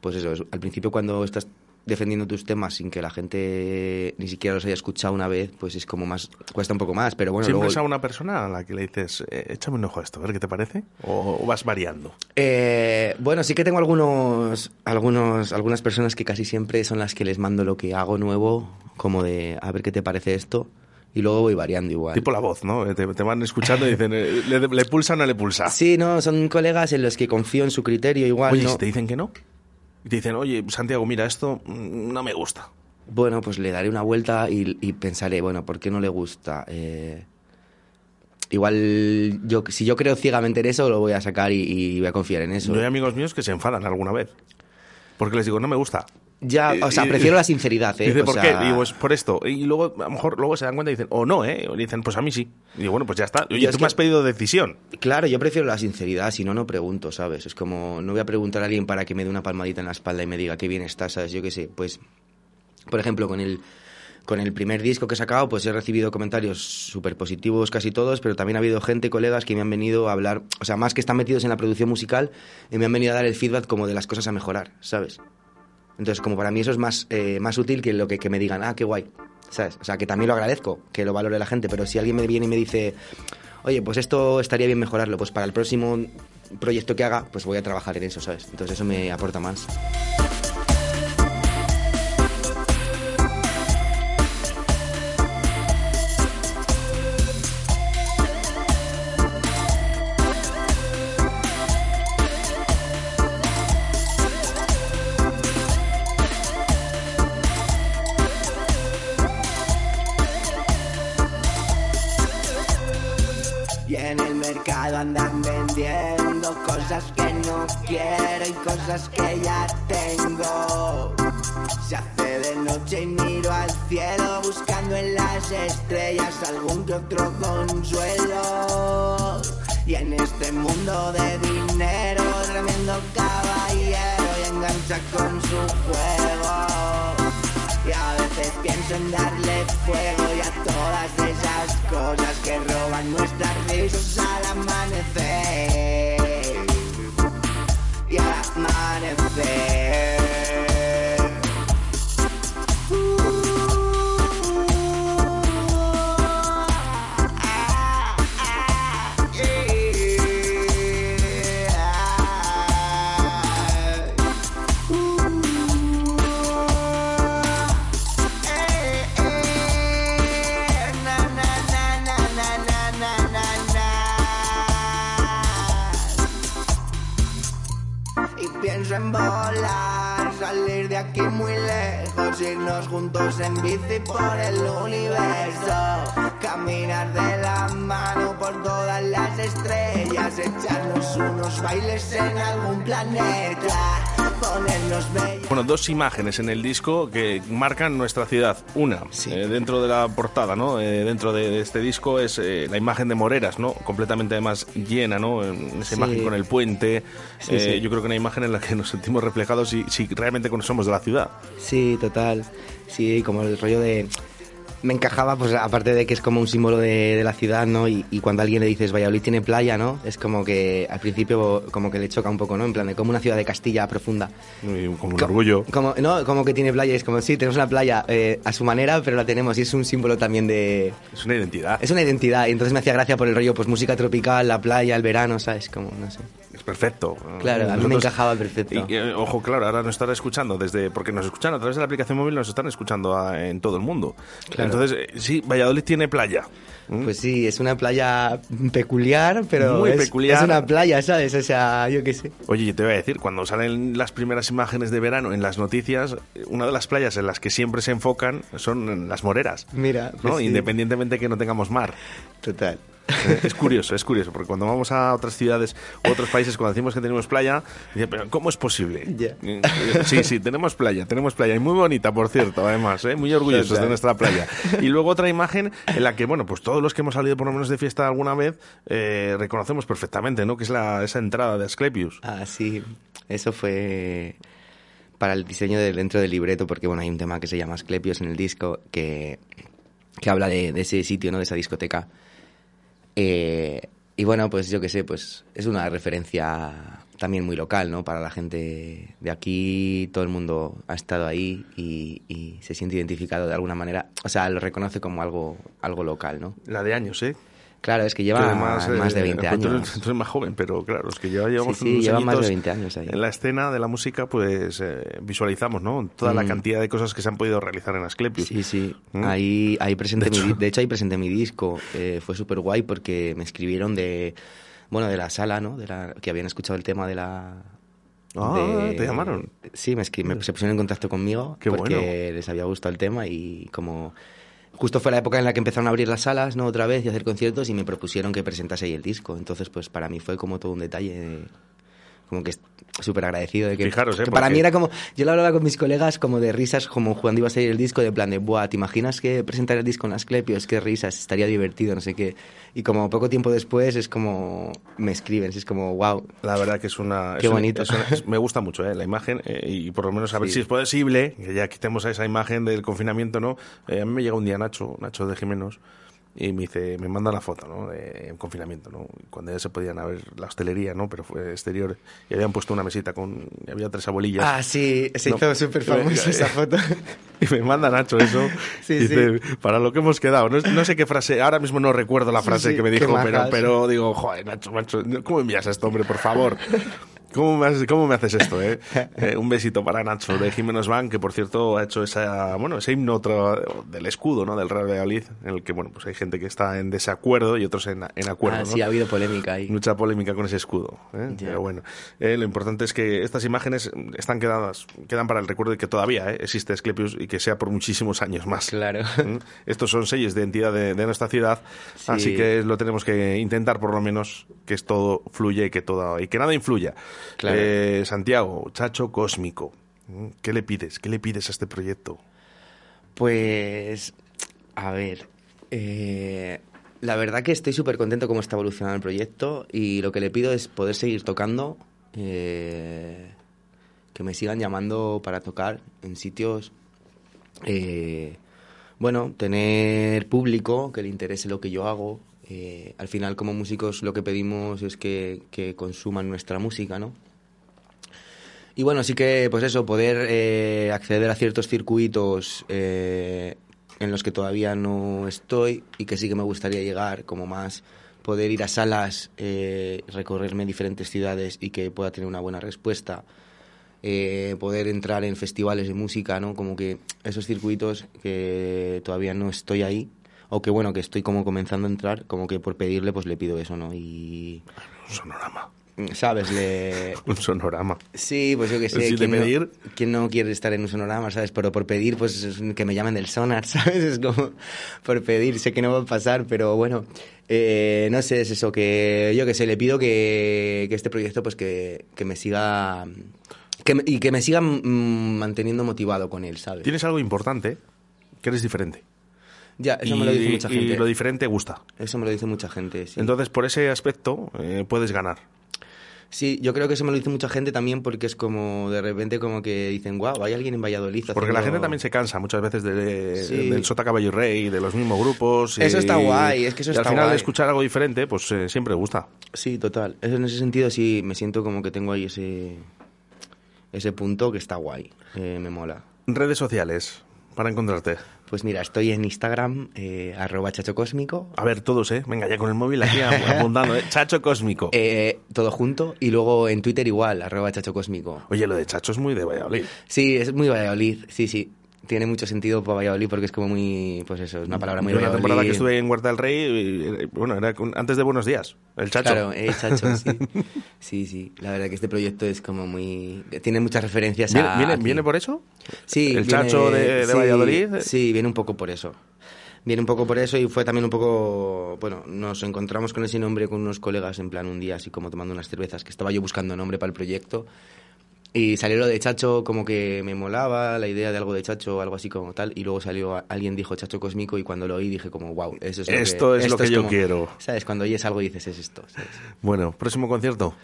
pues eso, es- al principio cuando estás defendiendo tus temas sin que la gente ni siquiera los haya escuchado una vez, pues es como más, cuesta un poco más, pero bueno, ¿Siempre luego... es a una persona a la que le dices, eh, échame un ojo a esto, a ver qué te parece? ¿O, o vas variando? Eh, bueno, sí que tengo algunos, algunos, algunas personas que casi siempre son las que les mando lo que hago nuevo, como de a ver qué te parece esto, y luego voy variando igual. Tipo la voz, ¿no? Te, te van escuchando y dicen, eh, ¿le, le pulsa o no le pulsa? Sí, no, son colegas en los que confío en su criterio igual. Oye, no. si te dicen que no, y te dicen, oye, Santiago, mira, esto mm, no me gusta. Bueno, pues le daré una vuelta y, y pensaré, bueno, ¿por qué no le gusta? Eh, igual, yo, si yo creo ciegamente en eso, lo voy a sacar y, y voy a confiar en eso. Yo hay amigos míos que se enfadan alguna vez. Porque les digo, no me gusta. Ya, o sea, prefiero la sinceridad, ¿eh? Dice, O ¿por sea- qué? Digo, es por esto. Y luego, a lo mejor, luego se dan cuenta y dicen, o no, ¿eh? O dicen, pues a mí sí. Y digo, bueno, pues ya está. Oye, Yo tú me que- has pedido decisión. Claro, yo prefiero la sinceridad, si no, no pregunto, ¿sabes? Es como, no voy a preguntar a alguien para que me dé una palmadita en la espalda y me diga qué bien estás, ¿sabes? Yo qué sé, pues, por ejemplo, con el, con el primer disco que he sacado, pues he recibido comentarios súper positivos casi todos, pero también ha habido gente, colegas, que me han venido a hablar, o sea, más que están metidos en la producción musical, y me han venido a dar el feedback como de las cosas a mejorar, ¿sabes? Entonces, como para mí eso es más, eh, más útil que lo que, que me digan, ah, qué guay, ¿sabes? O sea, que también lo agradezco, que lo valore la gente, pero si alguien me viene y me dice, oye, pues esto estaría bien mejorarlo, pues para el próximo proyecto que haga, pues voy a trabajar en eso, ¿sabes? Entonces eso me aporta más. Quiero y cosas que ya tengo. Se hace de noche y miro al cielo buscando en las estrellas algún que otro consuelo. Y en este mundo de dinero, tremendo caballero y engancha con su juego. Y a veces pienso en darle fuego y a todas esas cosas que roban nuestras risas al amanecer. Amanecer. Y pienso en volar, salir de aquí muy lejos, irnos juntos en bici por el universo, caminar de la mano por todas las estrellas, echarnos unos bailes en algún planeta. Bueno, dos imágenes en el disco que marcan nuestra ciudad. Una, eh, dentro de la portada, ¿no? Eh, dentro de, este disco es eh, la imagen de Moreras, ¿no? Completamente además llena, ¿no? Esa Sí. imagen con el puente. Sí. Yo creo que una imagen en la que nos sentimos reflejados si, si realmente somos de la ciudad. Sí, total. Sí, como el rollo de... Me encajaba, pues aparte de que es como un símbolo de, de la ciudad, ¿no? Y, y cuando a alguien le dices Valladolid tiene playa, ¿no? Es como que al principio como que le choca un poco, ¿no? En plan de como una ciudad de Castilla profunda. Como un orgullo. Como, no, como que tiene playa, es como, sí, tenemos una playa eh, a su manera, pero la tenemos y es un símbolo también de... Es una identidad. Es una identidad y entonces me hacía gracia por el rollo, pues música tropical, la playa, el verano, ¿sabes? Como, no sé. Es perfecto. Claro, a mí me encajaba perfecto. Y, eh, ojo, claro, ahora nos están escuchando desde. Porque nos escuchan a través de la aplicación móvil, nos están escuchando a- en todo el mundo. Claro. Entonces, eh, sí, Valladolid tiene playa. Pues sí, es una playa peculiar, pero Muy es, peculiar. es una playa, ¿sabes? O sea, yo qué sé. Oye, yo te voy a decir, cuando salen las primeras imágenes de verano en las noticias, eh, una de las playas en las que siempre se enfocan son las moreras. Mira, ¿no? pues sí. Independientemente que no tengamos mar. Total. Eh, Es curioso, es curioso, porque cuando vamos a otras ciudades u otros países, cuando decimos que tenemos playa, dicen, pero ¿cómo es posible? Eh, Sí, sí, tenemos playa, tenemos playa, y muy bonita, por cierto, además, ¿eh? muy orgullosos de nuestra playa. Y luego otra imagen en la que, bueno, pues todos los que hemos salido por lo menos de fiesta alguna vez, eh, reconocemos perfectamente, ¿no? Que es la, esa entrada de Asclepius. Ah, sí. Eso fue para el diseño del dentro del libreto, porque bueno, hay un tema que se llama Asclepios en el disco que, que habla de, de ese sitio, ¿no? De esa discoteca. Eh, y bueno, pues yo qué sé, pues es una referencia también muy local, ¿no? Para la gente de aquí, todo el mundo ha estado ahí y, y se siente identificado de alguna manera. O sea, lo reconoce como algo, algo local, ¿no? La de años, ¿eh? Claro, es que lleva más de eh, 20 pues tú años. eres- tú eres más joven, pero claro, es que ya llevamos Sí, sí, unos lleva más de añitos 20 años ahí. En la escena de la música, pues eh, visualizamos, ¿no? Toda la Mm. cantidad de cosas que se han podido realizar en Asclepius. Sí, sí. ¿Mm? Ahí, ahí presenté De mi, hecho- de hecho, ahí presenté mi disco. Eh, fue súper guay porque me escribieron de, bueno, de la sala, ¿no? De la, que habían escuchado el tema de la... Ah, de- ¿te llamaron? Sí, me, escri- me- se pusieron en contacto conmigo Qué porque bueno. les había gustado el tema y como... Justo fue la época en la que empezaron a abrir las salas, ¿no? Otra vez y hacer conciertos y me propusieron que presentase ahí el disco. Entonces, pues para mí fue como todo un detalle, de- como que súper agradecido de que... Fijaros, ¿eh? que para mí era como... Yo lo hablaba con mis colegas como de risas, como cuando iba a salir el disco, de plan de, buah, ¿te imaginas que presentar el disco en Asclepios? Qué risas, estaría divertido, no sé qué. Y como poco tiempo después es como... Me escriben, es como, wow. La verdad que es una... Qué es bonito. es una- es- me gusta mucho eh, la imagen eh, y por lo menos a ver Sí. si es posible que ya quitemos esa imagen del confinamiento, ¿no? Eh, a mí me llega un día Nacho, Nacho de Jimenos, y me dice, me manda la foto, ¿no? De en confinamiento, ¿no? Cuando ya se podían ver la hostelería, ¿no? Pero fue exterior y habían puesto una mesita con... había tres abuelillas. Ah, sí, se No. hizo súper famosa esa foto. Y me manda Nacho eso. Sí, dice, para lo que hemos quedado. No, no sé qué frase, ahora mismo no recuerdo la frase sí, que me dijo, pero, pero digo, joder, Nacho, Nacho, ¿cómo envías a este hombre, por favor? ¿Cómo me, haces, ¿Cómo me haces esto, eh? Eh, Un besito para Nacho de Jiménez Van, que por cierto ha hecho esa, bueno, ese himno otro del escudo, ¿no? Del Real Valladolid, en el que, bueno, pues hay gente que está en desacuerdo y otros en, en acuerdo, Ah, ¿no? sí, ha habido polémica ahí. Mucha polémica con ese escudo. ¿eh? Pero bueno, eh, lo importante es que estas imágenes están quedadas, quedan para el recuerdo de que todavía ¿eh? existe Asclepius y que sea por muchísimos años más. Claro. ¿Mm? Estos son sellos de identidad de, de nuestra ciudad, Sí. así que lo tenemos que intentar por lo menos que todo fluya y que todo y que nada influya. Claro. Eh, Santiago, Chacho Cósmico, ¿mm? ¿qué le pides? ¿Qué le pides a este proyecto? Pues, a ver, eh, la verdad que estoy súper contento cómo está evolucionando el proyecto y lo que le pido es poder seguir tocando, eh, que me sigan llamando para tocar en sitios, eh, bueno, tener público que le interese lo que yo hago. Eh, al final, como músicos, lo que pedimos es que, consuman nuestra música, ¿no? Y bueno, sí que, pues eso, poder eh, acceder a ciertos circuitos eh, en los que todavía no estoy y que sí que me gustaría llegar, como más poder ir a salas, recorrerme diferentes ciudades y que pueda tener una buena respuesta. Poder entrar en festivales de música, ¿no? Como que esos circuitos que todavía no estoy ahí, o que bueno, que estoy como comenzando a entrar, como que por pedirle, pues le pido eso, ¿no? Y... Un sonorama. ¿Sabes? Le... Un sonorama. Sí, pues yo qué sé. De ¿quién, pedir. No, quién no quiere estar en un sonorama, sabes? Pero por pedir, pues es que me llamen del sonar, ¿sabes? Es como por pedir, sé que no va a pasar, pero bueno, eh, no sé, es eso, que yo qué sé, le pido que, que este proyecto, pues que, que me siga... Que y que me siga mm, manteniendo motivado con él, ¿sabes? Tienes algo importante, que eres diferente. Ya, eso me lo dice mucha gente. Y lo diferente gusta. Eso me lo dice mucha gente, sí. Entonces, por ese aspecto, eh, puedes ganar. Sí, yo creo que eso me lo dice mucha gente también porque es como de repente como que dicen, wow, hay alguien en Valladolid. Porque la haciendo-". gente también se cansa muchas veces de, Sí. del Sota Caballo y Rey, de los mismos grupos. Eso y- está guay, es que eso y está al final guay. escuchar algo diferente, pues eh, siempre gusta. Sí, total. Eso en ese sentido sí me siento como que tengo ahí ese, ese punto que está guay. Eh, me mola. Redes sociales, para encontrarte. Pues mira, estoy en Instagram, eh, arroba chacho cósmico. A ver, todos, ¿eh? Venga, ya con el móvil aquí apuntando, ¿eh? Chacho Cósmico. Eh, todo junto. Y luego en Twitter igual, arroba chacho cósmico. Oye, lo de Chacho es muy de Valladolid. Sí, es muy Valladolid, sí, sí. Tiene mucho sentido para Valladolid porque es como muy, pues eso, es una palabra muy Yo una temporada que estuve en Huerta del Rey, y, eh, bueno, era antes de Buenos Días, el Chacho. Claro, eh, Chacho, sí. Sí, sí. La verdad que este proyecto es como muy... Tiene muchas referencias ¿Viene, a... viene, viene por eso? Sí. ¿El viene- Chacho de, de sí, Valladolid? Sí, viene un poco por eso. Viene un poco por eso y fue también un poco... Bueno, nos encontramos con ese nombre con unos colegas en plan un día así como tomando unas cervezas, que estaba yo buscando nombre para el proyecto. Y salió lo de Chacho como que me molaba, la idea de algo de Chacho, algo así como tal. Y luego salió, alguien dijo Chacho Cósmico y cuando lo oí dije como, wow, eso es lo Esto que... es lo que yo como- quiero. ¿Sabes? Cuando oyes algo dices, es esto, ¿sabes? Bueno, próximo concierto.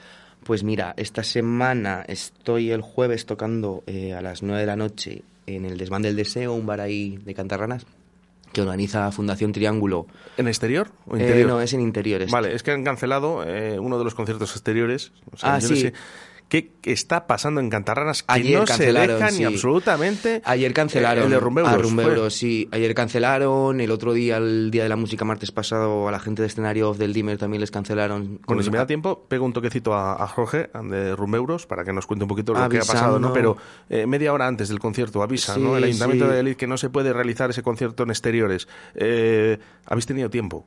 Pues mira, esta semana estoy el jueves tocando eh, a las 9 de la noche en el Desván del Deseo, un bar ahí de Cantarranas, que organiza Fundación Triángulo. ¿En exterior o Eh, no, es en interior. este. Vale, es que han cancelado eh, uno de los conciertos exteriores. O sea, Ah, yo no sé ¿Qué está pasando en Cantarranas? Que Ayer no se sí. ni absolutamente. Ayer cancelaron Eh, el de Rumbeuros, a Rumbeuros, sí. Ayer cancelaron. El otro día, el día de la música, martes pasado, a la gente de escenario Off del Dimmer también les cancelaron. Bueno, si me da tiempo, pego un toquecito a, a Jorge de Rumbeuros para que nos cuente un poquito lo que ha pasado, ¿no? Pero eh, media hora antes del concierto avisa, Sí, ¿no? El Ayuntamiento sí. de Elid que no se puede realizar ese concierto en exteriores. Eh, ¿Habéis tenido tiempo?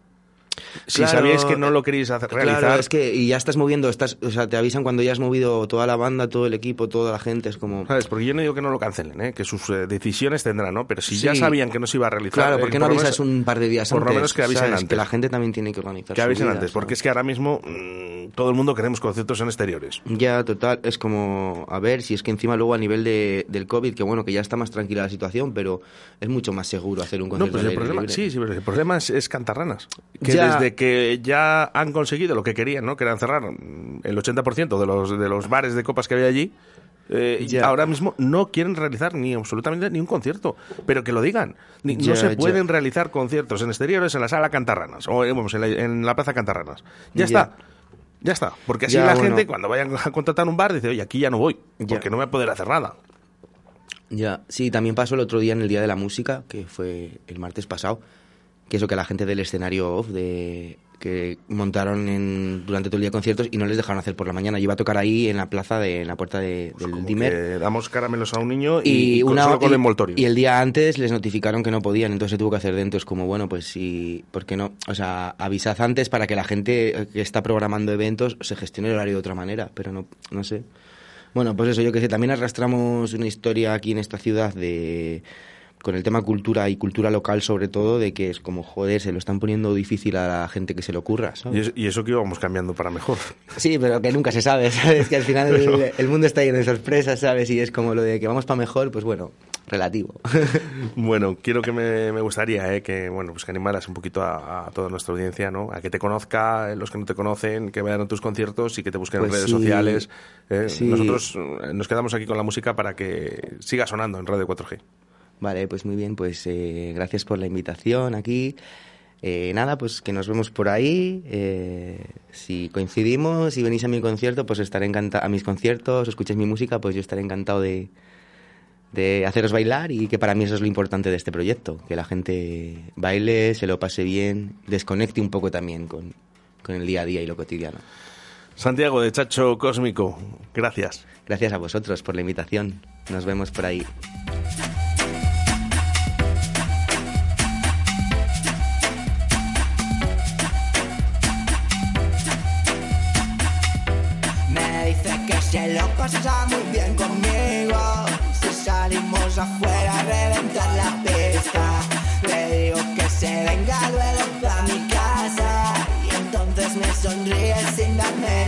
Si Claro, sabíais que no lo queréis hacer, realizar, Claro, es que y ya estás moviendo, estás, o sea, te avisan cuando ya has movido toda la banda, todo el equipo, toda la gente, es como... ¿sabes? Porque yo no digo que no lo cancelen, ¿eh? que sus eh, decisiones tendrán, ¿no? Pero si ya sabían que no se iba a realizar... Claro, eh, ¿por qué no por avisas menos- un par de días Por antes? lo menos que avisen ¿sabes? antes. Que la gente también tiene que organizar Que avisen antes, porque es que ahora mismo mm, todo el mundo queremos conciertos en exteriores. Ya, total, es como, a ver, si es que encima luego a nivel de, del COVID, que bueno, que ya está más tranquila la situación, pero es mucho más seguro hacer un No, concierto pues al el problema, libre. sí, sí, pero el problema es, es Cantarranas. Que Ya. Desde que ya han conseguido lo que querían, ¿no? Que eran cerrar mm, el 80% de los, de los bares de copas que había allí, eh, ahora mismo no quieren realizar ni absolutamente ni un concierto. Pero que lo digan. Ni- no se pueden realizar conciertos en exteriores en la sala Cantarranas o eh, vamos, en, la, en la plaza Cantarranas. Ya, está. Ya está. Porque así la bueno. gente, cuando vayan a contratar un bar, dice, oye, aquí ya no voy. Porque no voy a poder hacer nada. Ya, sí, también pasó el otro día en el Día de la Música, que fue el martes pasado, que eso que la gente del escenario off, de, que montaron en, durante todo el día conciertos y no les dejaron hacer por la mañana. Yo iba a tocar ahí en la plaza, de, en la puerta de, del Dimmer. Que damos caramelos a un niño y, una, solo con y- envoltorio. y el día antes les notificaron que no podían, entonces se tuvo que hacer dentro. Es como, bueno, pues sí, ¿por qué no? O sea, avisad antes para que la gente que está programando eventos se gestione el horario de otra manera, pero no, no sé. Bueno, pues eso, yo que sé, también arrastramos una historia aquí en esta ciudad de con el tema cultura y cultura local sobre todo, de que es como, joder, se lo están poniendo difícil a la gente que se le ocurra, ¿sabes? Y eso, y eso que íbamos cambiando para mejor. Sí, pero que nunca se sabe, ¿sabes? Que al final el, el mundo está lleno de sorpresas, ¿sabes? Y es como lo de que vamos para mejor, pues bueno, relativo. Bueno, quiero que me, me gustaría eh, que bueno pues que animaras un poquito a, a toda nuestra audiencia, ¿no? A que te conozca, eh, los que no te conocen, que vayan a tus conciertos y que te busquen en Pues redes sí. sociales. eh. Sí. Nosotros nos quedamos aquí con la música para que siga sonando en Radio 4G. Vale, pues muy bien, pues eh, gracias por la invitación aquí. Eh, nada, pues que nos vemos por ahí. eh, si coincidimos y venís a mi concierto, pues estaré encantado. A mis conciertos, escuchéis mi música, pues yo estaré encantado de, de haceros bailar y que para mí eso es lo importante de este proyecto, que la gente baile, se lo pase bien, desconecte un poco también con, con el día a día y lo cotidiano. Santiago de Chacho Cósmico, gracias. Gracias a vosotros por la invitación. Nos vemos por ahí. Pasa muy bien conmigo. Si salimos afuera a reventar la pista, le digo que se venga luego pa' mi casa. Y entonces me sonríe sin darme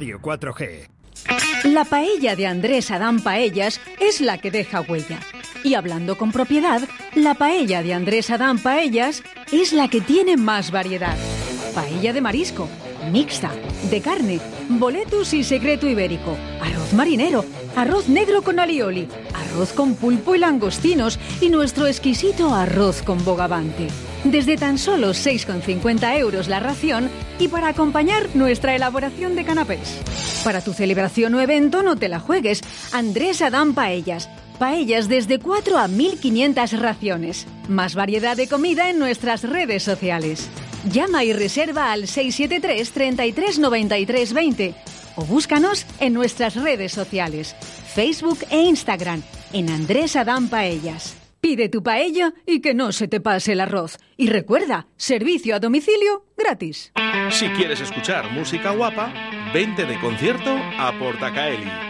Radio 4G. La paella de Andrés Adán Paellas es la que deja huella. Y hablando con propiedad, la paella de Andrés Adán Paellas es la que tiene más variedad. Paella de marisco, mixta, de carne, boletus y secreto ibérico, arroz marinero, arroz negro con alioli, arroz con pulpo y langostinos y nuestro exquisito arroz con bogavante. Desde tan solo 6,50 euros la ración y para acompañar nuestra elaboración de canapés. Para tu celebración o evento no te la juegues. Andrés Adán Paellas. Paellas desde 4 a 1500 raciones. Más variedad de comida en nuestras redes sociales. Llama y reserva al 673 33 93 20 o búscanos en nuestras redes sociales, Facebook e Instagram, en Andrés Adán Paellas. Pide tu paella y que no se te pase el arroz. Y recuerda, servicio a domicilio gratis. Si quieres escuchar música guapa, vente de concierto a Portacaeli.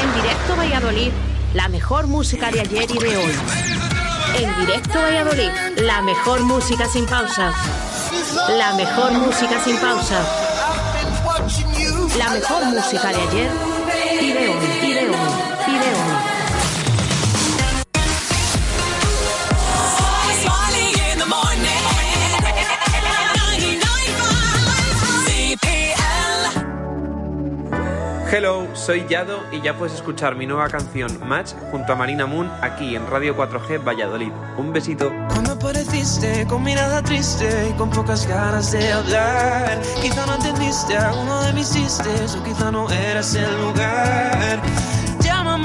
En directo Valladolid, la mejor música de ayer y de hoy. En directo Valladolid, la mejor música sin pausas. La mejor música sin pausas. La mejor música de ayer y de hoy, Hello, soy Yado y ya puedes escuchar mi nueva canción Match junto a Marina Moon aquí en Radio 4G Valladolid. Un besito. Cuando apareciste con mirada triste y con pocas ganas de hablar, quizá no entendiste a uno de mis chistes o quizá no eras el lugar. Llama,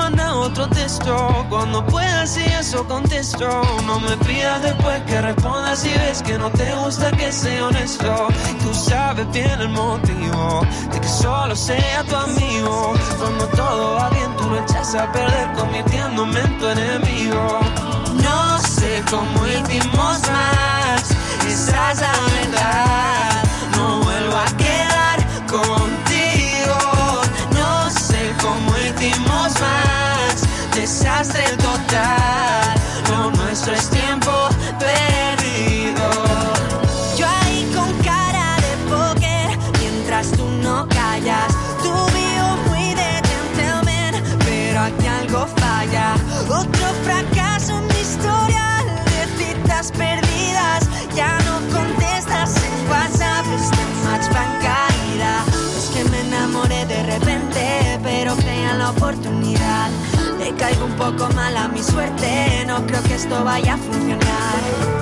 otro texto, cuando puedas y eso contesto. No me pidas después que respondas si ves que no te gusta que sea honesto. Tú sabes bien el motivo de que solo sea tu amigo. Cuando todo va bien, tú lo echas a perder convirtiéndome en tu enemigo. No sé cómo hicimos más, esa es la verdad. Un poco mal a mi suerte, no creo que esto vaya a funcionar.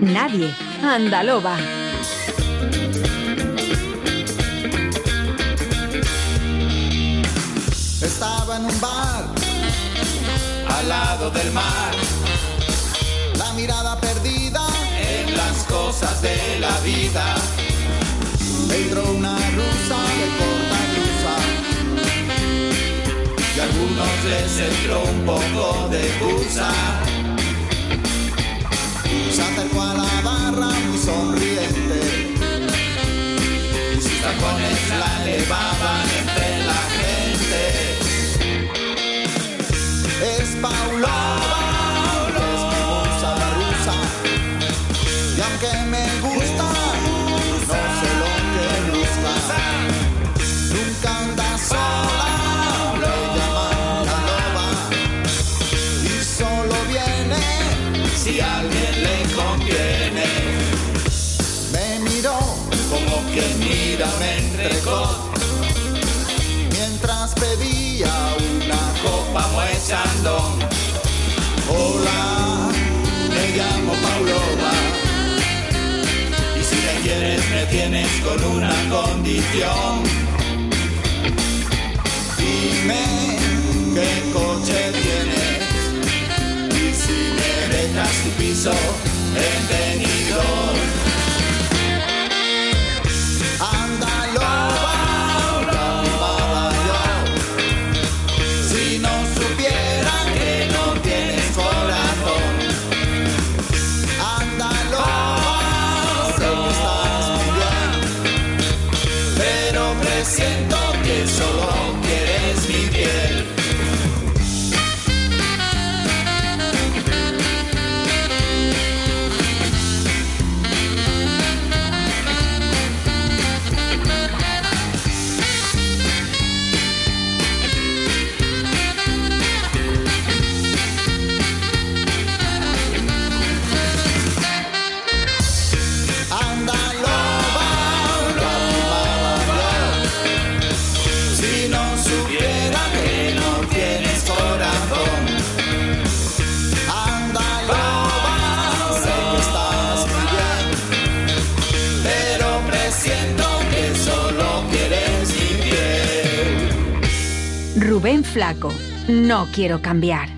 Nadie, Andaloba. Estaba en un bar, al lado del mar, la mirada perdida en las cosas de la vida. Entró una rusa de corta blusa y algunos les entró un poco de gusa acercó a la barra muy sonriente. Sus tacones la elevaban tienes con una condición. Dime qué coche tienes y si me dejas tu piso, en flaco. No quiero cambiar.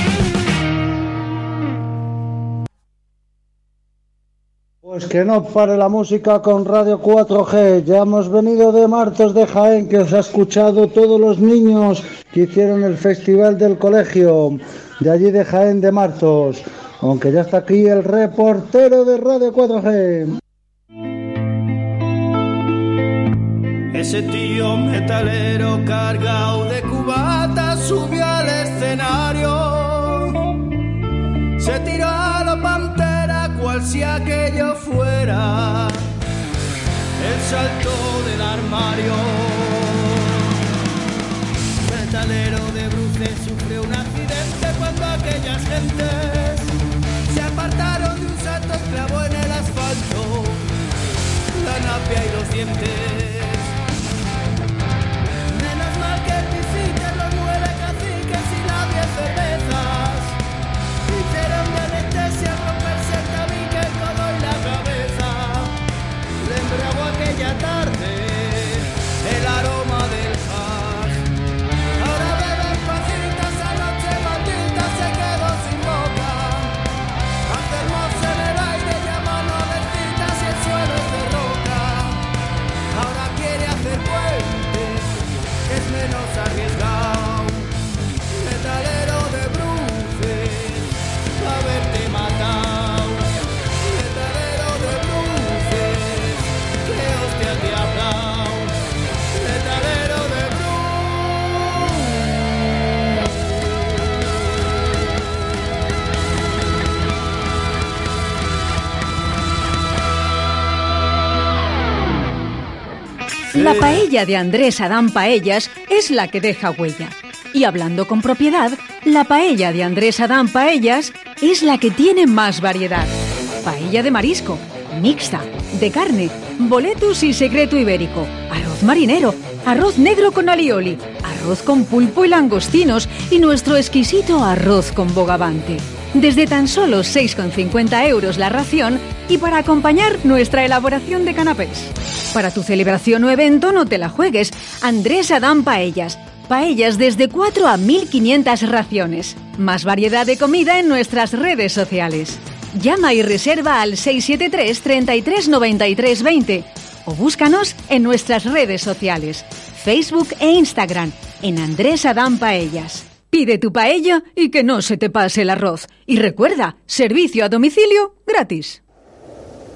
Pues que no pare la música con Radio 4G. Ya hemos venido de Martos de Jaén, que os ha escuchado todos los niños que hicieron el festival del colegio. De allí de Jaén de Martos. Aunque ya está aquí el reportero de Radio 4G. Ese tío metalero cargado de cubatas subió si aquello fuera el salto del armario. Metalero de bruces sufrió un accidente cuando aquellas gentes se apartaron de un salto y clavó en el asfalto la napia y los dientes. La paella de Andrés Adán Paellas es la que deja huella. Y hablando con propiedad, la paella de Andrés Adán Paellas es la que tiene más variedad. Paella de marisco, mixta, de carne, boletus y secreto ibérico, arroz marinero, arroz negro con alioli, arroz con pulpo y langostinos y nuestro exquisito arroz con bogavante. Desde tan solo 6,50 euros la ración y para acompañar nuestra elaboración de canapés. Para tu celebración o evento no te la juegues. Andrés Adán Paellas. Paellas desde 4 a 1500 raciones. Más variedad de comida en nuestras redes sociales. Llama y reserva al 673 33 93 20 o búscanos en nuestras redes sociales, Facebook e Instagram, en Andrés Adán Paellas. Pide tu paella y que no se te pase el arroz. Y recuerda, servicio a domicilio gratis.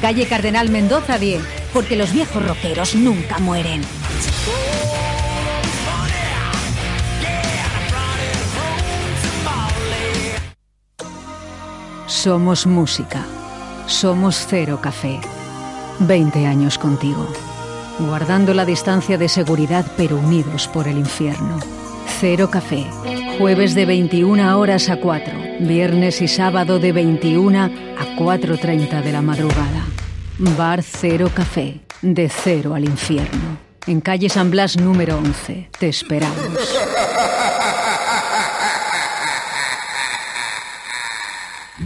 Calle Cardenal Mendoza 10. Porque los viejos rockeros nunca mueren. Somos música. Somos Cero Café. 20 años contigo. Guardando la distancia de seguridad pero unidos por el infierno. Cero Café. Jueves de 21 horas a 4. Viernes y sábado de 21 a 4.30 de la madrugada. Bar Cero Café. De cero al infierno. En calle San Blas número 11. Te esperamos.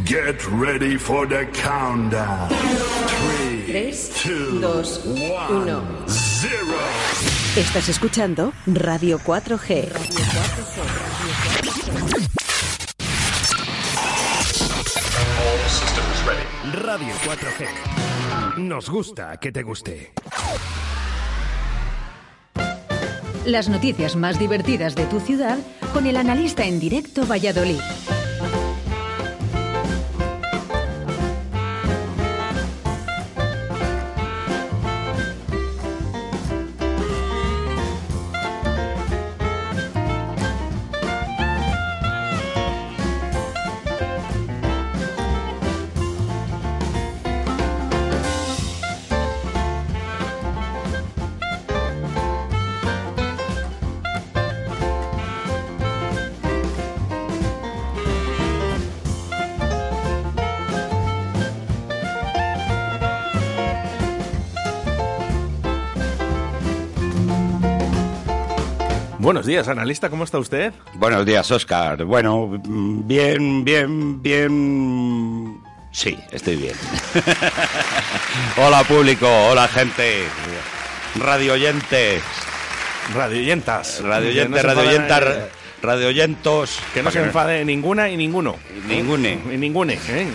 Get ready for the countdown. Three, 3, 2, 1. zero. Estás escuchando Radio 4G. Radio 4G. Nos gusta que te guste. Las noticias más divertidas de tu ciudad con el analista en directo Valladolid. Buenos días, analista, ¿cómo está usted? Buenos días, Oscar. Bueno, bien, bien, bien. Sí, estoy bien. hola, público, hola, gente. Radio oyentes. Radio oyentas. Radio oyentes, radio radio oyentos. Que no se enfade ninguna y ninguno. Ningune. Y ningune, ¿eh?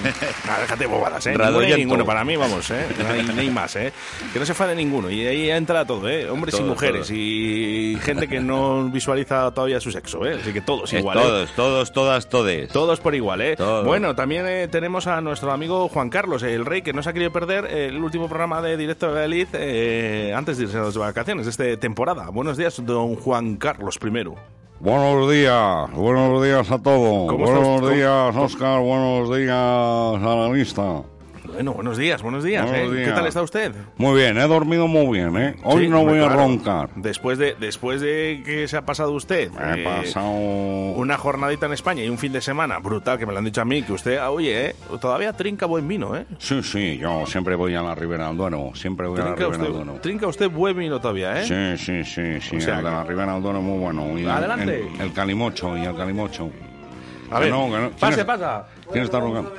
Nada, déjate bobadas, ¿eh? Radio y ninguno. Para mí, vamos, ¿eh? No hay, no hay más, ¿eh? Que no se enfade ninguno. Y ahí entra todo, ¿eh? Hombres y mujeres. todo. Y gente que no visualiza todavía su sexo, ¿eh? Así que todos Eh, igual, ¿eh? todos, todos, todas, todes. Todos por igual, ¿eh? Todos. Bueno, también eh, tenemos a nuestro amigo Juan Carlos, el rey, que no se ha querido perder el último programa de Directo de eh, antes de irse a las vacaciones de esta temporada. Buenos días, don Juan Carlos primero. Buenos días, buenos días a todos. ¿Cómo está Buenos días, Oscar. Buenos días, analista. Bueno, buenos días, buenos días. Buenos ¿eh? ¿Qué días. tal está usted? Muy bien, he dormido muy bien, ¿eh? Hoy Sí, no voy hombre, a claro. roncar. Después de, después de que se ha pasado usted He eh, pasado... una jornadita en España y un fin de semana brutal, que me lo han dicho a mí, que usted, ah, oye, eh, todavía trinca buen vino, ¿eh? Sí, sí, yo siempre voy a la Ribera del Duero. Siempre voy a la Trinca Ribera del Duero. trinca usted buen vino todavía, ¿eh? Sí, sí, sí, sí. O sea el de la Ribera del Duero es muy bueno. Y el- Adelante. El, el calimocho y el calimocho. A Que ver, no, que no. ¿Quién pase, es- pasa. ¿Quién está rogando?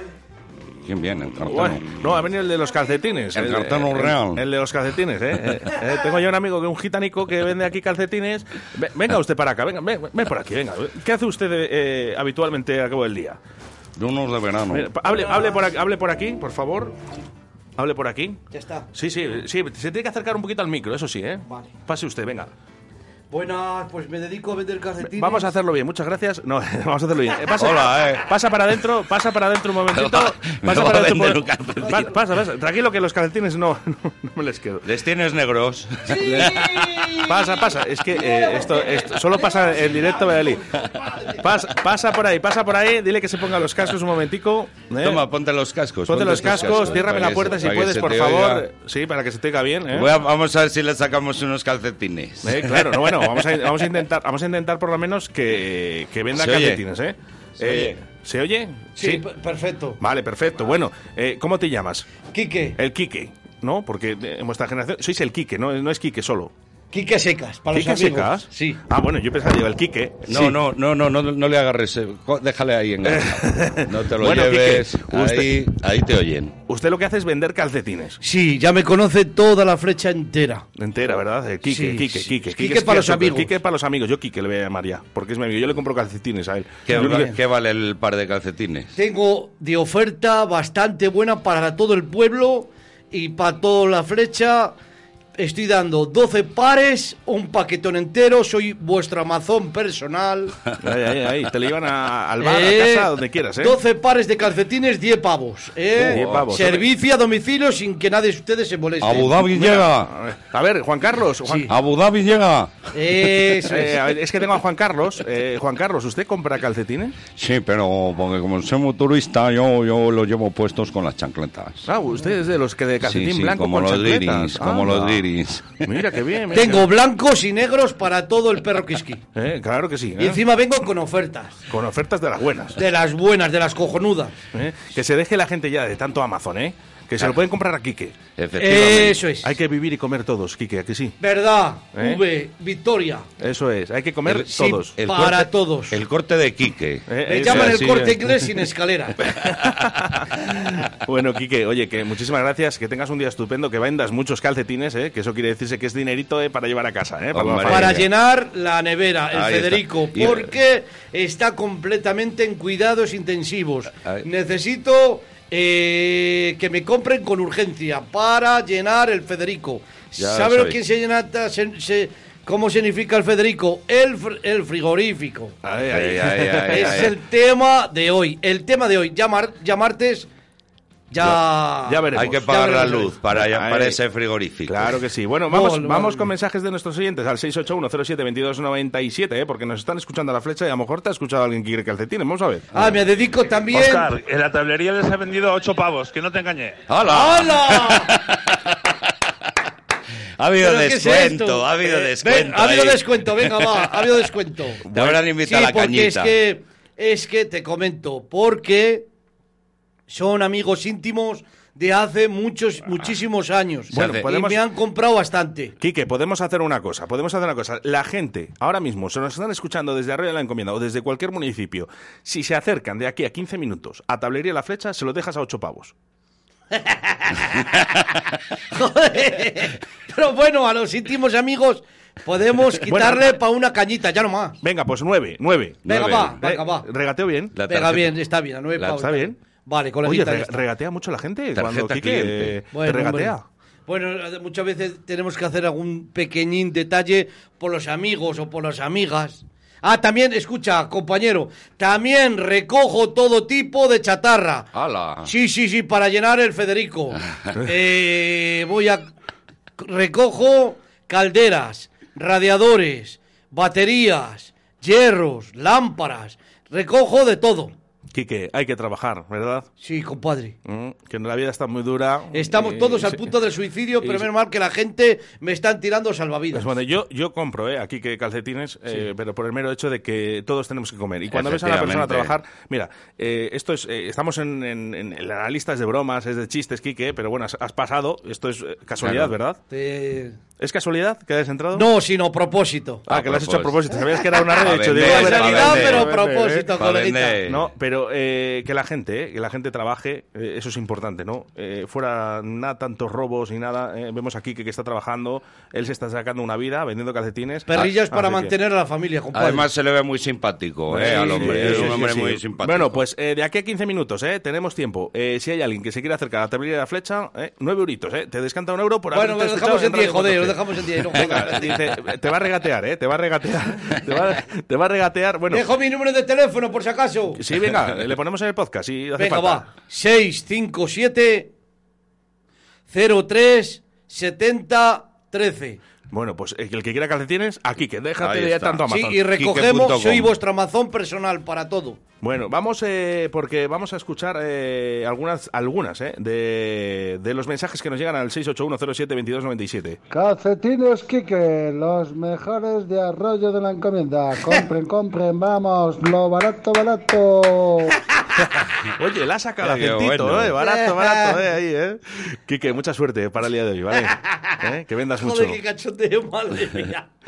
¿Quién viene? El cartero. Bueno, no, ha venido el de los calcetines. El de- cartero real. El, de los calcetines, ¿eh? Eh, eh, tengo yo un amigo que es un gitanico que vende aquí calcetines. Ve- Venga usted para acá, venga, ven, ven por aquí, venga. ¿Qué hace usted eh, habitualmente a cabo del día? De unos de verano. Mira, hable, hable, por aquí, hable por aquí, por favor. Hable por aquí. Ya está. Sí, sí, sí. Se tiene que acercar un poquito al micro, eso sí, ¿eh? Vale. Pase usted, venga. Buenas, pues me dedico a vender calcetines. Vamos a hacerlo bien, muchas gracias. No, vamos a hacerlo bien. Eh, Pasa, Hola, eh. Pasa para adentro, pasa para adentro un momentito. Me Pasa para adentro. Pa- Pasa, pasa. Tranquilo que los calcetines no, no, no me les quedo. ¿Les tienes negros? Pasa, pasa. Es que eh, esto, esto solo pasa en directo Valladolid. Pasa, pasa por ahí, pasa por ahí. Dile que se ponga los cascos un momentico. ¿eh? Toma, ponte los cascos. Ponte los cascos, ciérrame la puerta si puedes, por favor. oiga. Sí, para que se te oiga bien. ¿eh? Voy a- vamos a ver si le sacamos unos calcetines. Eh, claro, no, bueno, vamos a, vamos a intentar, vamos a intentar por lo menos que, que venda ¿Se oye? calcetines, ¿eh? ¿Se Eh, ¿Se oye? Sí, per- perfecto. Vale, perfecto. Bueno, eh, ¿cómo te llamas? Quique. El Quique, ¿no? Porque eh, en vuestra generación sois el Quique, no, no es Quique solo. Quique secas, para ¿Quique los amigos. secas? Sí. Ah, bueno, yo pensaba que iba el Quique. No, Sí. no, no, no, no, no le agarres. eh, Déjale ahí en No te lo Bueno, lleves. Quique, usted- ahí, ahí te oyen. Usted lo que hace es vender calcetines. Sí, ya me conoce toda la flecha entera. Entera, ¿verdad? El Quique, Sí, Quique, sí. Quique. Quique es para los amigos. Quique para los amigos. Yo Quique le voy a llamar ya, porque es mi amigo. Yo le compro calcetines a él. ¿Qué, qué vale el par de calcetines? Tengo de oferta bastante buena para todo el pueblo y para toda la flecha. Estoy dando 12 pares, un paquetón entero. Soy vuestro amazón personal. Ahí, ahí, ahí. Te lo llevan a- al bar, Eh, a casa, donde quieras, ¿eh? 12 pares de calcetines, 10 pavos. ¿eh? 10 pavos. Servicio a domicilio sin que nadie de ustedes se moleste. Abu Dhabi Mira, llega. a ver, Juan Carlos. Juan- Abu Dhabi llega. Eso Eh, es. a ver, es que tengo a Juan Carlos. Eh, Juan Carlos, ¿usted compra calcetines? Sí, pero porque como soy muy turista, yo, yo los llevo puestos con las chancletas. Ah, usted es de los que de calcetín Sí, sí, blanco como con los chancletas. como los Anda. Mira qué bien. mira Tengo blancos y negros para todo el perro quisqui. que- Eh, claro que sí. Y ¿eh? encima vengo con ofertas. Con ofertas de las buenas. De las buenas, de las cojonudas. ¿eh? Que se deje la gente ya de tanto Amazon, ¿eh? Que se lo pueden comprar a Quique. Efectivamente. Eso es. Hay que vivir y comer todos, Quique, ¿a que sí? Verdad. ¿Eh? V, Victoria. Eso es, hay que comer El- sí, todos. el Para corte- todos. El corte de Quique. Eh, Me eso llaman el corte eh. inglés sin escalera. Bueno, Quique, oye, que muchísimas gracias, que tengas un día estupendo, que vendas muchos calcetines, ¿eh? que eso quiere decirse que es dinerito ¿eh? para llevar a casa. ¿eh? Para. Para llenar la nevera, el Ahí está. Federico, Y- porque está completamente en cuidados intensivos. Ahí. Necesito eh, que me compren con urgencia para llenar el Federico. Ya ¿Sabe lo soy. que se llena? se- se- ¿Cómo significa el Federico? El, el frigorífico. Ay, ay, es el tema de hoy. El tema de hoy. Ya, mar- ya martes. Ya. Ya veremos. Hay que pagar la luz para, ese frigorífico. Claro que sí. Bueno, vamos, vamos con mensajes de nuestros oyentes al 681072297, ¿eh? porque nos están escuchando a la flecha y a lo mejor te ha escuchado alguien que quiere calcetines. Vamos a ver. Ah, me dedico también. Oscar, en la tablería les he vendido ocho pavos, que no te engañé. ¡Hala! ¡Hala! Ha habido ¿Pero qué es descuento, ha habido Eh, descuento. ven, ha habido descuento, venga, va, ha habido descuento. Te habrán invitado sí, a la porque es cañita. que, es que te comento, porque son amigos íntimos de hace muchos, muchísimos años. Bueno, y podemos- me han comprado bastante. Quique, podemos hacer una cosa, podemos hacer una cosa. La gente, ahora mismo, se nos están escuchando desde Arroyo de la Encomienda o desde cualquier municipio. Si se acercan de aquí a 15 minutos a Tablería La Flecha, se lo dejas a 8 pavos. Pero bueno, a los íntimos amigos podemos quitarle para una cañita, ya no más. Venga, pues 9, 9. Venga, va, venga, va. ¿Regateo bien? Venga, bien, está bien, a nueve La- pavos. ¿Está bien? Vale, Oye, re- ya está. regatea mucho la gente Tarjeta cuando Quique eh, te Bueno, regatea. hombre. Bueno, muchas veces tenemos que hacer algún pequeñín detalle por los amigos o por las amigas. Ah, también, escucha, compañero, también recojo todo tipo de chatarra. ¡Hala! Sí, sí, sí, para llenar el Federico. Eh, voy a... Recojo calderas, radiadores, baterías, hierros, lámparas. Recojo de todo. Quique, hay que trabajar, ¿verdad? Sí, compadre. Mm, que la vida está muy dura. Estamos todos al punto del suicidio, Y pero menos mal que la gente me están tirando salvavidas. Pues bueno, yo, yo compro, ¿eh? Aquí que calcetines, eh, pero por el mero hecho de que todos tenemos que comer. Y cuando ves a una persona trabajar, mira, eh, esto es, eh, estamos en, en, en- en la lista es de bromas, es de chistes, Quique, pero bueno, has, has pasado, esto es casualidad, Claro. ¿verdad? Te- ¿Es casualidad que hayas entrado? No, sino propósito. Ah, que lo has hecho a propósito. Sabías que era una red, de hecho. vender, digo, pero propósito, coleguita. No, pero eh, que la gente, eh, que la gente trabaje, eh, eso es importante, ¿no? Eh, fuera nada tantos robos ni nada. eh, vemos aquí que, que está trabajando, él se está sacando una vida vendiendo calcetines. Perrillas Ah, para que- mantener a la familia, compadre. Además se le ve muy simpático, ¿eh? Al hombre. sí, es un sí, hombre sí. muy simpático. Bueno, pues eh, de aquí a 15 minutos, ¿eh? Tenemos tiempo. Eh, si hay alguien que se quiera acercar a la tablilla de la flecha, ¿eh? 9 euritos, ¿eh? Te descanta un euro por Bueno, lo dejamos en 10, Radio joder, lo 4G. dejamos en 10. no dice, te va a regatear, ¿eh? Te va a regatear. Te va, te va a regatear. Bueno, Dejo mi número de teléfono por si acaso. sí, venga, le ponemos en el podcast. Si hace Venga, falta. va. 657 03 70 13. Bueno, pues eh, el que quiera calcetines, aquí, que déjate de tanto Sí, Amazon. y recogemos, soy vuestra Amazon personal para todo. Bueno, vamos eh, porque vamos a escuchar eh, algunas, algunas eh, de, de los mensajes que nos llegan al 681072297. Calcetines Quique, los mejores de Arroyo de la Encomienda. Compren, compren, vamos, lo barato, barato. Oye, la ha sacado Qué acentito, bueno. eh, barato, barato, eh, ahí, eh. Quique, mucha suerte para el día de hoy, ¿vale? Eh, Que vendas mucho. Joder, qué madre mía.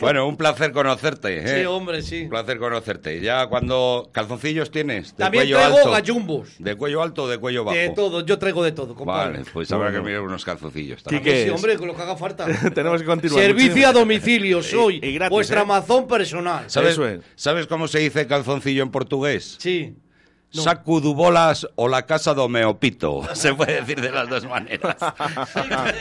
Bueno, un placer conocerte, ¿eh? Sí, hombre, sí. Un placer conocerte. Ya cuando calzoncillos tienes, de También cuello traigo alto. gallumbos. ¿De cuello alto o de cuello bajo? De todo, yo traigo de todo, compadre. Vale, pues habrá Bueno. que mirar unos calzoncillos también. Sí, hombre, con lo que haga falta. Tenemos que continuar. Servicio a domicilio, soy Y- y gratis, vuestra ¿eh? Amazon personal. ¿Sabes, Eso es. ¿Sabes cómo se dice calzoncillo en portugués? Sí. No. Sacudubolas o la casa do meopito. Se puede decir de las dos maneras. Enséñame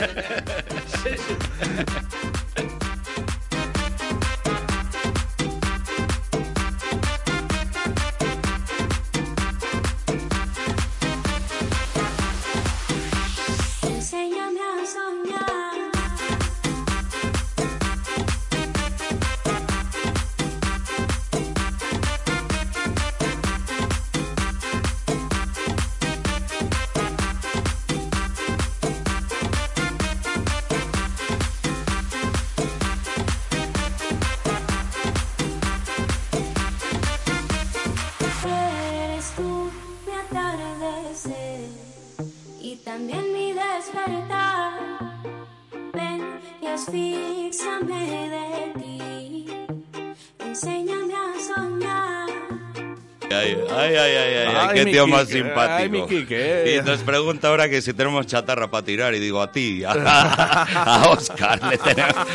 Ay, ay, ay, ay, ay, Ay, qué tío más simpático. ay, mi Quique. Y nos pregunta ahora que si tenemos chatarra para tirar y digo a ti, a, a Oscar le tenemos.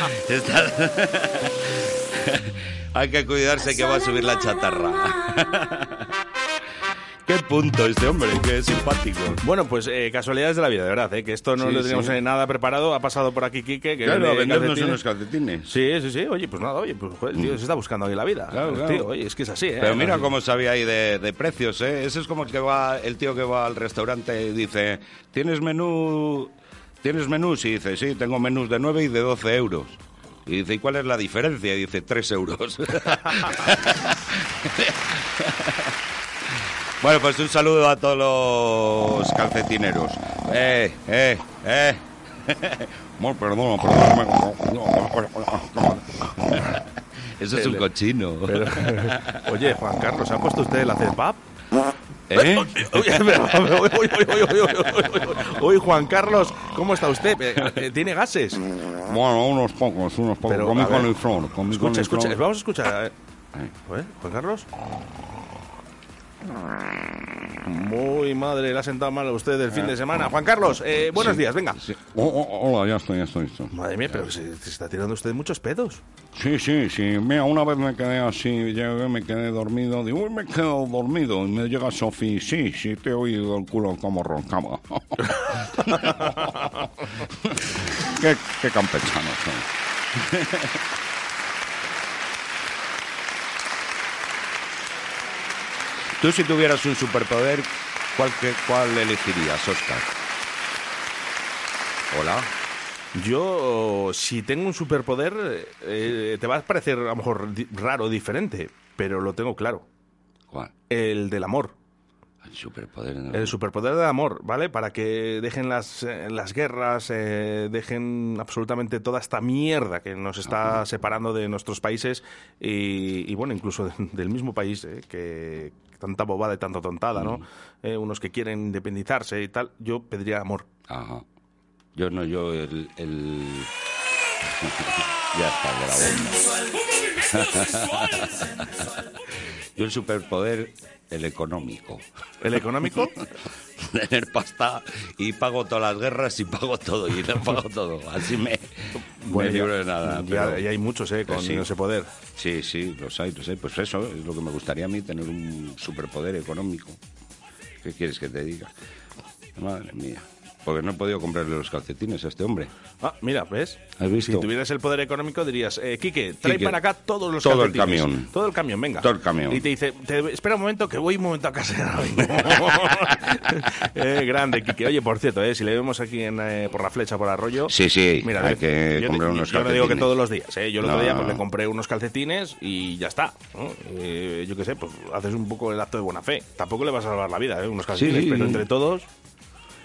Hay que cuidarse que va a subir la chatarra. Qué punto este hombre, qué simpático. Bueno, pues eh, casualidades de la vida, de verdad, eh, que esto no Sí, lo teníamos sí. eh, nada preparado. Ha pasado por aquí Quique. Que Claro, vendernos unos calcetines. Sí, sí, sí. Oye, pues nada, oye, pues joder, tío se está buscando ahí la vida. Claro. Tío, oye, es que es así, ¿eh? Pero mira cómo sabía ahí de, de precios, ¿eh? Ese es como el que va, el tío que va al restaurante y dice, ¿tienes menú? ¿Tienes menús? Y dice, sí, tengo menús de 9 y de 12 euros. Y dice, ¿y cuál es la diferencia? Y dice, 3 euros. bueno, pues un saludo a todos los calcetineros. Eh, eh, eh. Bueno, perdón, perdón. Eso es un cochino. Pero- oye, Juan Carlos, ¿ha puesto usted el ACPAP? ¿Eh? Uy, Juan Carlos, ¿cómo está usted? Eh, eh, ¿Tiene gases? Bueno, unos pocos, unos pocos. Pero, con mi coliflor, Escucha, escucha, vamos a escuchar. ver, Juan Carlos. Muy madre, le ha sentado mal a usted el fin de semana. Juan Carlos, eh, buenos Sí, días, venga. sí. Oh, oh, hola, ya estoy, ya estoy. ya estoy. Madre mía, pero se, se está tirando usted muchos pedos. Sí, sí, sí. Mira, una vez me quedé así, llegué, me quedé dormido. Digo, uy, me quedo dormido. Y me llega Sofi, sí, sí, te he oído el culo como roncaba. qué, qué campechano soy. Tú si tuvieras un superpoder, ¿cuál, que- cuál elegirías, Oscar? Hola. Yo, si tengo un superpoder, eh, te va a parecer a lo mejor raro, diferente, pero lo tengo claro. ¿Cuál? El del amor. El superpoder. ¿no? El superpoder del amor, ¿vale? Para que dejen las, eh, las guerras, eh, dejen absolutamente toda esta mierda que nos está separando de nuestros países y, y, bueno, incluso de- del mismo país, eh, que tanta bobada y tanta tontada, ¿no? Eh, unos que quieren independizarse y tal, yo pediría amor. Ajá. Yo no, yo el... el... ya está, grabando. yo el superpoder, el económico. ¿El económico? Tener pasta y pago todas las guerras y pago todo y no pago todo. Así me, Bueno, me libro de nada. ya- pero- ya hay muchos, eh, con Sí. ese poder. Sí, sí, los hay, los hay. Pues eso es lo que me gustaría a mí, tener un superpoder económico. ¿Qué quieres que te diga? Madre mía. Porque no he podido comprarle los calcetines a este hombre. Ah, mira, ¿ves? ¿Has visto? Si tuvieras el poder económico dirías, eh, Quique, trae Quique, para acá todos los todo el calcetines. camión. Todo el camión, venga. Todo el camión. Y te dice, te- espera un momento que voy un momento a casa. ahora mismo". eh, grande, Quique. Oye, por cierto, eh, si le vemos aquí en, eh, por la flecha, por arroyo... Sí, sí, Mira, hay eh, que yo, comprar yo- unos yo no digo que calcetines. todos los días, eh. Yo el otro No, día no, pues, le compré unos calcetines y ya está. ¿no? Yo qué sé, pues haces un poco el acto de buena fe. Tampoco le vas a salvar la vida, eh, unos calcetines, Sí. pero entre todos...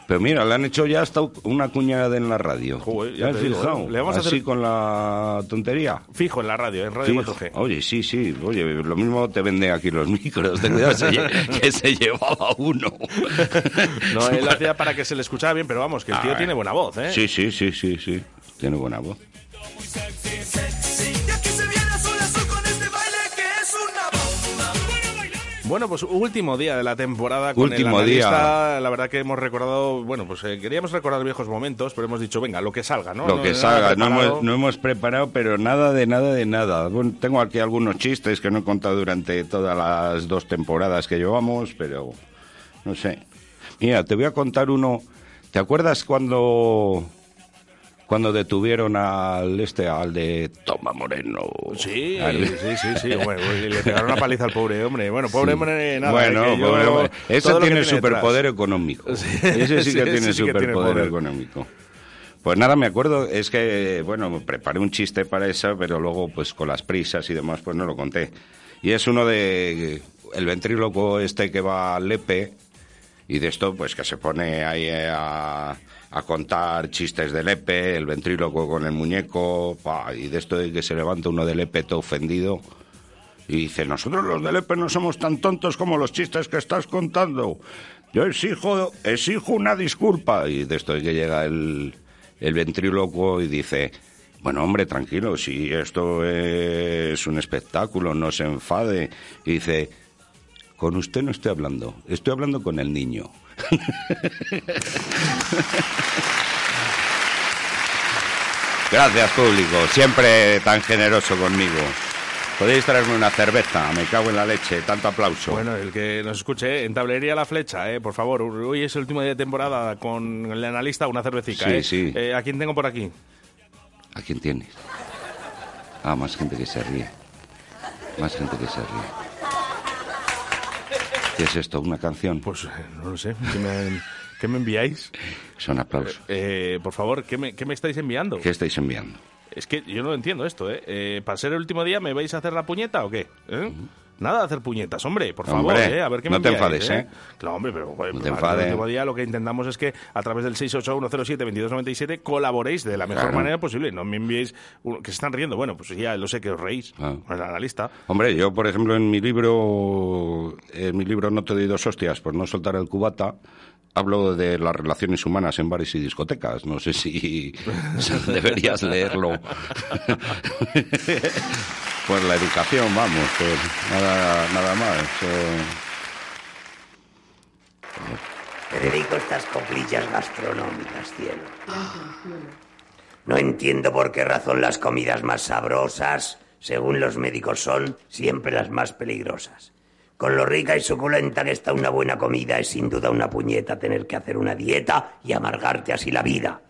Pero mira, le han hecho ya hasta una cuñada en la radio. Joder, ya ¿Te digo, fijado? Le vamos a Así hacer- con la tontería. Fijo en la radio, en Radio Fijo. 4G. Oye, sí, sí. Oye, lo mismo te vende aquí los micros. Ten cuidado, se que se llevaba uno. No, él lo hacía para que se le escuchara bien, pero vamos, que el tío Ah, tiene buena voz, ¿eh? Sí, sí, sí, sí, sí. Tiene buena voz. Bueno, pues último día de la temporada con Último el analista. día. La verdad que hemos recordado, bueno, pues eh, queríamos recordar viejos momentos, pero hemos dicho, venga, lo que salga, ¿no? Lo No- que salga, no hemos, no hemos preparado, pero nada de nada de nada. Bueno, tengo aquí algunos chistes que no he contado durante todas las dos temporadas que llevamos, pero no sé. Mira, te voy a contar uno. ¿Te acuerdas cuando cuando detuvieron al este al de Toma Moreno? Sí, Al- sí, sí, sí. Bueno, y le pegaron una paliza al pobre hombre. Bueno, pobre Sí. hombre, nada. Bueno, que yo- pobre hombre. Ese tiene detrás. superpoder económico. Sí, Ese sí que sí, tiene que superpoder poder. económico. Pues nada, me acuerdo, es que, bueno, preparé un chiste para eso, pero luego, pues con las prisas y demás, pues no lo conté. Y es uno de el ventríloco este que va al Lepe, y de esto, pues que se pone ahí eh, a, a contar chistes de Lepe, el ventríloco con el muñeco, y de esto de que se levanta uno de Lepe todo ofendido. Y dice, nosotros los del EPE no somos tan tontos como los chistes que estás contando. Yo exijo, exijo una disculpa. Y de esto es que llega el, el ventrílocuo y dice, bueno, hombre, tranquilo, si esto es un espectáculo, no se enfade. Y dice, con usted no estoy hablando, estoy hablando con el niño. Gracias, público, siempre tan generoso conmigo. Podéis traerme una cerveza, me cago en la leche, tanto aplauso. Bueno, el que nos escuche, en Tablería La Flecha, eh, por favor. Hoy es el último día de temporada con el analista, una cervecita. Sí, eh. sí. Eh, ¿A quién tengo por aquí? ¿A quién tienes? Ah, más gente que se ríe. Más gente que se ríe. ¿Qué es esto? ¿Una canción? Pues eh, no lo sé. ¿Qué me, qué me enviáis? Son aplausos. Eh, por favor, ¿qué me, qué me estáis enviando? ¿Qué estáis enviando? Es que yo no lo entiendo esto, ¿eh? Eh, ¿Para ser el último día me vais a hacer la puñeta o qué? ¿Eh? Nada de hacer puñetas, hombre, por Hombre, favor, ¿eh? A ver qué me no te enfades, ¿eh? Claro, hombre, pero joder, No te enfades. el último día lo que intentamos es que a través del 681072297 colaboréis de la mejor Claro. manera posible. No me enviéis que se están riendo. Bueno, pues ya lo sé que os reís. Ah. El analista. Hombre, yo, por ejemplo, en mi libro, en mi libro No te doy dos hostias por no soltar el cubata, hablo de las relaciones humanas en bares y discotecas. No sé si deberías leerlo. Pues la educación, vamos, nada, nada más. eh. A estas coplillas gastronómicas, cielo. No entiendo por qué razón las comidas más sabrosas, según los médicos, son siempre las más peligrosas. Con lo rica y suculenta que está una buena comida, es sin duda una puñeta tener que hacer una dieta y amargarte así la vida.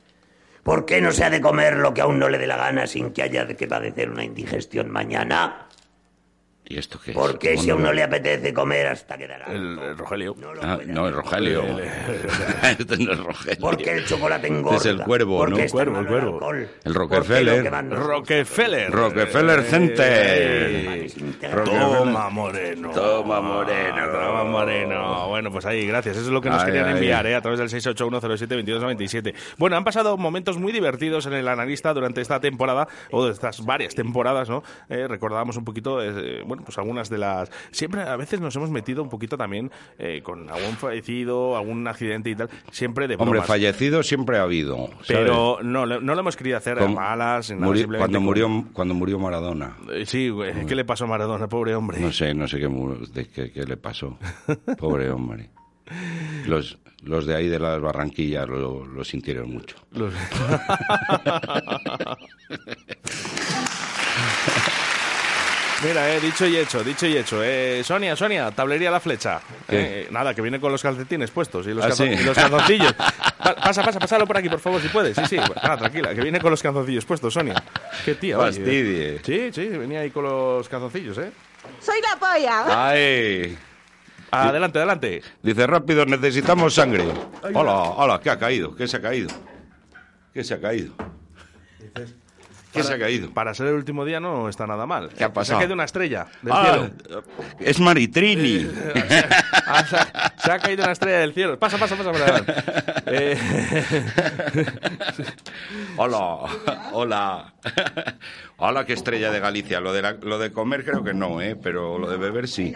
¿Por qué no se ha de comer lo que aún no le dé la gana sin que haya de que padecer una indigestión mañana? ¿Y esto qué es? ¿Por qué ¿Cómo si a no? uno le apetece comer hasta quedar El, el Rogelio. Ah, no, es Rogelio. este no es Rogelio. Porque el chocolate engorda. Este es el cuervo, porque ¿no? el alcohol, El porque lo Rockefeller. Rockefeller. Rockefeller Center. Eh, Rockefeller. Toma, Moreno. Toma, Moreno. Toma, Moreno. Bueno, pues ahí, gracias. Eso es lo que nos Ay, querían ay. enviar, ¿eh? A través del 681072297. Bueno, han pasado momentos muy divertidos en el analista durante esta temporada, o de estas varias temporadas, ¿no? Eh, recordábamos un poquito, eh, bueno, pues algunas de las... Siempre, a veces nos hemos metido un poquito también eh, con algún fallecido, algún accidente y tal, siempre de Hombre, bromas. fallecido siempre ha habido. ¿sabes? Pero no, lo- no lo hemos querido hacer a malas, nada, cuando, murió, cuando murió Maradona. Eh, Sí, ¿qué le pasó a Maradona, pobre hombre? No sé, no sé qué, mu- de qué, qué le pasó. Pobre hombre. Los, los de ahí de las Barranquillas lo, lo sintieron mucho. Los- Mira, eh, dicho y hecho, dicho y hecho. Eh, Sonia, Sonia, tablería la flecha. Eh, nada, que viene con los calcetines puestos y los, ¿Ah, sí? y los calzoncillos. Pa- pasa, pasa, pásalo por aquí, por favor, si puedes. Sí, sí, nada, tranquila, que viene con los calzoncillos puestos, Sonia. Qué tía. Fastidie. Sí, sí, venía ahí con los calzoncillos, ¿eh? Soy la polla. ¡Ay! Adelante, adelante. Dice rápido, necesitamos sangre. Hola, hola, ¿qué ha caído? ¿Qué se ha caído? ¿Qué se ha caído? ¿Qué se ha caído? Para ser el último día no está nada mal. ¿Qué ha Se pasado? ha caído una estrella del Ah, cielo. es Maritrini. Ah, se, ha, se ha caído una estrella del cielo. Pasa, pasa, pasa. por adelante. Eh, Hola, hola. Hola, qué estrella de Galicia. Lo de, la- lo de comer creo que no, ¿eh? Pero lo de beber sí.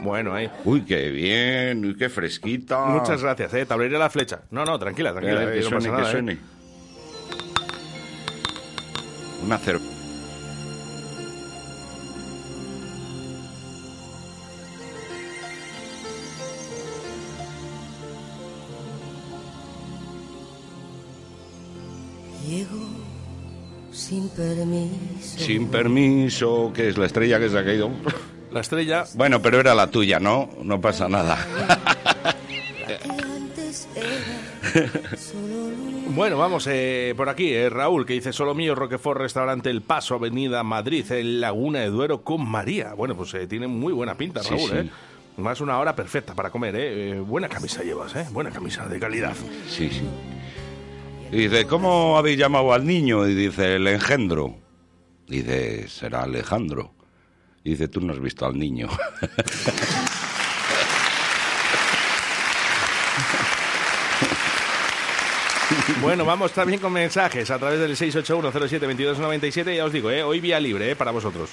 bueno, ahí. Uy, qué bien, uy, qué fresquita. Muchas gracias, eh. Tablería la flecha. No, no, tranquila, tranquila. Eh, eh, que no suene, pasa que nada, eh. suene. Una cerveza. Sin permiso. Sin permiso, ¿qué es la estrella que se ha caído? La estrella. Bueno, pero era la tuya, ¿no? No pasa nada. Bueno, vamos eh, por aquí. eh, Raúl, que dice: Solo mío, Roquefort, restaurante El Paso, Avenida Madrid, en Laguna de Duero con María. Bueno, pues eh, tiene muy buena pinta, Raúl, sí. ¿eh? Más una hora perfecta para comer, ¿eh? Eh, Buena camisa llevas, ¿eh? Buena camisa de calidad. Sí, sí. Y dice, ¿cómo habéis llamado al niño? Y dice, el engendro. Dice, será Alejandro. Y dice, tú no has visto al niño. Bueno, vamos también con mensajes a través del 681072297. Ya os digo, ¿eh? Hoy vía libre, ¿eh? Para vosotros.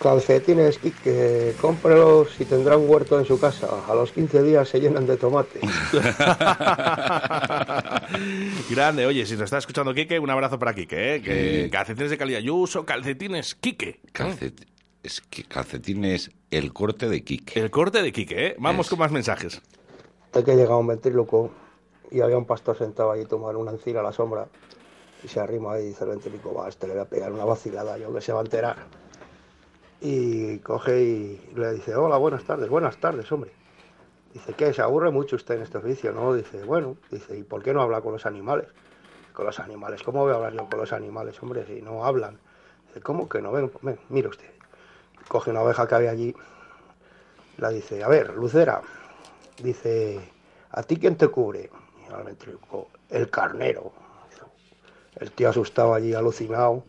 Calcetines, Quique, cómprelos y tendrá un huerto en su casa. A los 15 días se llenan de tomate. Grande, oye, si nos está escuchando Quique, un abrazo para Quique, ¿eh? Que Sí. calcetines de calidad. Yo uso calcetines Quique. Calcet- es que calcetín es el corte de Kike. El corte de Quique, ¿eh? Vamos con más mensajes. Es que llega un ventríloco y había un pastor sentado allí tomando una encina a la sombra. Y se arrima ahí y dice el ventríloco, va, este le voy a pegar una vacilada, yo que se va a enterar. Y coge y le dice, hola, buenas tardes, buenas tardes, hombre. Dice, ¿qué? ¿Se aburre mucho usted en este oficio? No, dice, bueno, dice, ¿y por qué no habla con los animales? Con los animales, ¿cómo voy a hablar yo con los animales, hombre, si no hablan? Dice, ¿cómo que no? Ven, ven, mire usted. Coge una oveja que había allí, la dice, a ver, Lucera, dice, ¿a ti quién te cubre? Al el carnero. El tío asustado allí, alucinado,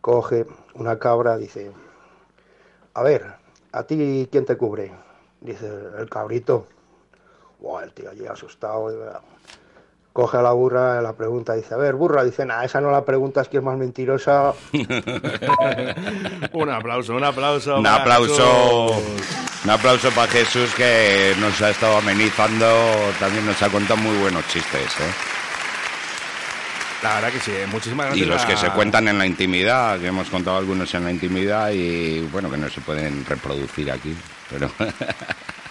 coge una cabra, dice, a ver, ¿a ti quién te cubre? Dice, el cabrito. Buah, el tío allí asustado. Coge a la burra, la pregunta, dice, a ver, burra, dice, nada, esa no la preguntas, que es más mentirosa. un aplauso, un aplauso. Un aplauso, un aplauso para Jesús que nos ha estado amenizando, también nos ha contado muy buenos chistes, ¿eh? La verdad que sí, eh, muchísimas gracias. Y los que a- se cuentan en la intimidad, que hemos contado algunos en la intimidad y bueno, que no se pueden reproducir aquí, pero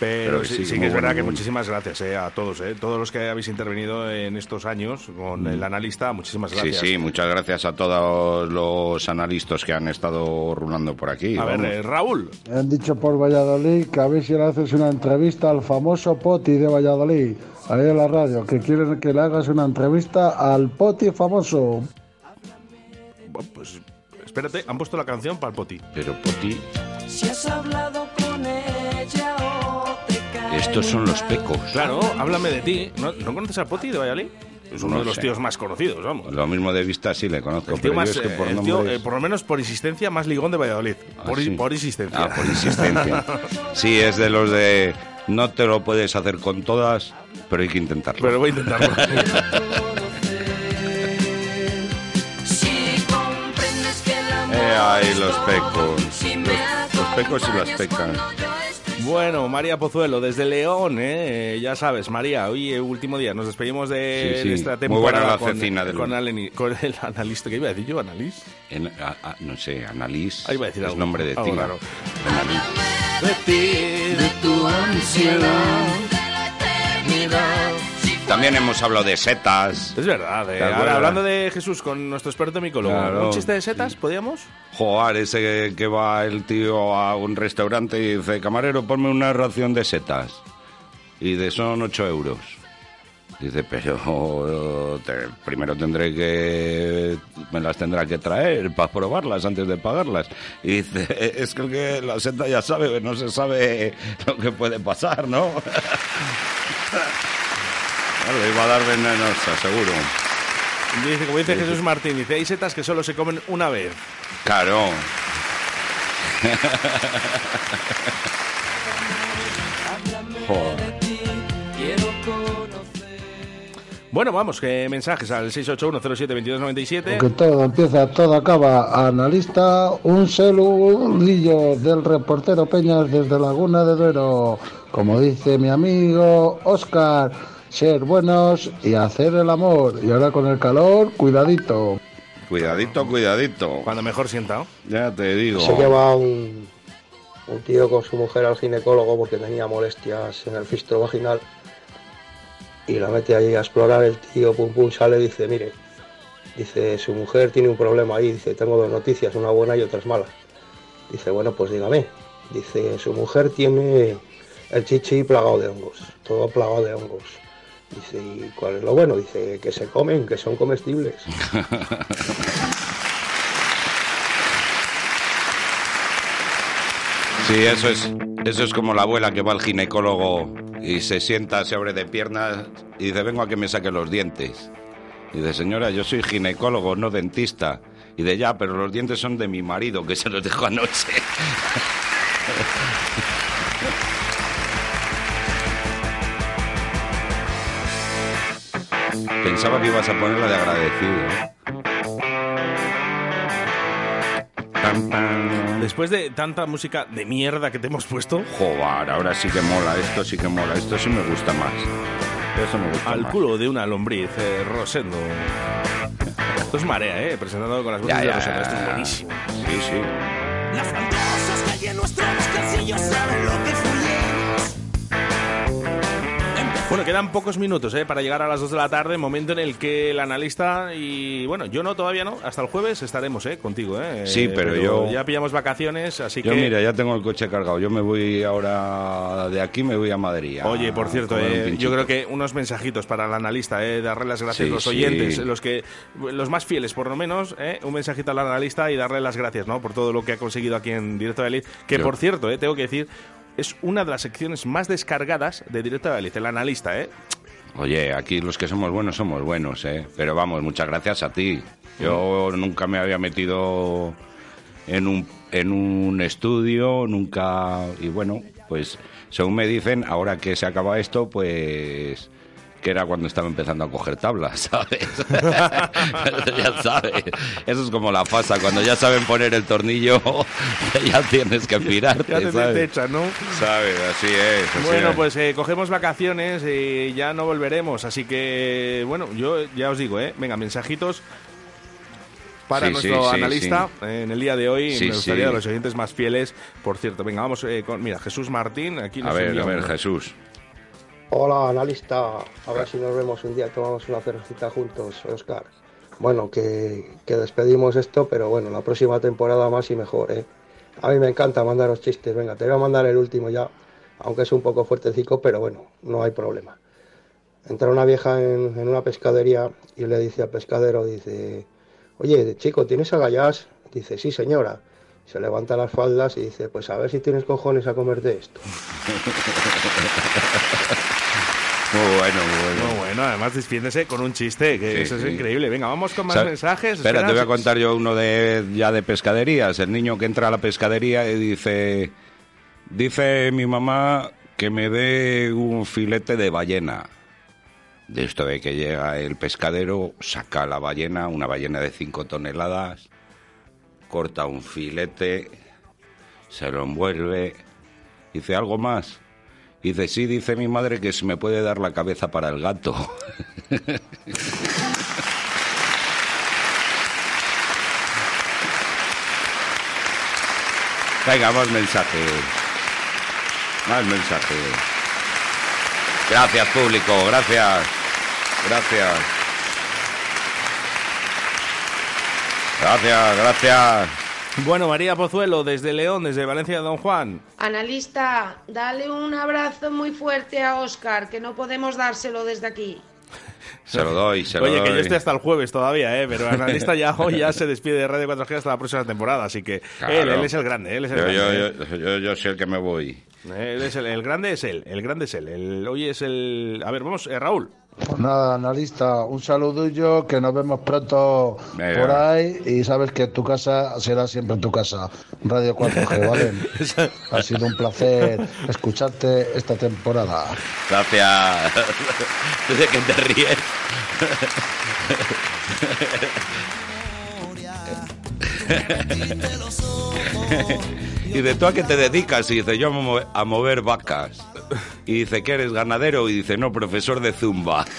Pero, Pero sí, sí, sí muy que es bueno, verdad que muy muchísimas gracias eh, a todos, eh, todos los que habéis intervenido en estos años con el analista, muchísimas sí, gracias. sí, muchas gracias a todos los analistas que han estado rulando por aquí. A ver, eh, Raúl. Me han dicho por Valladolid que a ver si le haces una entrevista al famoso Poti de Valladolid, ahí en la radio, que quieren que le hagas una entrevista al Poti famoso. Bueno, pues espérate, han puesto la canción para el Poti. Pero Poti, Si has hablado con estos son los pecos. Claro, háblame de ti. ¿No, ¿no conoces al Poti de Valladolid? Es uno No de los sé. tíos más conocidos, vamos. Lo mismo de vista sí le conozco, El tío pero más, yo es que eh, por el tío, nombres- eh, por lo menos por insistencia, más ligón de Valladolid. Ah, por, sí. por insistencia. Ah, por insistencia. Sí, es de los de no te lo puedes hacer con todas, pero hay que intentarlo. Pero voy a intentarlo. Eh, ay, los pecos. los pecos y las pecas. Bueno, María Pozuelo, desde León, ¿eh? ya sabes, María, hoy eh, último día, nos despedimos de, Sí, sí. de esta Muy temporada buena la con, con, Aleni- con el analista, ¿qué iba a decir yo? ¿Analís? En- a- a- no sé, Annalise. Ahí iba a decir es algo. nombre de tía. raro. Annalise. De ti, de tu ansiedad. También hemos hablado de setas. Es verdad, eh. ¿Te Ahora, hablando de Jesús con nuestro experto micólogo, Claro. ¿un chiste de setas podíamos? Joder, ese que, que va el tío a un restaurante y dice, camarero, ponme una ración de setas. Y de son 8 euros. Dice, pero te- primero tendré que... me las tendrá que traer para probarlas antes de pagarlas. Y dice, es que el que la seta ya sabe, no se sabe lo que puede pasar, ¿no? Le iba a dar venenosa, seguro. Dice, como dice Jesús Martín, dice, hay setas que solo se comen una vez. Claro. Joder. quiero conocer Bueno, vamos, que mensajes al 681072297. Que todo empieza, todo acaba. Analista, un saludillo del reportero Peñas desde Laguna de Duero. Como dice mi amigo Oscar, ser buenos y hacer el amor. Y ahora con el calor, cuidadito. Cuidadito, cuidadito. Cuando mejor sienta. Ya te digo. Se lleva un, un tío con su mujer al ginecólogo porque tenía molestias en el fistro vaginal y la mete ahí a explorar el tío, pum pum, sale y dice, mire, dice, su mujer tiene un problema ahí, dice, tengo dos noticias, una buena y otras malas. Dice, bueno, pues dígame. Dice, su mujer tiene el chichi plagado de hongos, todo plagado de hongos. Dice, ¿y cuál es lo bueno? Dice, que se comen, que son comestibles. Sí, eso es, eso es como la abuela que va al ginecólogo y se sienta, se abre de piernas y dice, vengo a que me saque los dientes. Y dice, señora, yo soy ginecólogo, no dentista. Y de ya, pero los dientes son de mi marido, que se los dejó anoche. Pensaba que ibas a ponerla de agradecido. Tan, tan. Después de tanta música de mierda que te hemos puesto, Joder, ahora sí que mola, esto sí que mola, esto sí me gusta más. Eso me gusta al más. culo de una lombriz, eh, Rosendo. Esto es marea, ¿eh? Presentado con las voces Ya, de Rosendo. Esto es buenísimo. Sí, sí. Que hay en nuestros Bueno, quedan pocos minutos ¿eh? para llegar a las 2 de la tarde, momento en el que el analista y, bueno, yo no, todavía no, hasta el jueves estaremos ¿eh? contigo. ¿eh? Sí, pero yo- Ya pillamos vacaciones, así Yo que... mira, ya tengo el coche cargado. Yo me voy ahora de aquí, me voy a Madrid. a Oye, por cierto, eh, yo creo que unos mensajitos para el analista, eh, darle las gracias Sí, a los sí. oyentes, los que los más fieles por lo menos, eh, un mensajito al analista y darle las gracias, ¿no? Por todo lo que ha conseguido aquí en Directo de Elite, que Yo- por cierto, eh, tengo que decir, es una de las secciones más descargadas de Directo de Elite, el analista, ¿eh? Oye, aquí los que somos buenos somos buenos, ¿eh? Pero vamos, muchas gracias a ti. Yo Mm. nunca me había metido en un, en un estudio, nunca... Y bueno, pues según me dicen, ahora que se acaba esto, pues que era cuando estaba empezando a coger tablas, ¿sabes? ya sabes. Eso es como la fasa, cuando ya saben poner el tornillo, ya tienes que pirarte, Ya te ¿sabes? echas, ¿no? ¿Sabes? Así es. así Bueno, es. pues eh, cogemos vacaciones y ya no volveremos. Así que, bueno, yo ya os digo, ¿eh? Venga, mensajitos para Sí, nuestro sí, sí, analista eh, en el día de hoy. Sí, me gustaría sí. de los oyentes más fieles. Por cierto, venga, vamos eh, con. Mira, Jesús Martín, aquí A ver, a ver. Jesús. Hola, analista. A ver si nos vemos un día, tomamos una cervecita juntos, Oscar. Bueno, que, que despedimos esto, pero bueno, la próxima temporada más y mejor, ¿eh? A mí me encanta mandaros chistes. Venga, te voy a mandar el último ya, aunque es un poco fuertecico, pero bueno, no hay problema. Entra una vieja en, en una pescadería y le dice al pescadero, dice, oye, chico, ¿tienes agallas? Dice, sí, señora. Se levanta las faldas y dice, pues a ver si tienes cojones a comerte esto. Muy bueno, muy bueno. Muy bueno, además despiéndese con un chiste, que Sí, eso es sí. increíble. Venga, vamos con más ¿Sabe- mensajes. Espera, te voy a Espera, contar yo uno de ya de pescaderías. El niño que entra a la pescadería y dice, dice mi mamá que me dé un filete de ballena. De esto de que llega el pescadero, saca la ballena, una ballena de 5 toneladas, corta un filete, se lo envuelve, dice algo más. Dice, sí, dice mi madre que se me puede dar la cabeza para el gato. Venga, más mensajes. Más mensajes. Gracias, público. Gracias. Gracias. Gracias, gracias. Bueno, María Pozuelo, desde León, desde Valencia Don Juan. Analista, dale un abrazo muy fuerte a Oscar, que no podemos dárselo desde aquí. Se lo doy, se lo Oye, que doy. yo estoy hasta el jueves todavía, ¿eh? Pero el analista ya hoy ya se despide de Radio 4G hasta la próxima temporada, así que Claro. él, él es el grande, él es el Yo, grande. yo, ¿eh? yo, yo, yo soy el que me voy. Él es el, el grande es él, el grande es él. El, hoy es el... A ver, vamos, eh, Raúl. Pues nada, analista, un saludillo, que nos vemos pronto Venga. por ahí y sabes que tu casa será siempre tu casa, Radio 4G, ¿vale? ha sido un placer escucharte esta temporada. Gracias. Desde que te ríes. y de tú a qué te dedicas? Y dice, yo a mover vacas. Y dice, ¿que eres ganadero? Y dice, no, profesor de zumba.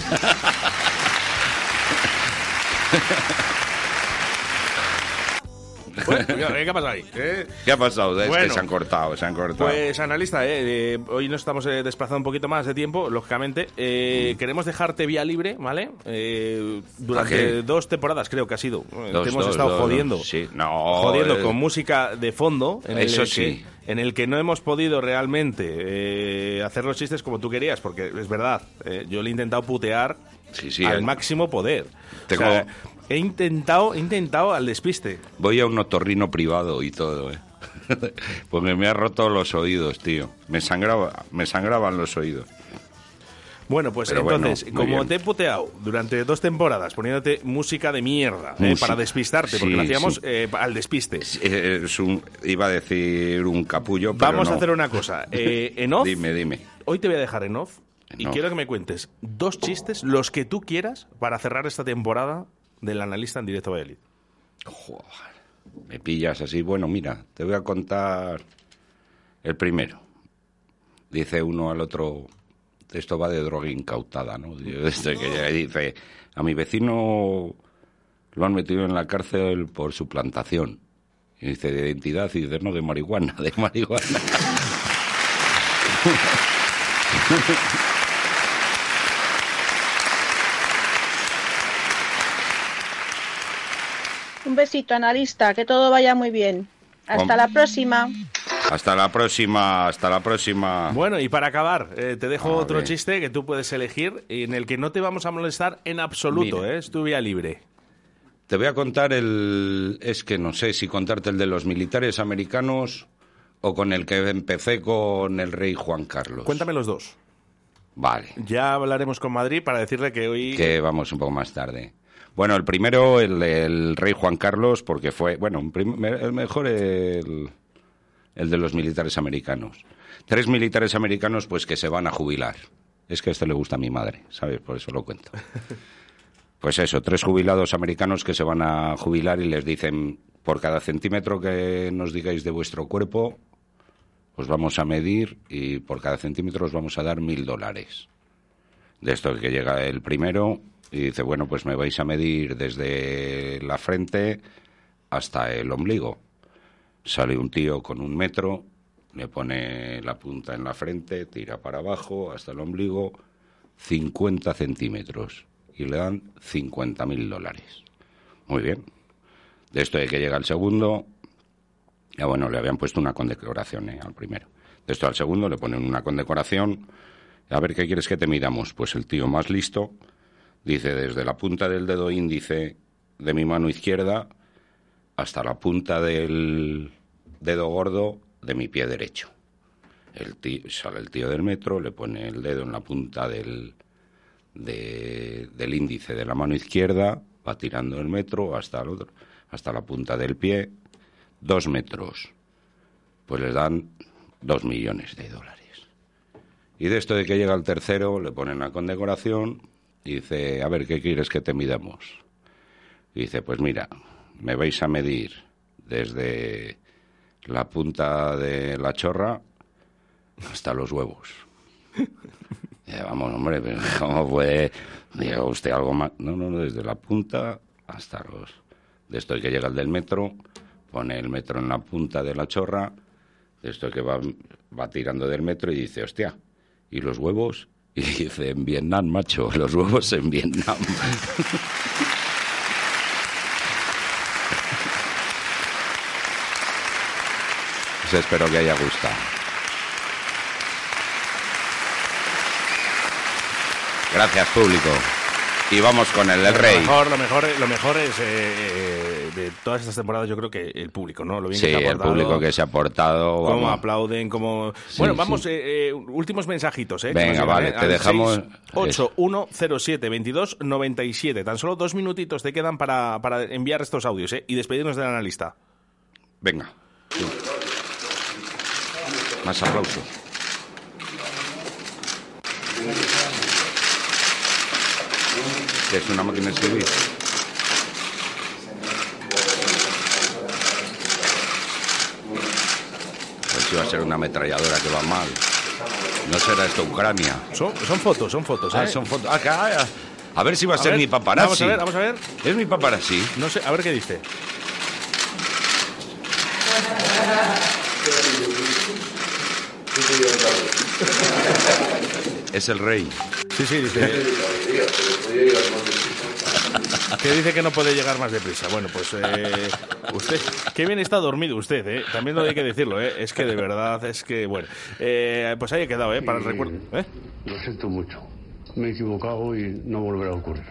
Bueno, ¿qué ha pasado ahí? ¿Eh? ¿Qué ha pasado? Es Bueno. que se han cortado, se han cortado. Pues analista, eh, eh, hoy nos estamos eh, desplazando un poquito más de tiempo, lógicamente. Eh, Queremos dejarte vía libre, ¿vale? Eh, durante dos temporadas creo que ha sido. Eh, Dos, Te hemos dos, estado dos, jodiendo. Sí, no. jodiendo eh, con música de fondo. En Eso el que, sí. En el que no hemos podido realmente eh, hacer los chistes como tú querías, porque es verdad, eh, yo le he intentado putear sí, al eh. máximo poder. Tengo- O sea, he intentado, he intentado al despiste. Voy a un otorrino privado y todo, ¿eh? Porque me ha roto los oídos, tío. Me sangraba, me sangraban los oídos. Bueno, pues Pero entonces, como bien. te he puteado durante dos temporadas poniéndote música de mierda eh, para despistarte, porque Sí, lo hacíamos sí. eh, al despiste. Eh, Es un, iba a decir un capullo, pero Vamos a hacer una cosa. En off, Dime, dime. hoy te voy a dejar en off y off. quiero que me cuentes dos chistes, los que tú quieras, para cerrar esta temporada del analista en directo Valladolid. Me pillas así. Bueno, mira, te voy a contar el primero. Dice uno al otro, esto va de droga incautada, ¿no? Este que dice, a mi vecino lo han metido en la cárcel por su plantación. Y dice, de identidad, y dice, no, de marihuana, de marihuana. Un besito, analista, que todo vaya muy bien. Hasta la próxima. Hasta la próxima, hasta la próxima. Bueno, y para acabar, eh, te dejo A otro ver. chiste que tú puedes elegir y en el que no te vamos a molestar en absoluto, Mira. ¿eh? es tu vía libre. Te voy a contar el... Es que no sé si contarte el de los militares americanos o con el que empecé con el rey Juan Carlos. Cuéntame los dos. Vale, Ya hablaremos con Madrid para decirle que hoy... que vamos un poco más tarde. Bueno, el primero, el, el rey Juan Carlos, porque fue, bueno, un el mejor, el, el de los militares americanos. Tres militares americanos, pues que se van a jubilar. Es que a este le gusta a mi madre, ¿sabes? Por eso lo cuento. Pues eso, tres jubilados americanos que se van a jubilar y les dicen, por cada centímetro que nos digáis de vuestro cuerpo, os vamos a medir y por cada centímetro os vamos a dar mil dólares. De esto que llega el primero y dice, bueno, pues me vais a medir desde la frente hasta el ombligo. Sale un tío con un metro, le pone la punta en la frente, tira para abajo hasta el ombligo, 50 centímetros y le dan 50 mil dólares. Muy bien. De esto de que llega el segundo, ya bueno, le habían puesto una condecoración eh, al primero. De esto al segundo le ponen una condecoración. A ver, ¿qué quieres que te midamos? Pues el tío más listo dice desde la punta del dedo índice de mi mano izquierda hasta la punta del dedo gordo de mi pie derecho. El tío, sale el tío del metro, le pone el dedo en la punta del, de- del índice de la mano izquierda, va tirando el metro hasta el otro, hasta la punta del pie, dos metros. Pues les dan dos millones de dólares. Y de esto de que llega el tercero, le ponen la condecoración y dice, a ver, ¿qué quieres que te midamos? Y dice, pues mira, me vais a medir desde la punta de la chorra hasta los huevos. Vamos, hombre, ¿cómo puede? Diga usted algo más. No, no, desde la punta hasta los. De esto que llega el del metro, pone el metro en la punta de la chorra, de esto que va, va tirando del metro y dice, hostia, ¿y los huevos? Y dice, en Vietnam, macho, los huevos en Vietnam. Pues espero que haya gustado. Gracias, público. Y vamos con el del rey. Lo mejor, lo mejor, lo mejor es eh, eh, de todas estas temporadas, yo creo que el público, ¿no? Lo bien Sí, que el público que se ha portado. Cómo vamos. aplauden, cómo... Sí, bueno, sí. vamos, eh, eh, últimos mensajitos, ¿eh? Venga, llegan, vale, ¿eh? te dejamos- 681072297. Tan solo dos minutitos te quedan para, para enviar estos audios, ¿eh? Y despedirnos del analista. Venga. Más aplausos. ¿Qué es una máquina de escribir? Pues si va a ser una ametralladora que va mal. No será esto Ucrania. Son, son fotos, son fotos, ¿eh? Ah, son fotos. Ah, que- ah, a ver si va a, A ser ver, mi paparazzi. Vamos a ver, vamos a ver. ¿Es mi paparazzi? No sé, a ver qué dice. Es el rey. Sí, sí, dice. Que dice que no puede llegar más deprisa. Bueno, pues eh, usted, qué bien está dormido usted, ¿eh? También lo hay que decirlo, ¿eh? Es que de verdad, es que, bueno, eh, pues ahí he quedado, ¿eh? Para el recuerdo. ¿eh? Lo siento mucho. Me he equivocado y no volverá a ocurrir.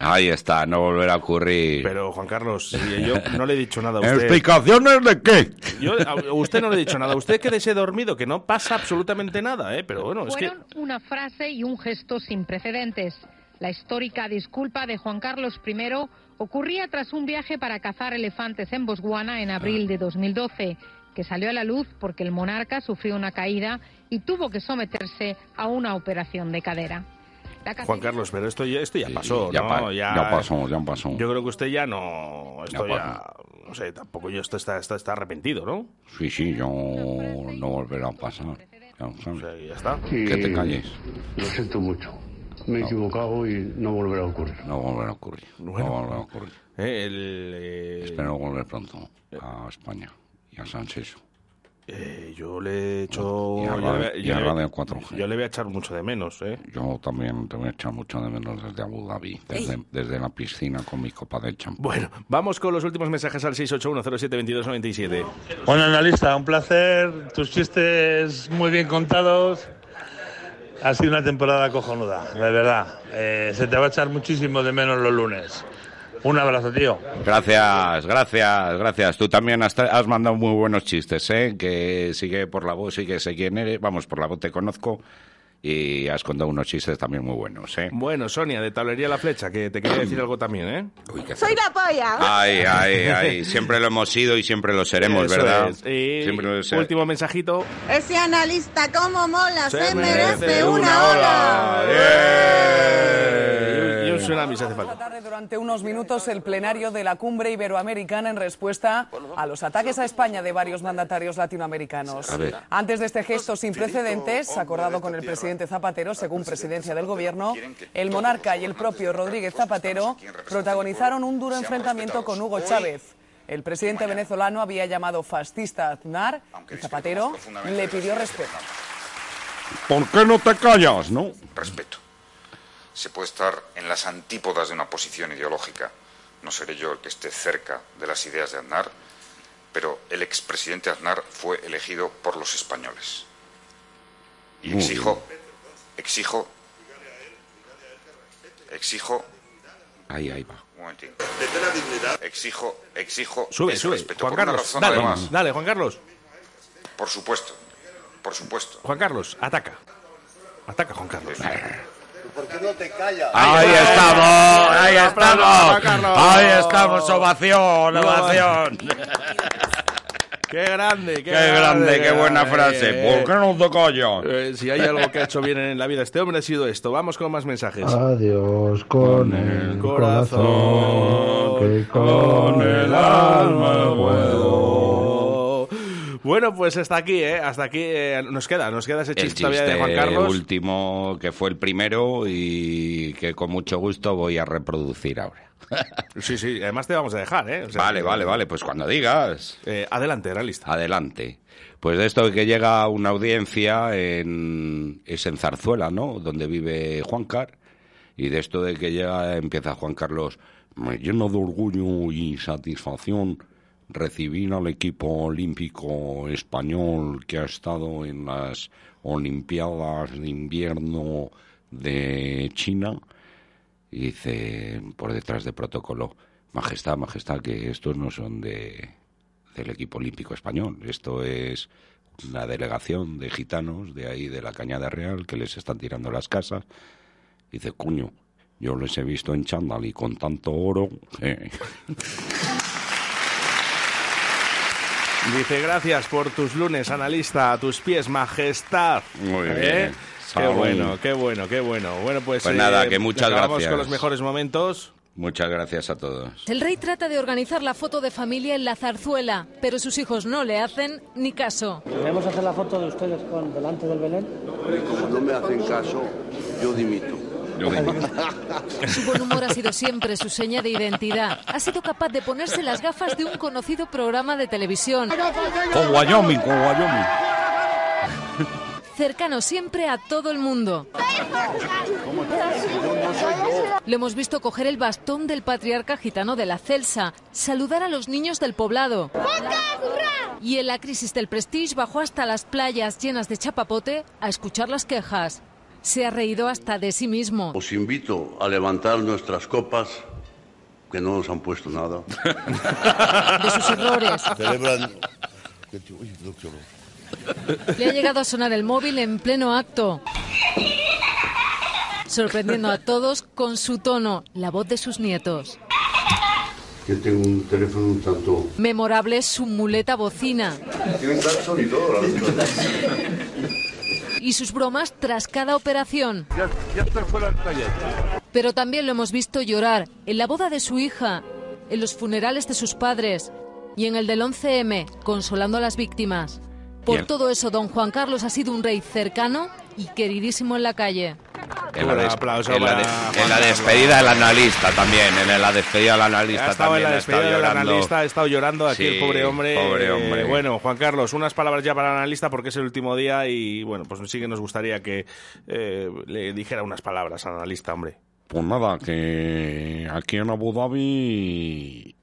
Ahí está, no volverá a ocurrir. Pero, Juan Carlos, si yo no le he dicho nada a usted. ¿Explicaciones de qué? Yo a usted no le he dicho nada. Usted quédese dormido, que no pasa absolutamente nada, ¿eh? Pero bueno, es que... Fueron una frase y un gesto sin precedentes. La histórica disculpa de Juan Carlos I ocurría tras un viaje para cazar elefantes en Botswana en abril de 2012, que salió a la luz porque el monarca sufrió una caída y tuvo que someterse a una operación de cadera. Juan Carlos, pero esto ya, esto ya pasó, ya ¿no? pa- ya pasó, ya pasó. Yo creo que usted ya no... Esto Ya ya... No sé, tampoco yo esto está, está, está arrepentido, ¿no? Sí, sí, yo no volverá a pasar. Ya, está. Y Que te calles. Lo siento mucho. Me he equivocado y no volverá a ocurrir. No volverá a ocurrir. Bueno. no volverá a ocurrir. Eh, el, eh, Espero volver pronto a España y a San Seso. eh, yo le he hecho... Y a yo Radio- yo a le- Radio 4G. Yo le voy a echar mucho de menos, ¿eh? Yo también te voy a echar mucho de menos desde Abu Dhabi, desde, desde la piscina con mi copa de champán. Bueno, vamos con los últimos mensajes al 681072297. Bueno, analista, un placer. Tus chistes muy bien contados. Ha sido una temporada cojonuda, de verdad. Eh, se te va a echar muchísimo de menos los lunes. Un abrazo, tío. Gracias, gracias, gracias. Tú también has, has mandado muy buenos chistes, ¿eh? Que sigue por la voz que sé quién eres. Vamos, por la voz te conozco y has contado unos chistes también muy buenos, ¿eh? Bueno, Sonia, de Tablería La Flecha, que te quería decir algo también, ¿eh? Soy la polla. Ay, ay, ay. Siempre lo hemos sido y siempre lo seremos, Eso ¿verdad? es. Y Siempre lo seremos. último mensajito. Ese analista, ¿cómo mola? Se, Se merece, merece una, una ola. Un tsunami se hace falta. tarde durante unos minutos el plenario de la cumbre iberoamericana en respuesta a los ataques a España de varios mandatarios latinoamericanos. Antes de este gesto sin precedentes, acordado con el presidente Zapatero, según presidencia del gobierno, el monarca y el propio Rodríguez Zapatero protagonizaron un duro enfrentamiento con Hugo Chávez. El presidente venezolano había llamado fascista a Aznar y Zapatero le pidió respeto. ¿Por qué no te callas, no? Respeto. Se puede estar en las antípodas de una posición ideológica. No seré yo el que esté cerca de las ideas de Aznar, pero el expresidente Aznar fue elegido por los españoles. Y exijo, exijo, exijo, Ahí, ahí va. un. Exijo, exijo. Sube, sube. respeto. Juan Por una Carlos, razón, dale, además. dale, Juan Carlos. Por supuesto, por supuesto. Juan Carlos, ataca. Ataca, Juan Carlos. ¿Por qué no te callas? Ahí estamos, ahí estamos. Ahí estamos, ovación, ovación. Qué grande, qué, Qué grande, qué buena Eh, frase. ¿Por qué no te callas? eh, si hay algo que ha hecho bien en la vida este hombre ha sido esto. Vamos con más mensajes. Adiós con el corazón, que con el alma puedo. Bueno, pues hasta aquí, ¿eh? Hasta aquí eh, nos queda, nos queda ese El chiste, de chiste Juan Carlos. último, que fue el primero y que con mucho gusto voy a reproducir ahora. Sí, sí, además te vamos a dejar, ¿eh? O sea, vale, vale, vale, pues cuando digas. Eh, adelante, era lista. Adelante. Pues de esto que llega una audiencia en, es en Zarzuela, ¿no? Donde vive Juan Car. Y de esto de que llega empieza Juan Carlos, me lleno de orgullo y satisfacción recibir al equipo olímpico español que ha estado en las Olimpiadas de invierno de China. Y dice por detrás de protocolo, Majestad, Majestad, que estos no son de, del equipo olímpico español. Esto es una delegación de gitanos de ahí de la Cañada Real que les están tirando las casas. Dice, cuño, yo les he visto en chándal y con tanto oro. eh". Dice, gracias por tus lunes, analista, a tus pies, majestad. Muy ¿Eh? bien. Qué Salud. bueno, qué bueno, qué bueno. Bueno, pues, Pues nada, que muchas gracias. con los mejores momentos. Muchas gracias a todos. El rey trata de organizar la foto de familia en la zarzuela, pero sus hijos no le hacen ni caso. ¿Podemos hacer la foto de ustedes con delante del Belén? Como no me hacen caso, yo dimito. Su buen humor ha sido siempre su seña de identidad. Ha sido capaz de ponerse las gafas de un conocido programa de televisión. Con Wyoming, con Wyoming. Cercano siempre a todo el mundo. Lo hemos visto coger el bastón del patriarca gitano de la Celsa, saludar a los niños del poblado. Y en la crisis del Prestige bajó hasta las playas llenas de chapapote a escuchar las quejas. Se ha reído hasta de sí mismo. Os invito a levantar nuestras copas, que no nos han puesto nada. De sus errores. Celebran. Le ha llegado a sonar el móvil en pleno acto, sorprendiendo a todos con su tono, la voz de sus nietos. Yo tengo un teléfono un tanto. Memorable es su muleta bocina Tienen claxon y todo, la verdad. Y sus bromas tras cada operación. Ya, ya estoy fuera del taller. Pero también lo hemos visto llorar en la boda de su hija, en los funerales de sus padres y en el del 11M, consolando a las víctimas. Por Bien. todo eso, don Juan Carlos ha sido un rey cercano y queridísimo en la calle. En la, aplauso en la en la despedida del analista también. En la despedida del analista Ha estado en también. la despedida del analista, ha estado llorando aquí Sí, el pobre hombre. pobre hombre. Eh, bueno, Juan Carlos, unas palabras ya para el analista porque es el último día y bueno, pues sí que nos gustaría que eh, le dijera unas palabras al analista, hombre. Pues nada, que aquí en Abu Dhabi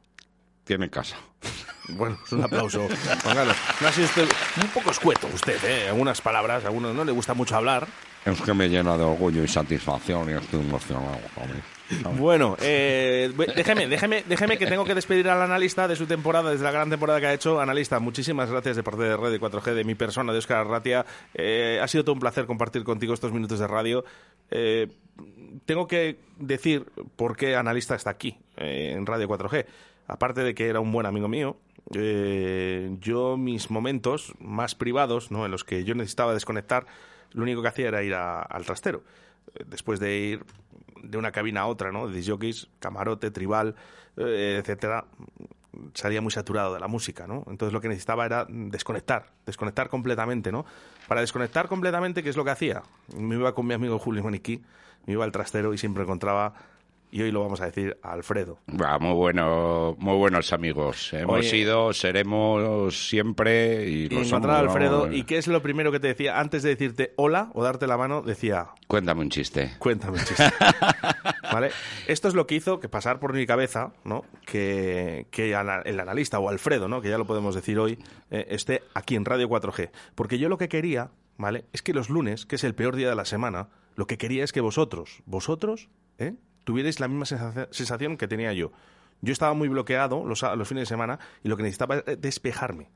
tiene casa. Bueno, es un aplauso. Juan Carlos, no ha sido usted un poco escueto usted, ¿eh? Algunas palabras, a uno no le gusta mucho hablar. Es que me llena de orgullo y satisfacción y estoy emocionado. Bueno, eh, déjeme, déjeme, déjeme que tengo que despedir al analista de su temporada, desde la gran temporada que ha hecho. Analista, muchísimas gracias de parte de Red 4G, de mi persona, de Óscar Arratia. Eh, ha sido todo un placer compartir contigo estos minutos de radio. Eh, tengo que decir por qué analista está aquí, eh, en Radio 4G. Aparte de que era un buen amigo mío, yo mis momentos más privados, ¿no? en los que yo necesitaba desconectar, lo único que hacía era ir a- al trastero. Eh, Después de ir de una cabina a otra, ¿no? De jockeys, camarote, tribal, eh, etcétera, salía muy saturado de la música, ¿no? Entonces lo que necesitaba era desconectar, desconectar completamente, ¿no? Para desconectar completamente, ¿qué es lo que hacía? Me iba con mi amigo Julio Maniquí, me iba al trastero y siempre encontraba, y hoy lo vamos a decir, a Alfredo. Va, muy bueno, muy buenos amigos. Hemos Oye. sido, seremos siempre y lo encontrar a Alfredo. ¿y qué es lo primero que te decía? Antes de decirte hola o darte la mano, decía, Cuéntame un chiste. Cuéntame un chiste. ¿Vale? Esto es lo que hizo que pasar por mi cabeza, ¿no? Que, que el analista o Alfredo, ¿no? Que ya lo podemos decir hoy, eh, esté aquí en Radio 4G. Porque yo lo que quería, ¿vale? Es que los lunes, que es el peor día de la semana, lo que quería es que vosotros, vosotros, ¿eh? Tuvierais la misma sensación- que tenía yo. Yo estaba muy bloqueado los, los fines de semana y lo que necesitaba era despejarme.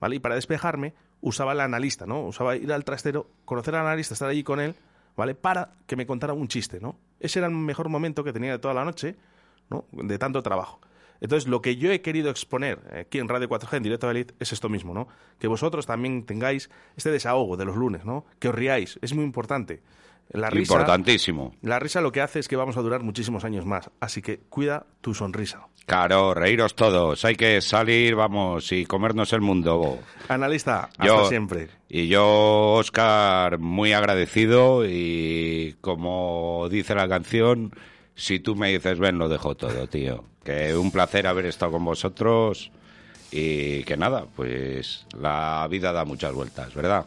¿Vale? Y para despejarme usaba el analista, ¿no? Usaba ir al trastero, conocer al analista, estar allí con él, ¿vale? Para que me contara un chiste, ¿no? Ese era el mejor momento que tenía de toda la noche, ¿no? De tanto trabajo. Entonces, lo que yo he querido exponer aquí en Radio 4G, en directo a Elite, es esto mismo, ¿no? Que vosotros también tengáis este desahogo de los lunes, ¿no? Que os riáis, es muy importante. La risa, Importantísimo. La risa lo que hace es que vamos a durar muchísimos años más, así que cuida tu sonrisa. Claro, reíros todos. Hay que salir, vamos, y comernos el mundo. Analista, hasta Yo- siempre. Y yo, Oscar, muy agradecido y como dice la canción, si tú me dices ven, lo dejo todo, tío. Que un placer haber estado con vosotros y que nada, pues la vida da muchas vueltas, ¿verdad?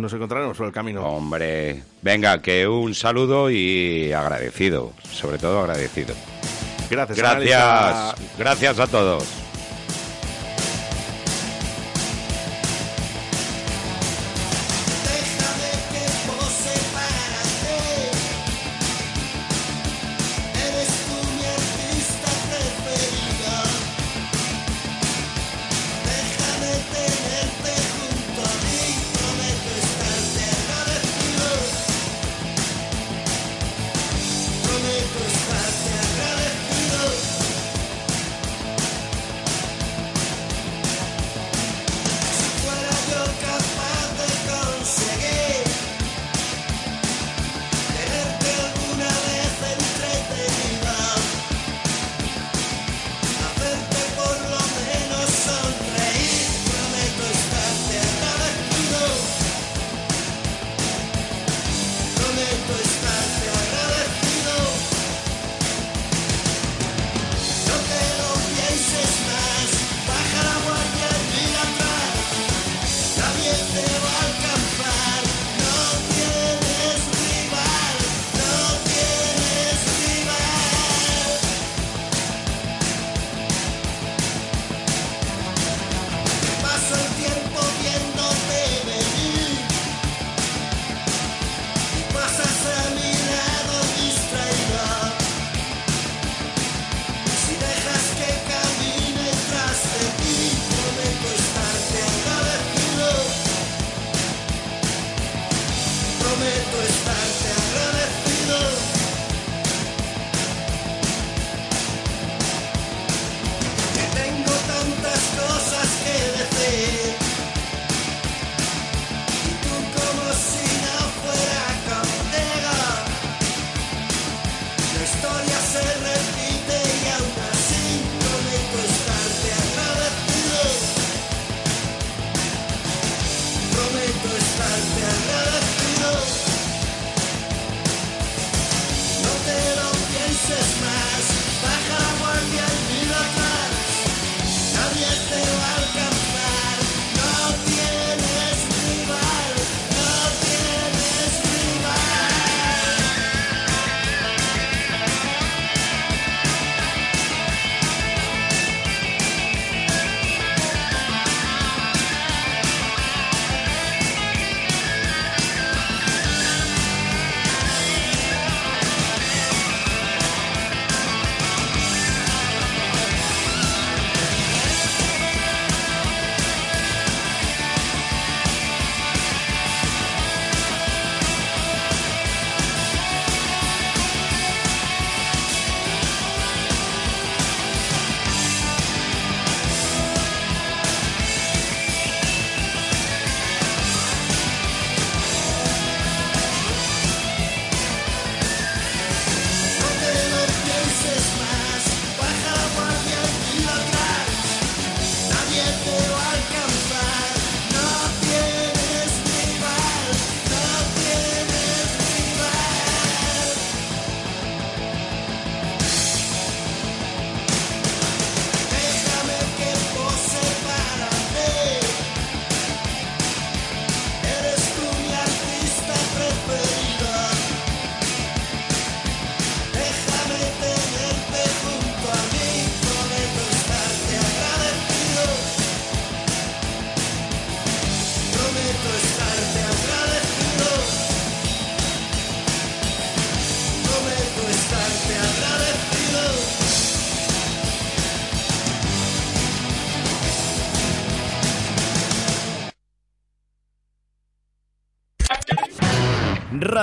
Nos encontraremos por el camino. Hombre, venga, que un saludo y agradecido, sobre todo agradecido. Gracias, Gracias, gracias a todos.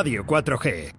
Radio 4G.